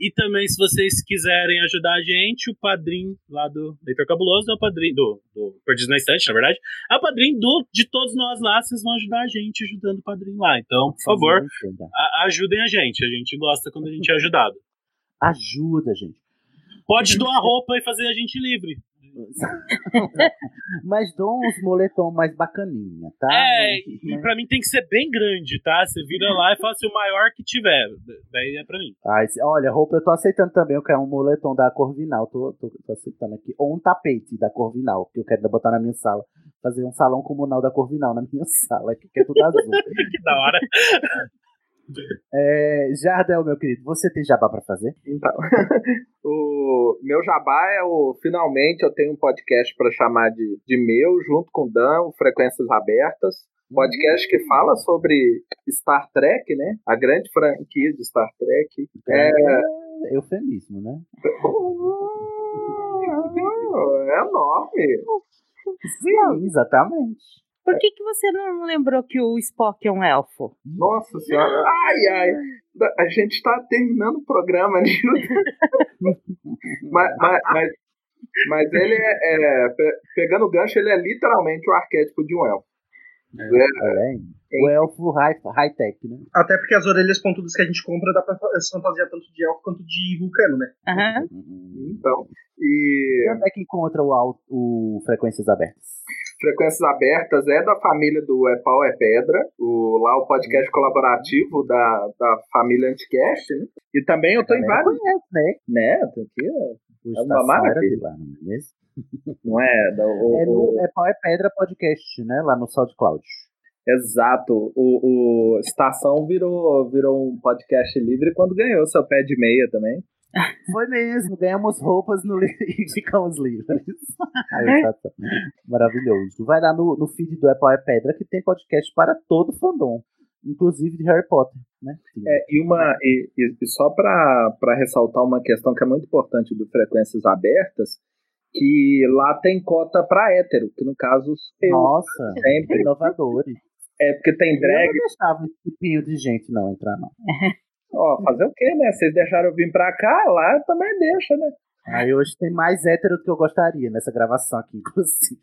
E também, se vocês quiserem ajudar a gente, o padrinho lá do Leitor Cabuloso é o padrinho do, do na Estante, na verdade. É o padrinho do, de todos nós lá. Vocês vão ajudar a gente ajudando o padrinho lá. Então, por favor, a- ajudem a gente. A gente gosta quando a gente é ajudado. Ajuda, gente. Pode doar roupa e fazer a gente livre. Mas dou uns moletom mais bacaninha, tá? É, e pra mim tem que ser bem grande, tá? Você vira lá e fala assim, o maior que tiver. Daí é pra mim. Se- olha, roupa eu tô aceitando também. Eu quero um moletom da Corvinal. Tô, tô, tô aceitando aqui. Ou um tapete da Corvinal, que eu quero botar na minha sala. Fazer um salão comunal da Corvinal na minha sala, que é tudo azul. que da hora. É, Jardel, meu querido, você tem jabá pra fazer? Então, o meu jabá é o. Finalmente eu tenho um podcast para chamar de, de meu, junto com o Dan, o Frequências Abertas. Podcast que fala sobre Star Trek, né? A grande franquia de Star Trek. É, É eufemismo, né? é enorme. Sim, exatamente. Por que, que você não lembrou que o Spock é um elfo? Nossa senhora. Ai, ai. A gente está terminando o programa, Nilton. mas, mas, mas, mas ele é, é, pe- Pegando o gancho, ele é literalmente o arquétipo de um elfo. É, Olha aí. O elfo high- high-tech, né? Até porque as orelhas pontudas que a gente compra dá pra fantasiar tanto de elfo quanto de vulcano, né? Aham. Então, e E onde é que encontra o, o Frequências Abertas? Frequências Abertas é da família do É Pau é Pedra, o, lá o podcast colaborativo da, da família Anticast, né? E também eu tô em vários. conhece, né? Né? Tô aqui, ó. É uma era maravilha. lá, não é? Não é? Da- o- É, no, é Pau é Pedra Podcast, né? Lá no SoundCloud. Exato. O, o Estação virou, virou um podcast livre quando ganhou seu pé de meia também. Foi mesmo, ganhamos roupas no e ficamos livres. Aí, tá, tá. Maravilhoso. Vai lá no, no feed do Apple é Pedra que tem podcast para todo fandom, inclusive de Harry Potter, né? É, e, uma, e, e- só para ressaltar uma questão que é muito importante do Frequências Abertas, que lá tem cota para hétero, que no caso eu. Nossa, sempre. inovadores. É porque tem Eu drag. não deixava esse tipinho de gente não entrar, não. Ó, fazer o quê, né? Vocês deixaram eu vir pra cá, lá também deixa, né? Aí hoje tem mais hétero do que eu gostaria nessa gravação aqui, inclusive.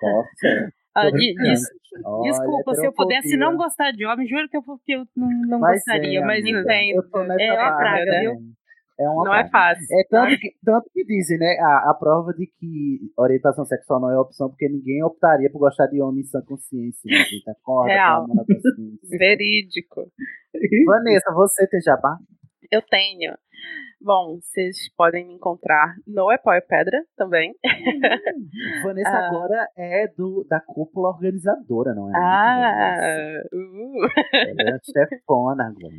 Nossa. Ah, Tô de- brincando. des- Olha, desculpa, se eu pudesse não gostar de homem, juro que eu, que eu não, não Mas gostaria, é, mas entendo. tô nessa É uma praga, viu? É uma Não é fácil. É tanto que, tanto que dizem, né? A, a prova de que orientação sexual não é opção, porque ninguém optaria por gostar de homem em sã consciência. Né? Real. consciência. Verídico. Vanessa, você tem jabá? Eu tenho. Bom, vocês podem me encontrar no Apoio Pedra também. Vanessa Ah. agora é do, da cúpula organizadora, não é? Ah, uh. Ela é chefona agora.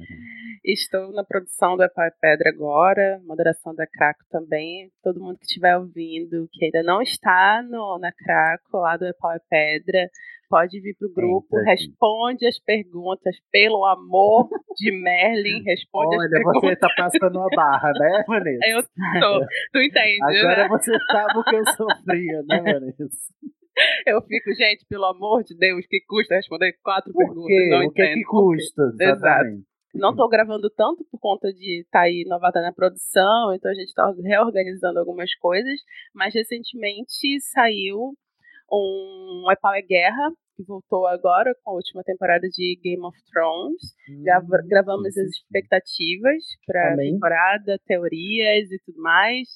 Estou na produção do Apoio Pedra agora, moderação da Craco também. Todo mundo que estiver ouvindo, que ainda não está no, na Craco, lá do Apoio Pedra, pode vir pro grupo, gente. responde as perguntas, pelo amor de Merlin, responde as Olha, perguntas. você tá passando uma barra, né, Vanessa? Eu tô, tu entende, Agora né? você sabe o que eu sofria, né, Vanessa? Eu fico, gente, pelo amor de Deus, que custa responder quatro Por perguntas? quê? Não O que, entendo que por quê. custa? Exato. Exatamente. Não tô gravando tanto por conta de estar aí novata na produção, então a gente tá reorganizando algumas coisas, mas recentemente saiu um É Pau é Guerra, que voltou agora com a última temporada de Game of Thrones. Grava- gravamos as expectativas para a temporada, teorias e tudo mais.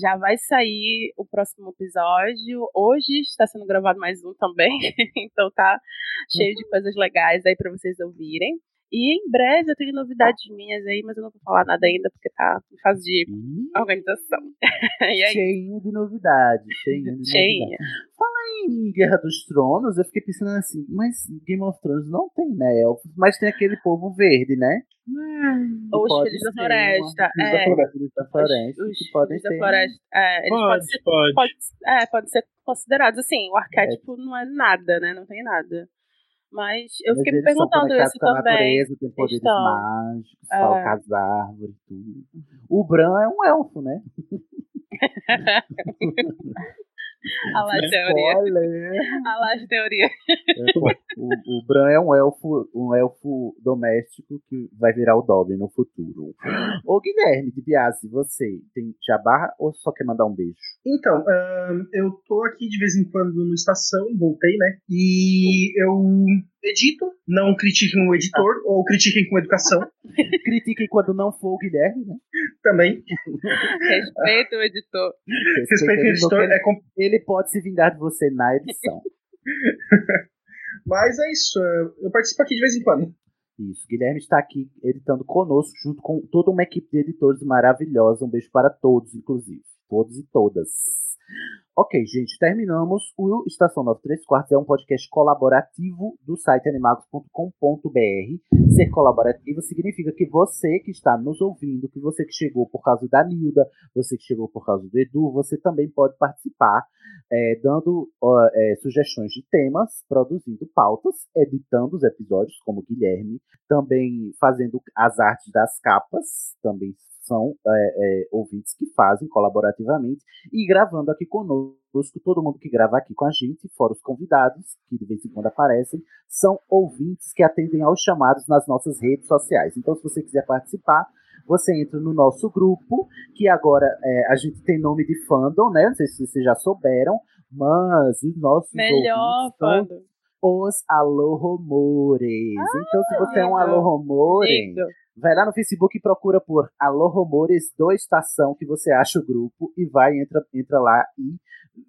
Já vai sair o próximo episódio. Hoje está sendo gravado mais um também, então tá cheio de coisas legais aí para vocês ouvirem. E em breve eu tenho novidades minhas aí, mas eu não vou falar nada ainda porque tá em fase de organização. aí, Cheinho de novidade, cheinho de Cheinha. novidade. Fala em Guerra dos Tronos, eu fiquei pensando assim, mas Game of Thrones não tem, né, elfos, mas tem aquele povo verde, né? Que Os pode Filhos da Floresta, uma- Filhos é. da Floresta, Filhos da Floresta, os que podem Filhos da ser. Floresta, é, eles Pode, podem ser, pode. pode, é, podem ser considerados. Assim, o arquétipo não é nada, né? Não tem nada. Mas eu Mas fiquei me perguntando isso com a também. natureza, tem poderes Estão. mágicos, É. falam com as árvores, tudo. O Bran é um elfo, né? A lá as teoria. A lá as teoria. O, o Bran é um elfo, um elfo doméstico que vai virar o Dobby no futuro. Ô Guilherme de Biase, você tem jabá ou só quer mandar um beijo? Então, eu tô aqui de vez em quando no Estação, voltei, né? E eu edito, não critiquem o editor, ou critiquem com educação Critiquem quando não for o Guilherme, né? também. Respeita o editor. Respeito o editor, ele, é com- ele pode se vingar de você na edição. Mas é isso, eu participo aqui de vez em quando. Isso, Guilherme está aqui editando conosco, junto com toda uma equipe de editores maravilhosa. Um beijo para todos, inclusive. Todos e todas. Ok, gente, terminamos. O Estação 93 Quartos é um podcast colaborativo do site animagos.com.br. Ser colaborativo significa que você que está nos ouvindo, que você que chegou por causa da Nilda, você que chegou por causa do Edu, você também pode participar é, dando ó, é, sugestões de temas, produzindo pautas, editando os episódios, como o Guilherme, também fazendo as artes das capas, também são é, é, ouvintes que fazem colaborativamente, e gravando aqui conosco, todo mundo que grava aqui com a gente, fora os convidados, que de vez em quando aparecem, são ouvintes que atendem aos chamados nas nossas redes sociais. Então, se você quiser participar, você entra no nosso grupo, que agora é, a gente tem nome de fandom, né? Não sei se vocês já souberam, mas os nossos Melhor, ouvintes são os Alorromores. então, se você é um. Alorromore, Lindo. Vai lá no Facebook e procura por Alorromores do Estação, que você acha o grupo, e vai, entra, entra lá e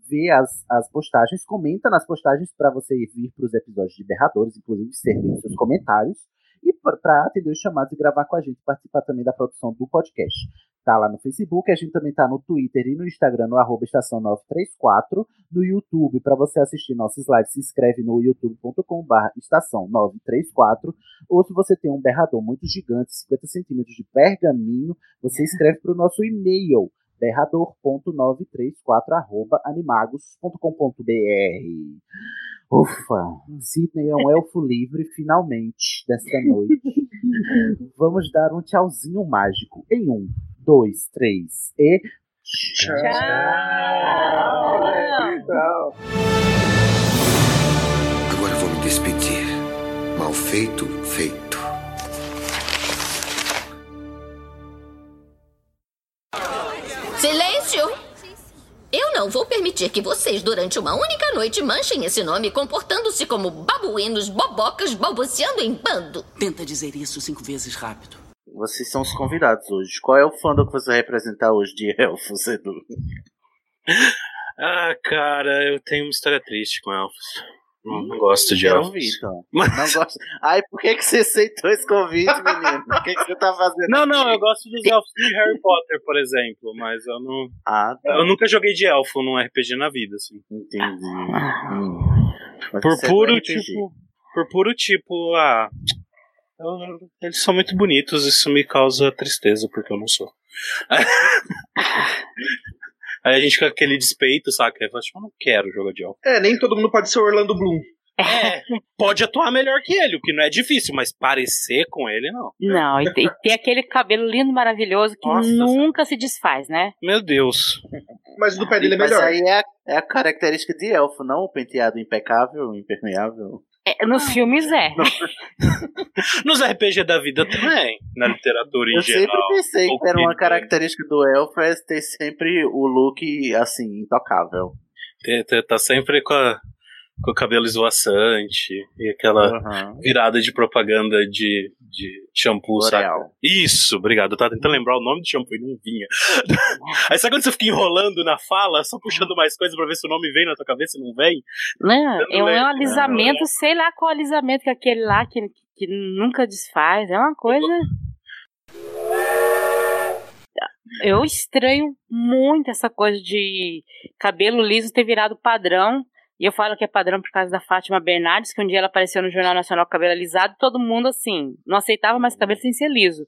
vê as, as postagens, comenta nas postagens para você vir para os episódios de Berradores, inclusive servir seus comentários. e para atender os chamados e gravar com a gente, participar também da produção do podcast. Tá lá no Facebook, a gente também tá no Twitter e no Instagram, no arroba estação 934, no YouTube, para você assistir nossos lives, se inscreve no youtube.com.br estação 934, ou se você tem um berrador muito gigante, 50 centímetros de pergaminho, você escreve para o nosso e-mail, berrador.934@animagos.com.br. Ufa, Sidney é um elfo livre finalmente desta noite. Vamos dar um tchauzinho mágico em um, dois, três e Tchau. Tchau. Agora vou me despedir. Mal feito, feito. Silêncio! Eu não vou permitir que vocês, durante uma única noite, manchem esse nome comportando-se como babuínos, bobocas, balbuciando em bando. Tenta dizer isso cinco vezes rápido. Vocês são os convidados hoje. Qual é o fandom que você vai representar hoje de elfos, Edu? Ah, cara, eu tenho uma história triste com elfos. Não, não gosto de elfos. ouvir, então. Não gosto. Ai, por que, que você aceitou esse convite, menino? O que, que você tá fazendo? Não, não, aqui? eu gosto dos elfos de Harry Potter, por exemplo, mas eu não. Ah, tá. Eu nunca joguei de elfo num RPG na vida, assim. Entendi. Hum. Mas Por é puro tipo. Por puro tipo, ah. Eu- eles são muito bonitos, isso me causa tristeza, porque eu não sou. Aí a gente com aquele despeito, saca? Eu falo, tipo, eu não quero jogar de elfo. É, nem todo mundo pode ser Orlando Bloom. É, pode atuar melhor que ele, o que não é difícil, mas parecer com ele, não. Não, e, te- tem aquele cabelo lindo, maravilhoso, que Nossa nunca se desfaz, né? Meu Deus. Mas o do pé dele é Mas melhor. aí é, é a característica de elfo, não o penteado impecável, impermeável. Nos filmes é. Nos RPG da vida também, na literatura em Eu geral. sempre pensei que era uma Tolkien, característica do elfo é ter sempre o look, assim, intocável. Tá sempre com, a- com o cabelo esvoaçante e aquela Aham. virada de propaganda de, de shampoo? L'Oreal. Isso, obrigado. Eu tava tentando lembrar o nome do shampoo e não vinha. Aí sabe quando você fica enrolando na fala, só puxando mais coisa pra ver se o nome vem na tua cabeça e não vem? Não, Eu é não um alisamento, sei lá qual alisamento que é aquele lá que, que nunca desfaz. É uma coisa. Eu estranho muito essa coisa de cabelo liso ter virado padrão. E eu falo que é padrão por causa da Fátima Bernardes, que um dia ela apareceu no Jornal Nacional com cabelo alisado, todo mundo assim, não aceitava mais cabelo sem ser liso.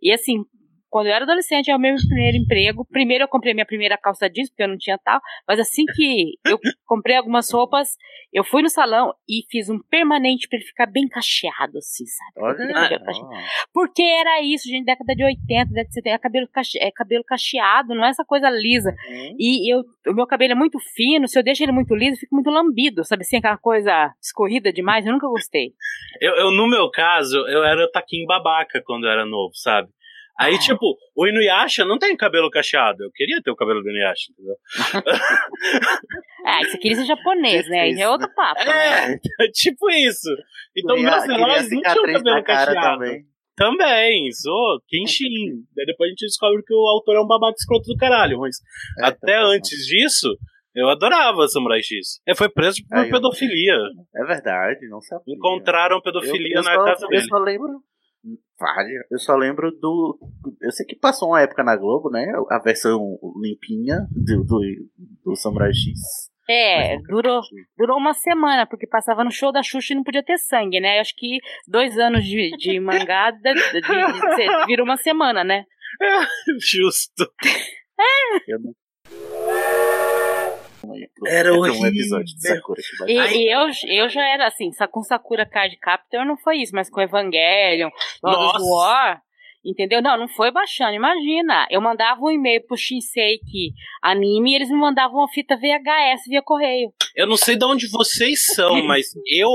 E assim, quando eu era adolescente, é o meu primeiro emprego. Primeiro eu comprei minha primeira calça jeans, porque eu não tinha tal. Mas assim que eu comprei algumas roupas, eu fui no salão e fiz um permanente pra ele ficar bem cacheado, assim, sabe? Olha, cacheado. Porque era isso, gente, década de 80, década de 70, é cabelo, cache, é cabelo cacheado, não é essa coisa lisa. E eu, o meu cabelo é muito fino, se eu deixo ele muito liso, fica muito lambido, sabe assim, aquela coisa escorrida demais, eu nunca gostei. Eu, eu, no meu caso, eu era taquinho babaca quando eu era novo, sabe? Aí, Ah. tipo, o Inuyasha não tem cabelo cacheado. Eu queria ter o cabelo do Inuyasha, entendeu? Ah, isso queria ser japonês, né? Aí é outro papo. né? É, tipo isso. Então, Queria- meus queria heróis não tinham cabelo cacheado. também. Também, sou Kenshin. Daí depois a gente descobre que o autor é um babaca escroto do caralho, mas É, até tá antes disso, eu adorava Samurai X. Ele foi preso por Aí, ó. pedofilia. É verdade, não sabia. Encontraram pedofilia eu, eu na só, casa Eu dele. só lembro. Vale. Eu só lembro do. Eu sei que passou uma época na Globo, né? A versão limpinha do, do, do Samurai X. É, durou, durou uma semana, porque passava no show da Xuxa e não podia ter sangue, né? Eu acho que dois anos de, de mangá de- de- de- uma semana, né? Justo. Eu não... Era um horrível. episódio de Sakura que vai- E, e eu, eu já era assim, com Sakura Card Captor não foi isso, mas com Evangelion, Lord. War, entendeu? Não, não foi baixando, imagina. Eu mandava um e-mail pro Shinsei anime e eles me mandavam uma fita VHS via correio. Eu não sei de onde vocês são, mas eu.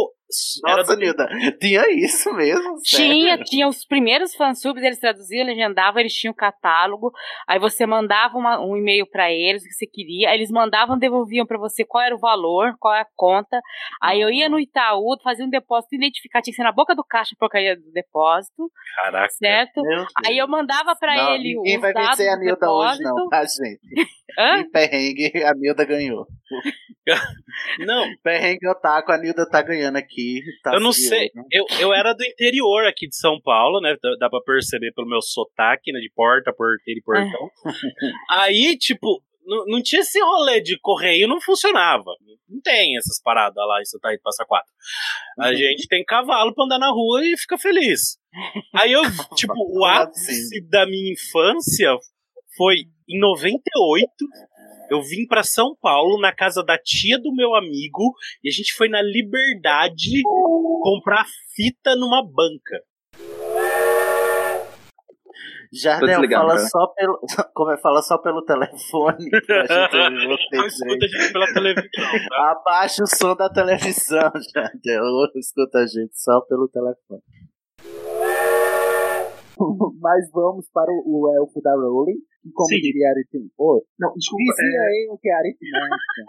Era Nossa, do- Nilda, tinha isso mesmo? Tinha, sério? tinha os primeiros fansubs, eles traduziam, legendavam, eles tinham o catálogo. Aí você mandava uma- um e-mail pra eles, o que você queria. Eles mandavam, devolviam pra você qual era o valor, qual é a conta. Aí eu ia no Itaú, fazia um depósito identificado, tinha que ser na boca do caixa porcaria do depósito, Caraca. certo? Aí eu mandava pra Não, ele ninguém os vai vencer a Nilda hoje, não, tá, gente? Hã? Perrengue, a Nilda ganhou. Não. Perrengue Otaku, a Nilda tá ganhando aqui. tá eu não se sei. vendo. Eu, eu era do interior aqui de São Paulo, né? Dá, dá pra perceber pelo meu sotaque, né? De porta, porteiro e portão. Aí, tipo, não, não tinha esse rolê de correio, não funcionava. Não tem essas paradas lá em Santa Rita Passa Quatro. A Uhum. gente tem cavalo pra andar na rua e fica feliz. Aí eu, tipo, o ápice da minha infância foi em 98. Eu vim pra São Paulo na casa da tia do meu amigo e a gente foi na Liberdade comprar fita numa banca. Jardel, fala só pelo. Como é, fala só pelo telefone. Não escuta a gente pela televisão, tá? Abaixa o som da televisão, Jardel. Escuta a gente só pelo telefone. Mas vamos para o, o elfo da Rowling. Que Como Sim. diria Aritmética. Não, desculpa. Dizia é- eu que é aritmética.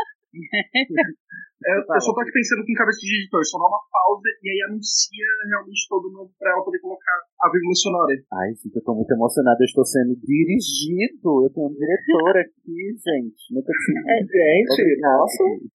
É, eu só tô aqui pensando com cabeça de editor, só dá uma pausa e aí anuncia realmente todo mundo pra ela poder colocar a vírgula sonora. Ai, gente, eu tô muito emocionado. Eu estou sendo dirigido. Eu tenho um diretor aqui, gente. Nunca tinha. Gente, Obrigado. nossa.